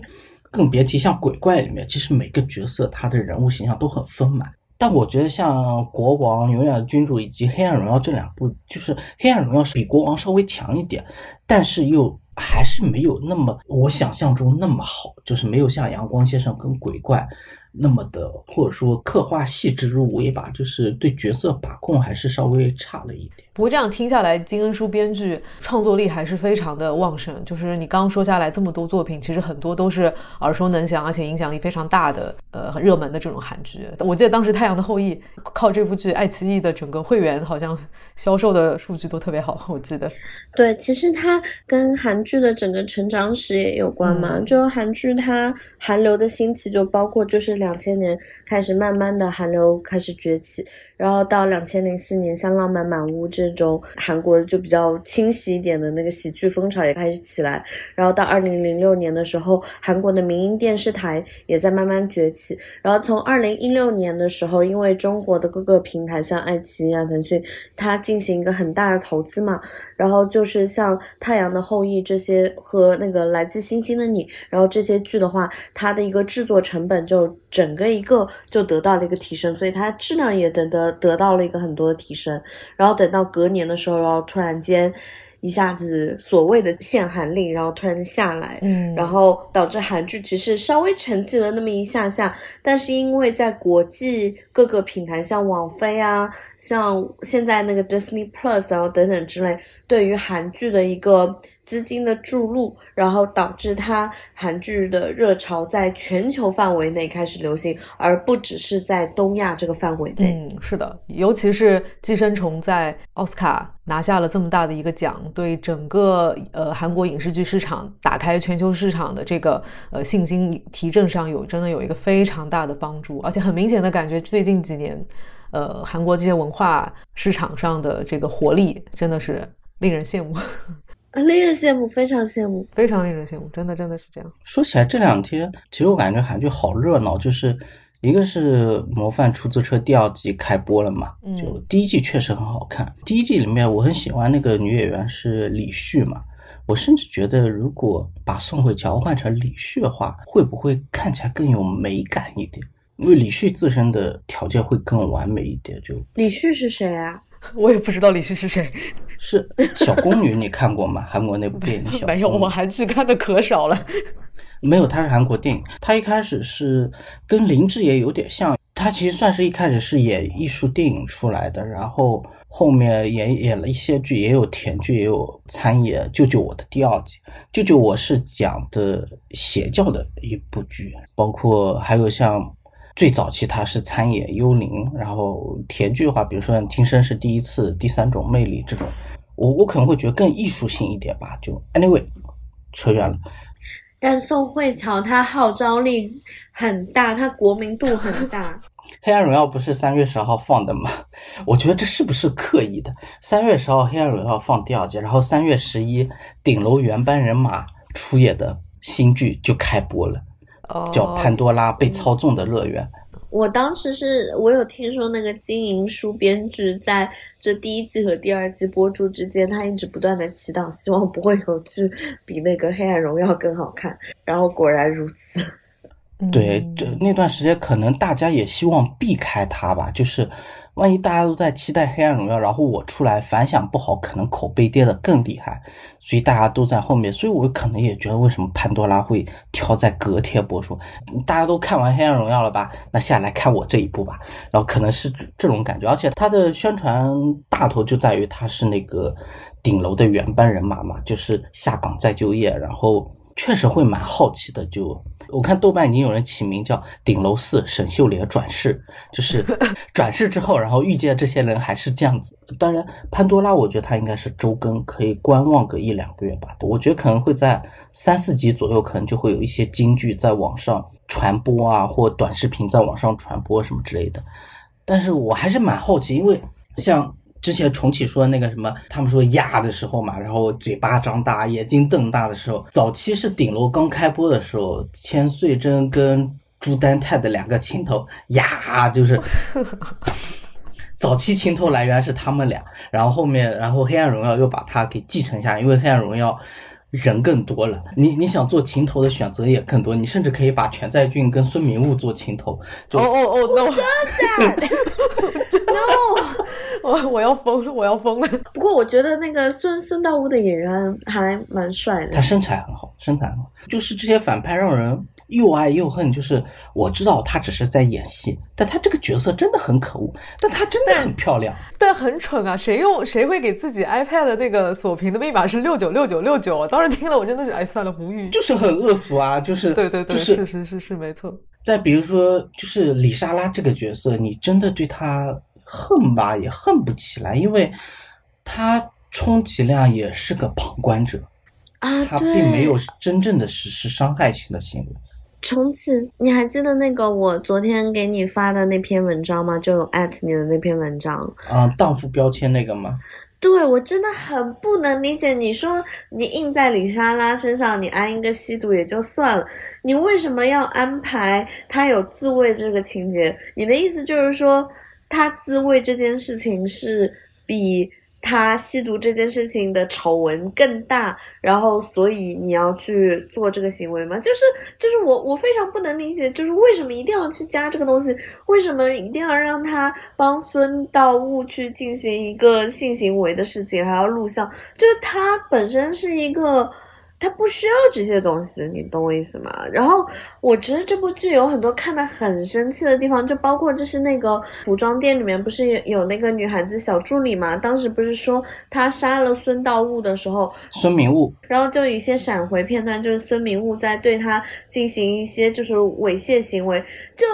更别提像鬼怪里面，其实每个角色他的人物形象都很丰满。但我觉得像国王、永远的君主以及黑暗荣耀这两部，就是黑暗荣耀是比国王稍微强一点，但是又还是没有那么我想象中那么好，就是没有像阳光先生跟鬼怪。那么的，或者说刻画细致入微吧，就是对角色把控还是稍微差了一点。不过这样听下来，金恩淑编剧创作力还是非常的旺盛。就是你刚刚说下来这么多作品，其实很多都是耳熟能详，而且影响力非常大的，呃，很热门的这种韩剧。我记得当时《太阳的后裔》靠这部剧，爱奇艺的整个会员好像销售的数据都特别好。我记得，对，其实它跟韩剧的整个成长史也有关嘛。就韩剧它韩流的兴起，就包括就是两千年开始，慢慢的韩流开始崛起。然后到两千零四年，像《浪漫满屋》这种韩国就比较清晰一点的那个喜剧风潮也开始起来。然后到二零零六年的时候，韩国的民营电视台也在慢慢崛起。然后从二零一六年的时候，因为中国的各个平台像爱奇艺啊、腾讯，它进行一个很大的投资嘛，然后就是像《太阳的后裔》这些和那个《来自星星的你》，然后这些剧的话，它的一个制作成本就整个一个就得到了一个提升，所以它质量也等得。得到了一个很多的提升，然后等到隔年的时候，然后突然间一下子所谓的限韩令，然后突然下来，嗯，然后导致韩剧其实稍微沉寂了那么一下下，但是因为在国际各个平台，像网飞啊，像现在那个 Disney Plus，然后等等之类，对于韩剧的一个。资金的注入，然后导致它韩剧的热潮在全球范围内开始流行，而不只是在东亚这个范围内。嗯，是的，尤其是《寄生虫》在奥斯卡拿下了这么大的一个奖，对整个呃韩国影视剧市场打开全球市场的这个呃信心提振上有真的有一个非常大的帮助，而且很明显的感觉最近几年，呃韩国这些文化 <laughs> 市场上的这个活力真的是令人羡慕。令人羡慕，非常羡慕，非常令人羡慕，真的，真的是这样。说起来，这两天其实我感觉韩剧好热闹，就是一个是《模范出租车》第二季开播了嘛，就第一季确实很好看。第一季里面我很喜欢那个女演员是李旭嘛，我甚至觉得如果把宋慧乔换成李旭的话，会不会看起来更有美感一点？因为李旭自身的条件会更完美一点。就李旭是谁啊？<laughs> 我也不知道李旭是谁。是小宫女，你看过吗？韩国那部电影？没有，我韩剧看的可少了。没有，它是韩国电影。它一开始是跟林志也有点像，它其实算是一开始是演艺术电影出来的，然后后面演演了一些剧，也有甜剧，也有参演《救救我》的第二季。《救救我》是讲的邪教的一部剧，包括还有像。最早期他是参演幽灵，然后甜剧的话，比如说像《今生是第一次》《第三种魅力》这种，我我可能会觉得更艺术性一点吧。就 anyway，扯远了。但宋慧乔她号召力很大，她国民度很大。<laughs>《黑暗荣耀》不是三月十号放的吗？<laughs> 我觉得这是不是刻意的？三月十号《黑暗荣耀》放第二季，然后三月十一顶楼原班人马出演的新剧就开播了。叫潘多拉被操纵的乐园。我当时是我有听说那个金银书编剧在这第一季和第二季播出之间，他一直不断的祈祷，希望不会有剧比那个《黑暗荣耀》更好看。然后果然如此。对，这那段时间可能大家也希望避开它吧，就是。万一大家都在期待《黑暗荣耀》，然后我出来反响不好，可能口碑跌得更厉害，所以大家都在后面，所以我可能也觉得为什么潘多拉会挑在隔天播出？大家都看完《黑暗荣耀》了吧？那下来看我这一部吧，然后可能是这种感觉，而且它的宣传大头就在于它是那个顶楼的原班人马嘛，就是下岗再就业，然后。确实会蛮好奇的，就我看豆瓣已经有人起名叫“顶楼四沈秀莲转世”，就是 <laughs> 转世之后，然后遇见这些人还是这样子。当然，潘多拉我觉得它应该是周更，可以观望个一两个月吧。我觉得可能会在三四集左右，可能就会有一些京剧在网上传播啊，或短视频在网上传播什么之类的。但是我还是蛮好奇，因为像。之前重启说那个什么，他们说呀的时候嘛，然后嘴巴张大，眼睛瞪大的时候，早期是顶楼刚开播的时候，千穗珍跟朱丹泰的两个情头呀，就是 <laughs> 早期情头来源是他们俩，然后后面，然后黑暗荣耀又把他给继承下来，因为黑暗荣耀，人更多了，你你想做情头的选择也更多，你甚至可以把全在俊跟孙明悟做情头。哦哦哦，no，that <laughs> no，我我要疯，我要疯了。不过我觉得那个孙孙道悟的演员还蛮帅的他，身材很好，身材很好，就是这些反派让人又爱又恨。就是我知道他只是在演戏，但他这个角色真的很可恶，但他真的很漂亮。但很蠢啊！谁用谁会给自己 iPad 的那个锁屏的密码是六九六九六九？我当时听了，我真的是哎算了，无语。就是很恶俗啊，就是对对对，就是是是是没错。再比如说，就是李莎拉这个角色，你真的对她恨吧，也恨不起来，因为她充其量也是个旁观者，啊，她，并没有真正的实施伤害性的行为。重启，你还记得那个我昨天给你发的那篇文章吗？就有艾特你的那篇文章。啊、荡妇标签那个吗？对我真的很不能理解，你说你印在李莎拉身上，你安一个吸毒也就算了，你为什么要安排他有自慰这个情节？你的意思就是说，他自慰这件事情是比他吸毒这件事情的丑闻更大，然后所以你要去做这个行为吗？就是就是我我非常不能理解，就是为什么一定要去加这个东西？为什么一定要让他帮孙道悟去进行一个性行为的事情，还要录像？就是他本身是一个。他不需要这些东西，你懂我意思吗？然后我觉得这部剧有很多看的很生气的地方，就包括就是那个服装店里面不是有有那个女孩子小助理嘛？当时不是说她杀了孙道悟的时候，孙明悟然后就有一些闪回片段，就是孙明悟在对他进行一些就是猥亵行为，就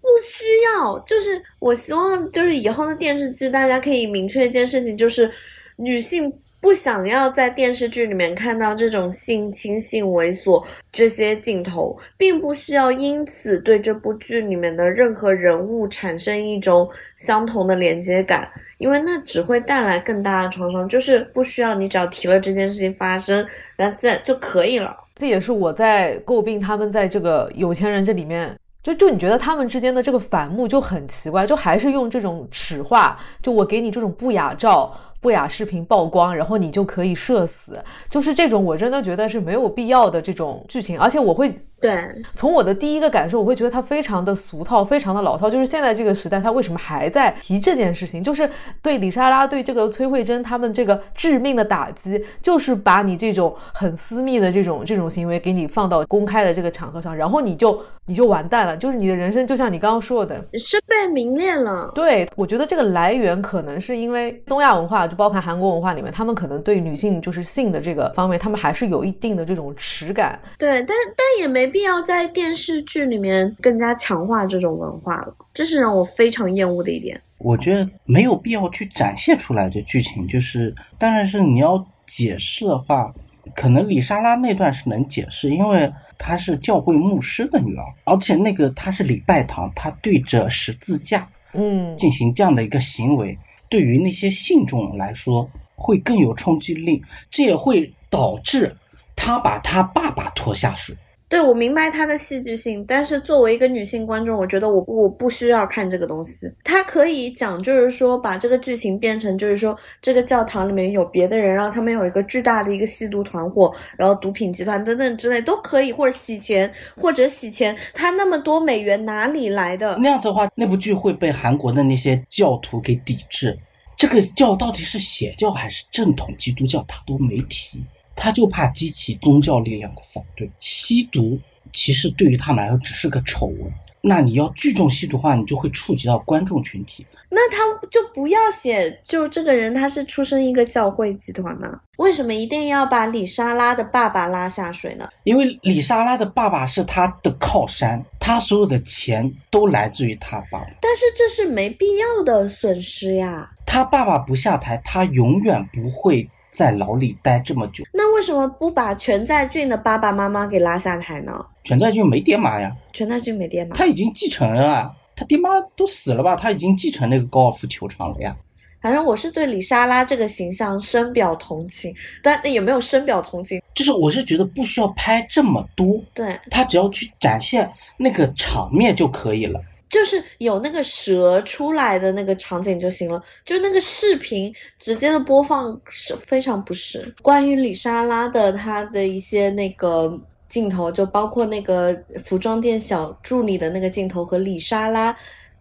不需要。就是我希望就是以后的电视剧，大家可以明确一件事情，就是女性。不想要在电视剧里面看到这种性侵、性猥琐这些镜头，并不需要因此对这部剧里面的任何人物产生一种相同的连接感，因为那只会带来更大的创伤。就是不需要你只要提了这件事情发生，然后再就可以了。这也是我在诟病他们在这个有钱人这里面，就就你觉得他们之间的这个反目就很奇怪，就还是用这种耻化，就我给你这种不雅照。不雅视频曝光，然后你就可以社死，就是这种，我真的觉得是没有必要的这种剧情，而且我会对，从我的第一个感受，我会觉得它非常的俗套，非常的老套。就是现在这个时代，他为什么还在提这件事情？就是对李莎拉、对这个崔慧珍他们这个致命的打击，就是把你这种很私密的这种这种行为给你放到公开的这个场合上，然后你就你就完蛋了，就是你的人生就像你刚刚说的，身败名裂了。对，我觉得这个来源可能是因为东亚文化，就包含韩国文化里面，他们可能对女性就是性的这个方面，他们还是有一定的这种耻感。对，但但也没必要在电视剧里面更加强化这种文化了，这是让我非常厌恶的一点。我觉得没有必要去展现出来的剧情，就是当然是你要解释的话，可能李莎拉那段是能解释，因为她是教会牧师的女儿，而且那个她是礼拜堂，她对着十字架，嗯，进行这样的一个行为，对于那些信众来说会更有冲击力，这也会导致他把他爸爸拖下水。对，我明白它的戏剧性，但是作为一个女性观众，我觉得我我不需要看这个东西。它可以讲，就是说把这个剧情变成，就是说这个教堂里面有别的人，然后他们有一个巨大的一个吸毒团伙，然后毒品集团等等之类都可以，或者洗钱，或者洗钱，他那么多美元哪里来的？那样子的话，那部剧会被韩国的那些教徒给抵制。这个教到底是邪教还是正统基督教，他都没提，他就怕激起宗教力量的反对。吸毒其实对于他们来说只是个丑闻，那你要聚众吸毒的话，你就会触及到观众群体。那他就不要写，就这个人他是出生一个教会集团吗？为什么一定要把李莎拉的爸爸拉下水呢？因为李莎拉的爸爸是他的靠山，他所有的钱都来自于他爸爸。但是这是没必要的损失呀。他爸爸不下台，他永远不会在牢里待这么久。那为什么不把全在俊的爸爸妈妈给拉下台呢？全在俊没爹妈呀，全在俊没爹妈，他已经继承了啊，他爹妈都死了吧？他已经继承那个高尔夫球场了呀。反正我是对李莎拉这个形象深表同情，但也没有深表同情。就是我是觉得不需要拍这么多，对他只要去展现那个场面就可以了。就是有那个蛇出来的那个场景就行了，就那个视频直接的播放是非常不适。关于李莎拉的她的一些那个镜头，就包括那个服装店小助理的那个镜头和李莎拉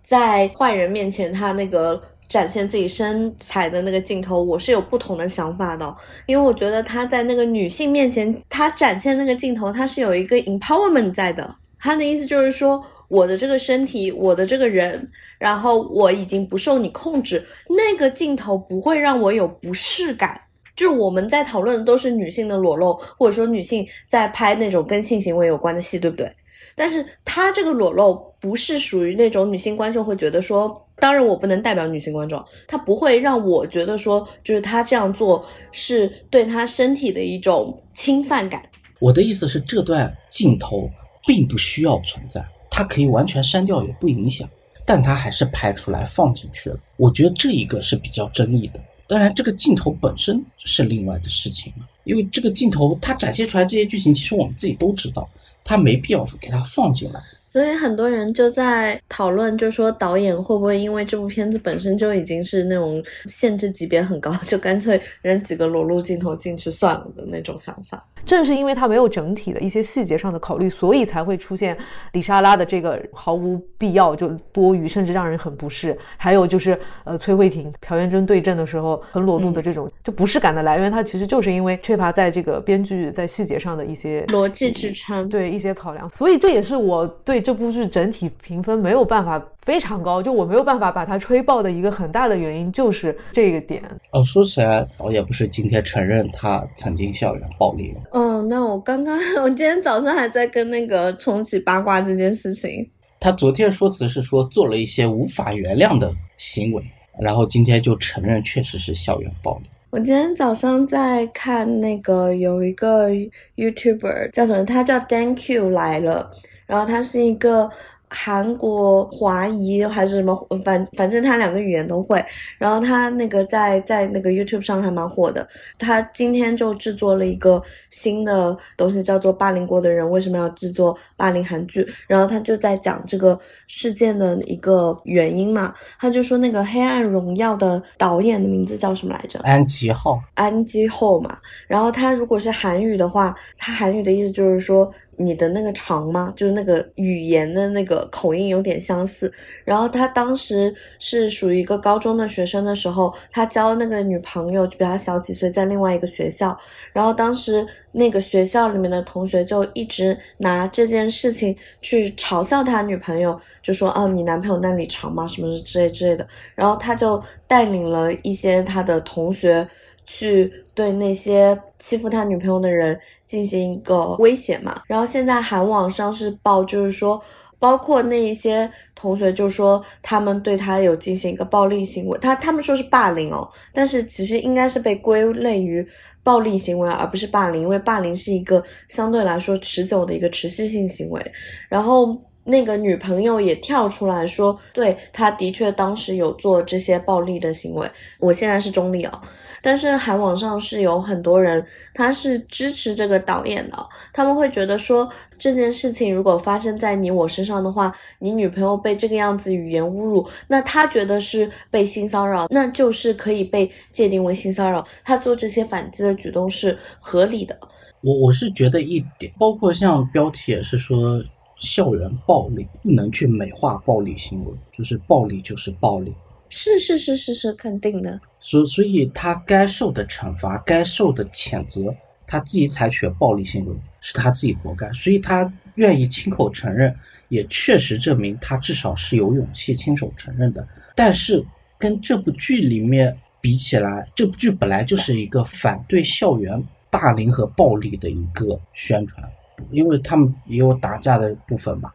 在坏人面前她那个展现自己身材的那个镜头，我是有不同的想法的，因为我觉得她在那个女性面前，她展现那个镜头，她是有一个 empowerment 在的。她的意思就是说。我的这个身体，我的这个人，然后我已经不受你控制，那个镜头不会让我有不适感。就我们在讨论的都是女性的裸露，或者说女性在拍那种跟性行为有关的戏，对不对？但是她这个裸露不是属于那种女性观众会觉得说，当然我不能代表女性观众，她不会让我觉得说，就是她这样做是对她身体的一种侵犯感。我的意思是，这段镜头并不需要存在。它可以完全删掉也不影响，但它还是拍出来放进去了。我觉得这一个是比较争议的。当然，这个镜头本身是另外的事情了，因为这个镜头它展现出来这些剧情，其实我们自己都知道，它没必要给它放进来。所以很多人就在讨论，就说导演会不会因为这部片子本身就已经是那种限制级别很高，就干脆扔几个裸露镜头进去算了的那种想法。正是因为它没有整体的一些细节上的考虑，所以才会出现李莎拉的这个毫无必要就多余，甚至让人很不适。还有就是呃，崔慧婷、朴元贞对阵的时候很裸露的这种就不适感的来源，它其实就是因为缺乏在这个编剧在细节上的一些逻辑支撑，对一些考量。所以这也是我对这部剧整体评分没有办法非常高，就我没有办法把它吹爆的一个很大的原因就是这个点。哦，说起来，导演不是今天承认他曾经校园暴力吗？哦，那我刚刚我今天早上还在跟那个重启八卦这件事情。他昨天说辞是说做了一些无法原谅的行为，然后今天就承认确实是校园暴力。我今天早上在看那个有一个 YouTuber 叫什么，他叫 Thank You 来了，然后他是一个。韩国华裔还是什么，反反正他两个语言都会。然后他那个在在那个 YouTube 上还蛮火的。他今天就制作了一个新的东西，叫做《霸凌过的人为什么要制作霸凌韩剧》。然后他就在讲这个事件的一个原因嘛。他就说那个《黑暗荣耀》的导演的名字叫什么来着？安吉浩。安吉后嘛。然后他如果是韩语的话，他韩语的意思就是说。你的那个长吗？就是那个语言的那个口音有点相似。然后他当时是属于一个高中的学生的时候，他交那个女朋友就比他小几岁，在另外一个学校。然后当时那个学校里面的同学就一直拿这件事情去嘲笑他女朋友，就说哦，你男朋友那里长吗？什么之类之类的。然后他就带领了一些他的同学去对那些欺负他女朋友的人。进行一个威胁嘛，然后现在韩网上是报，就是说，包括那一些同学就说他们对他有进行一个暴力行为，他他们说是霸凌哦，但是其实应该是被归类于暴力行为，而不是霸凌，因为霸凌是一个相对来说持久的一个持续性行为。然后那个女朋友也跳出来说，对他的确当时有做这些暴力的行为，我现在是中立啊。但是韩网上是有很多人，他是支持这个导演的，他们会觉得说这件事情如果发生在你我身上的话，你女朋友被这个样子语言侮辱，那他觉得是被性骚扰，那就是可以被界定为性骚扰，他做这些反击的举动是合理的。我我是觉得一点，包括像标题也是说校园暴力不能去美化暴力行为，就是暴力就是暴力。是是是是是肯定的，所所以他该受的惩罚，该受的谴责，他自己采取暴力行为是他自己活该，所以他愿意亲口承认，也确实证明他至少是有勇气亲手承认的。但是跟这部剧里面比起来，这部剧本来就是一个反对校园霸凌和暴力的一个宣传，因为他们也有打架的部分嘛。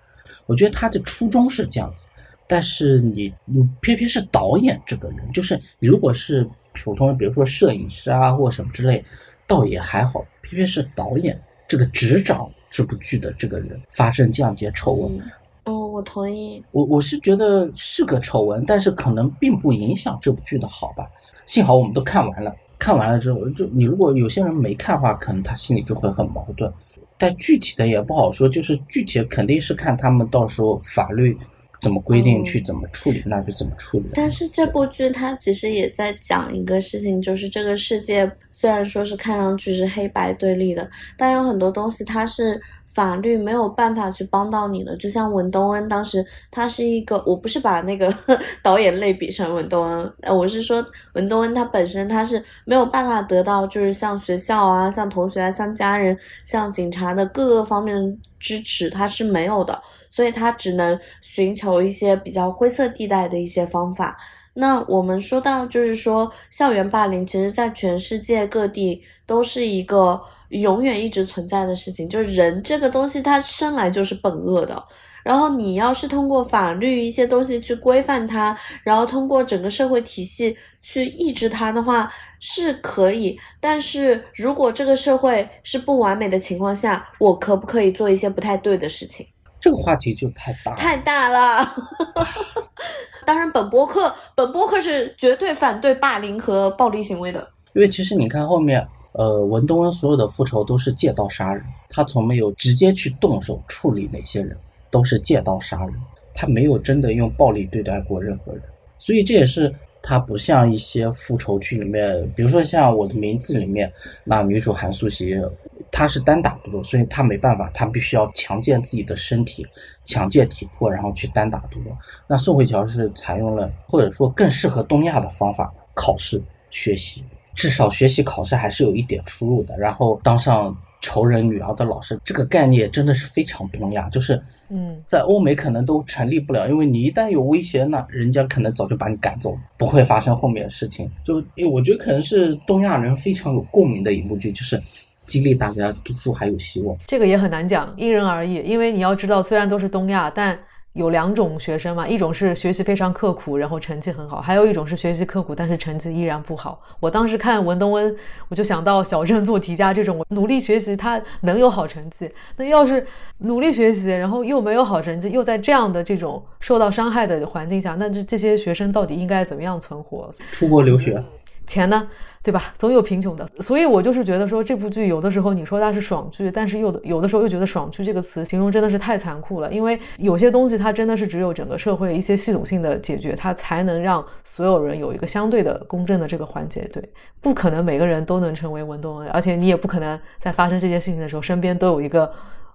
我觉得他的初衷是这样子。但是你你偏偏是导演这个人，就是你如果是普通，比如说摄影师啊或什么之类，倒也还好。偏偏是导演这个执掌这部剧的这个人发生这样一些丑闻，嗯，我同意。我我是觉得是个丑闻，但是可能并不影响这部剧的好吧。幸好我们都看完了，看完了之后，就你如果有些人没看的话，可能他心里就会很矛盾。但具体的也不好说，就是具体肯定是看他们到时候法律。怎么规定嗯去怎么处理，那就怎么处理。但是这部剧它其实也在讲一个事情，就是这个世界虽然说是看上去是黑白对立的，但有很多东西它是法律没有办法去帮到你的。就像文东恩当时，他是一个，我不是把那个 <laughs> 导演类比成文东恩，呃，我是说文东恩他本身他是没有办法得到，就是像学校啊、像同学啊、像家人、像警察的各个方面支持，他是没有的。所以他只能寻求一些比较灰色地带的一些方法。那我们说到，就是说校园霸凌，其实在全世界各地都是一个永远一直存在的事情。就是人这个东西，它生来就是本恶的。然后你要是通过法律一些东西去规范它，然后通过整个社会体系去抑制它的话，是可以。但是如果这个社会是不完美的情况下，我可不可以做一些不太对的事情？这个话题就太大了，太大了。<laughs> 当然，本博客本博客是绝对反对霸凌和暴力行为的。因为其实你看后面，呃，文东恩所有的复仇都是借刀杀人，他从没有直接去动手处理那些人，都是借刀杀人，他没有真的用暴力对待过任何人，所以这也是他不像一些复仇剧里面，比如说像《我的名字》里面，那女主韩素汐，她是单打独斗，所以他没办法，他必须要强健自己的身体，强健体魄，然后去单打独斗。那宋慧乔是采用了或者说更适合东亚的方法，考试学习。至少学习考试还是有一点出入的，然后当上仇人女儿的老师，这个概念真的是非常东亚，就是嗯在欧美可能都成立不了，因为你一旦有威胁，那人家可能早就把你赶走了，不会发生后面的事情。就因为我觉得可能是东亚人非常有共鸣的一部剧，就是激励大家读书还有希望。这个也很难讲，因人而异。因为你要知道，虽然都是东亚，但有两种学生嘛，一种是学习非常刻苦，然后成绩很好；还有一种是学习刻苦，但是成绩依然不好。我当时看文东恩，我就想到小镇做题家这种努力学习，他能有好成绩。那要是努力学习，然后又没有好成绩，又在这样的这种受到伤害的环境下，那这这些学生到底应该怎么样存活？出国留学，钱呢，对吧？总有贫穷的，所以我就是觉得说这部剧有的时候你说它是爽剧，但是有的有的时候又觉得爽剧这个词形容真的是太残酷了，因为有些东西它真的是只有整个社会一些系统性的解决，它才能让所有人有一个相对的公正的这个环节。对，不可能每个人都能成为文东恩，而且你也不可能在发生这件事情的时候身边都有一个。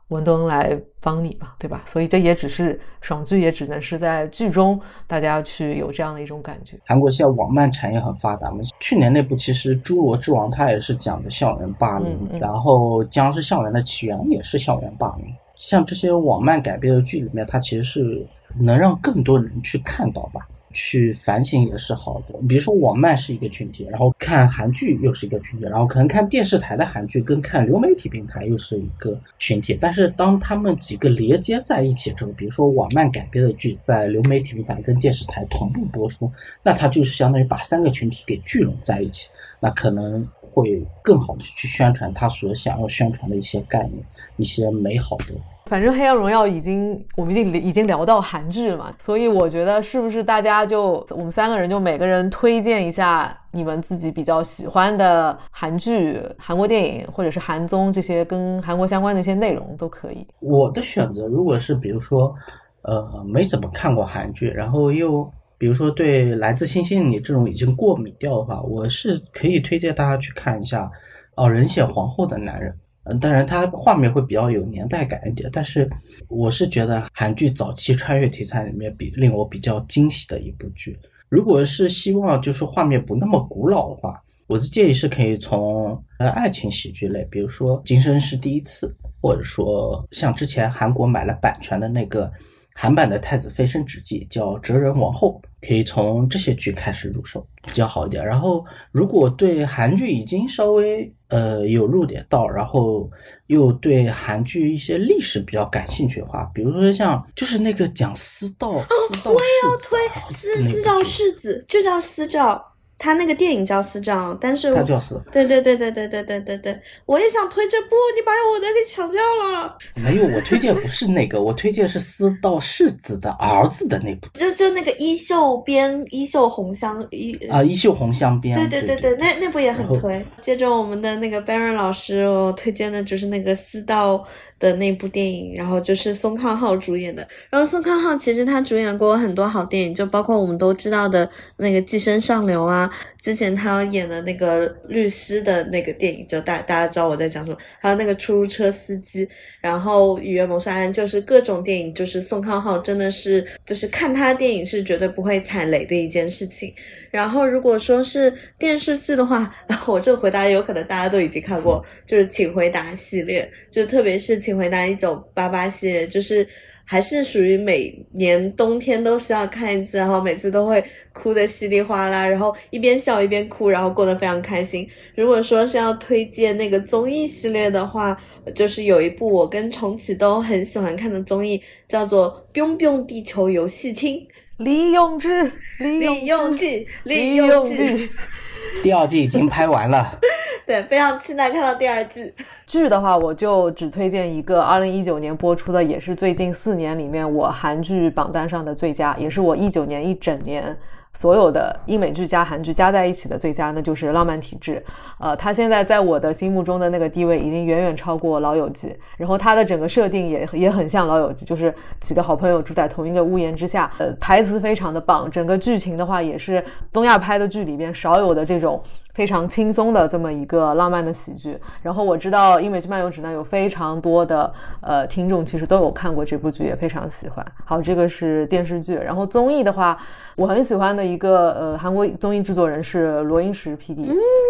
文东来帮你吧，对吧？所以这也只是爽剧，也只能是在剧中大家去有这样的一种感觉。韩国现在网漫产业很发达嘛，去年那部其实《侏罗之王》它也是讲的校园霸凌，嗯嗯然后《僵尸校园的起源》也是校园霸凌。像这些网漫改编的剧里面，它其实是能让更多人去看到吧，去反省也是好的。比如说网漫是一个群体，然后看韩剧又是一个群体，然后可能看电视台的韩剧跟看流媒体平台又是一个群体。但是当他们几个连接在一起之后，比如说网漫改编的剧在流媒体平台跟电视台同步播出，那它就是相当于把三个群体给聚拢在一起，那可能会更好的去宣传他所想要宣传的一些概念，一些美好的。反正《黑暗荣耀》已经，我们已经已经聊到韩剧了嘛，所以我觉得是不是大家就我们三个人就每个人推荐一下你们自己比较喜欢的韩剧、韩国电影或者是韩综这些跟韩国相关的一些内容都可以。我的选择如果是比如说，呃，没怎么看过韩剧，然后又比如说对《来自星星的你》这种已经过敏掉的话，我是可以推荐大家去看一下哦，人选皇后的男人。当然它画面会比较有年代感一点，但是我是觉得韩剧早期穿越题材里面比令我比较惊喜的一部剧。如果是希望就是画面不那么古老的话，我的建议是可以从呃爱情喜剧类，比如说《今生是第一次》，或者说像之前韩国买了版权的那个韩版的《太子妃升职记》，叫《哲人王后》，可以从这些剧开始入手，比较好一点。然后如果对韩剧已经稍微呃有入点道，然后又对韩剧一些历史比较感兴趣的话，比如说像就是那个讲私道、私道哦我也世要推啊私私照世子，就叫私照。他那个电影叫私账，但是他叫私对对对对对对对对对，我也想推这部，你把我的给抢掉了。没有，我推荐不是那个，我推荐是私道世子的儿子的那部就就那个衣袖边衣袖红香衣啊，《衣袖红香边》。对对对对，那那部也很推。接着我们的那个 Baron 老师，我推荐的就是那个私道的那部电影，然后就是宋康昊主演的。然后宋康昊其实他主演过很多好电影，就包括我们都知道的那个《寄生上流》啊，之前他演的那个律师的那个电影，就大大家知道我在讲什么。还有那个出租车司机，然后《语言谋杀案》，就是各种电影，就是宋康昊真的是就是看他电影是绝对不会踩雷的一件事情。然后如果说是电视剧的话，<laughs> 我这个回答有可能大家都已经看过，就是《请回答》系列，就特别是《请回答一九八八》系列，就是还是属于每年冬天都需要看一次，然后每次都会哭的稀里哗啦，然后一边笑一边哭，然后过得非常开心。如果说是要推荐那个综艺系列的话，就是有一部我跟重启都很喜欢看的综艺，叫做《biu biu 地球游戏厅》。李永志，李李永志，李永永记，记。<laughs> 第二季已经拍完了，<laughs> 对，非常期待看到第二季。剧的话，我就只推荐一个，二零一九年播出的，也是最近四年里面我韩剧榜单上的最佳，也是我一九年一整年所有的英美剧加韩剧加在一起的最佳，那就是《浪漫体质》。呃，它现在在我的心目中的那个地位已经远远超过《老友记》，然后它的整个设定也也很像《老友记》，就是几个好朋友住在同一个屋檐之下。呃，台词非常的棒，整个剧情的话也是东亚拍的剧里边少有的这种。非常轻松的这么一个浪漫的喜剧，然后我知道《英美剧漫游指南》有非常多的呃听众其实都有看过这部剧，也非常喜欢。好，这个是电视剧，然后综艺的话，我很喜欢的一个呃韩国综艺制作人是罗英石 PD，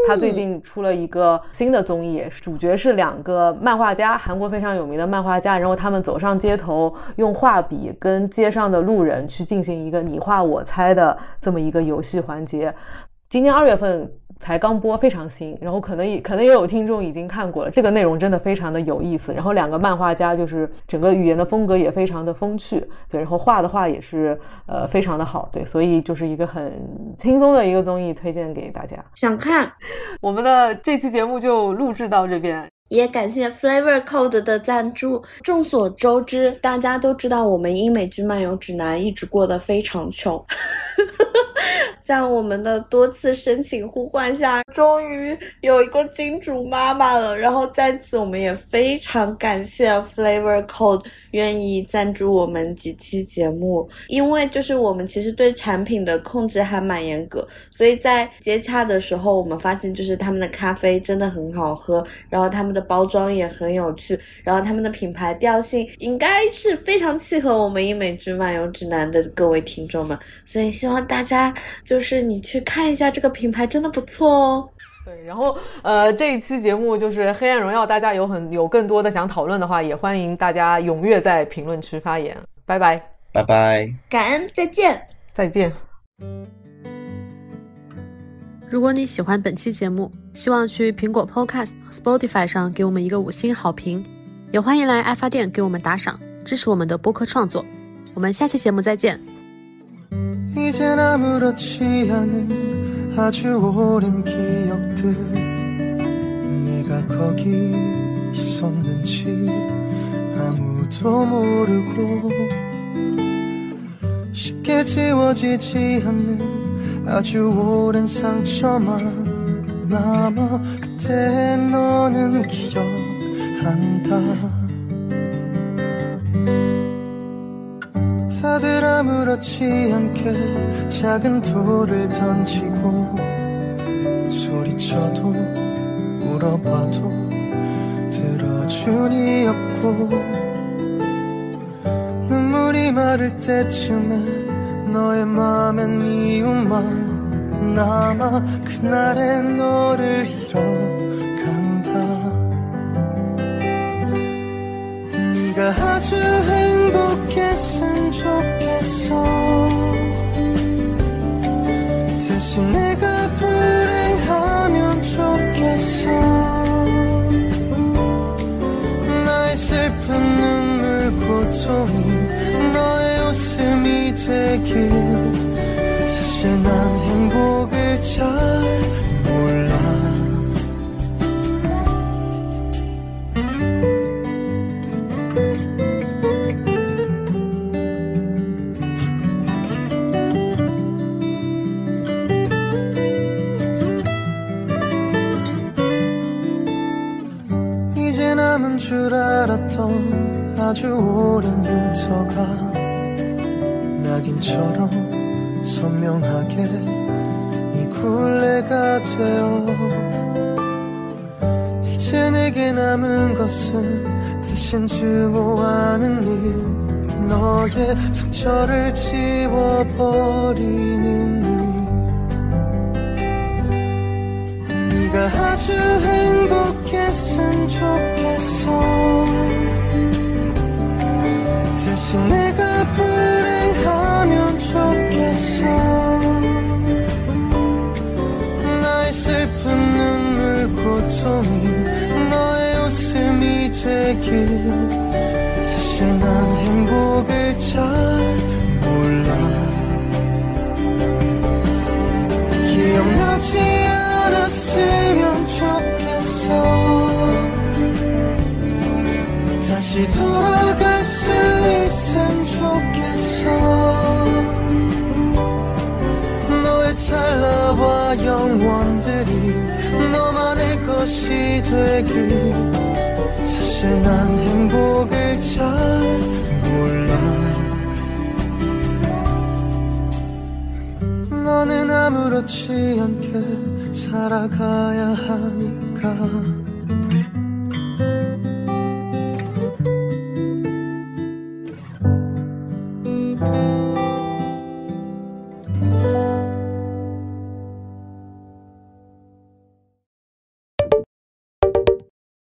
他最近出了一个新的综艺，主角是两个漫画家，韩国非常有名的漫画家，然后他们走上街头，用画笔跟街上的路人去进行一个你画我猜的这么一个游戏环节。今年二月份才刚播，非常新。然后可能也可能也有听众已经看过了，这个内容真的非常的有意思。然后两个漫画家就是整个语言的风格也非常的风趣，对，然后画的画也是呃非常的好，对，所以就是一个很轻松的一个综艺，推荐给大家。想看，<laughs> 我们的这期节目就录制到这边。也感谢 Flavor Code 的赞助。众所周知，大家都知道我们英美剧漫游指南一直过得非常穷。在我们的多次申请呼唤下，终于有一个金主妈妈了。然后在此，我们也非常感谢 Flavor Code 愿意赞助我们几期节目。因为就是我们其实对产品的控制还蛮严格，所以在接洽的时候，我们发现就是他们的咖啡真的很好喝，然后他们的包装也很有趣，然后他们的品牌调性应该是非常契合我们英美剧漫游指南的各位听众们。所以希望大家就是你去看一下这个品牌，真的不错哦。对，然后呃，这一期节目就是《黑暗荣耀》，大家有很有更多的想讨论的话，也欢迎大家踊跃在评论区发言。拜拜，拜拜。感恩，再见。再见。如果你喜欢本期节目，希望去苹果 Podcast、Spotify 上给我们一个五星好评，也欢迎来爱发电给我们打赏，支持我们的播客创作。我们下期节目再见。 이젠 아무렇지 않은 아주 오랜 기억들. 네가 거기 있었는지 아무도 모르고 쉽게 지워지지 않는 아주 오랜 상처만 남아 그때 너는 기억한다 다들 아무렇지 않게 작은 돌을 던지고 소리쳐도 물어봐도 들어주니 없고 눈물이 마를 때쯤에 너의 맘엔 미움만 남아 그날의 너를 잃어간다. 네가 아주 행복했으면 좋겠어. 대신 내가 불행하면 좋겠어. 나의 슬픈 눈물 고통이 너의 웃음이 되길 아주 오랜 흉터가 낙인처럼 선명하게 이 굴레가 되어 이제 내게 남은 것은 대신 증오하는 일 너의 상처를 지워버리는 일. 네가 아주 행복했으면 좋겠어 내가 불행하면 좋겠어. 나의 슬픈 눈물 고통이 너의 웃음이 되길. 사실 난 행복을 잘 몰라. 기억나지 않았으면 좋겠어. 다시 돌아 것이 되길 사실 난 행복을 잘 몰라. 너는 아무렇지 않게 살아가야 하니까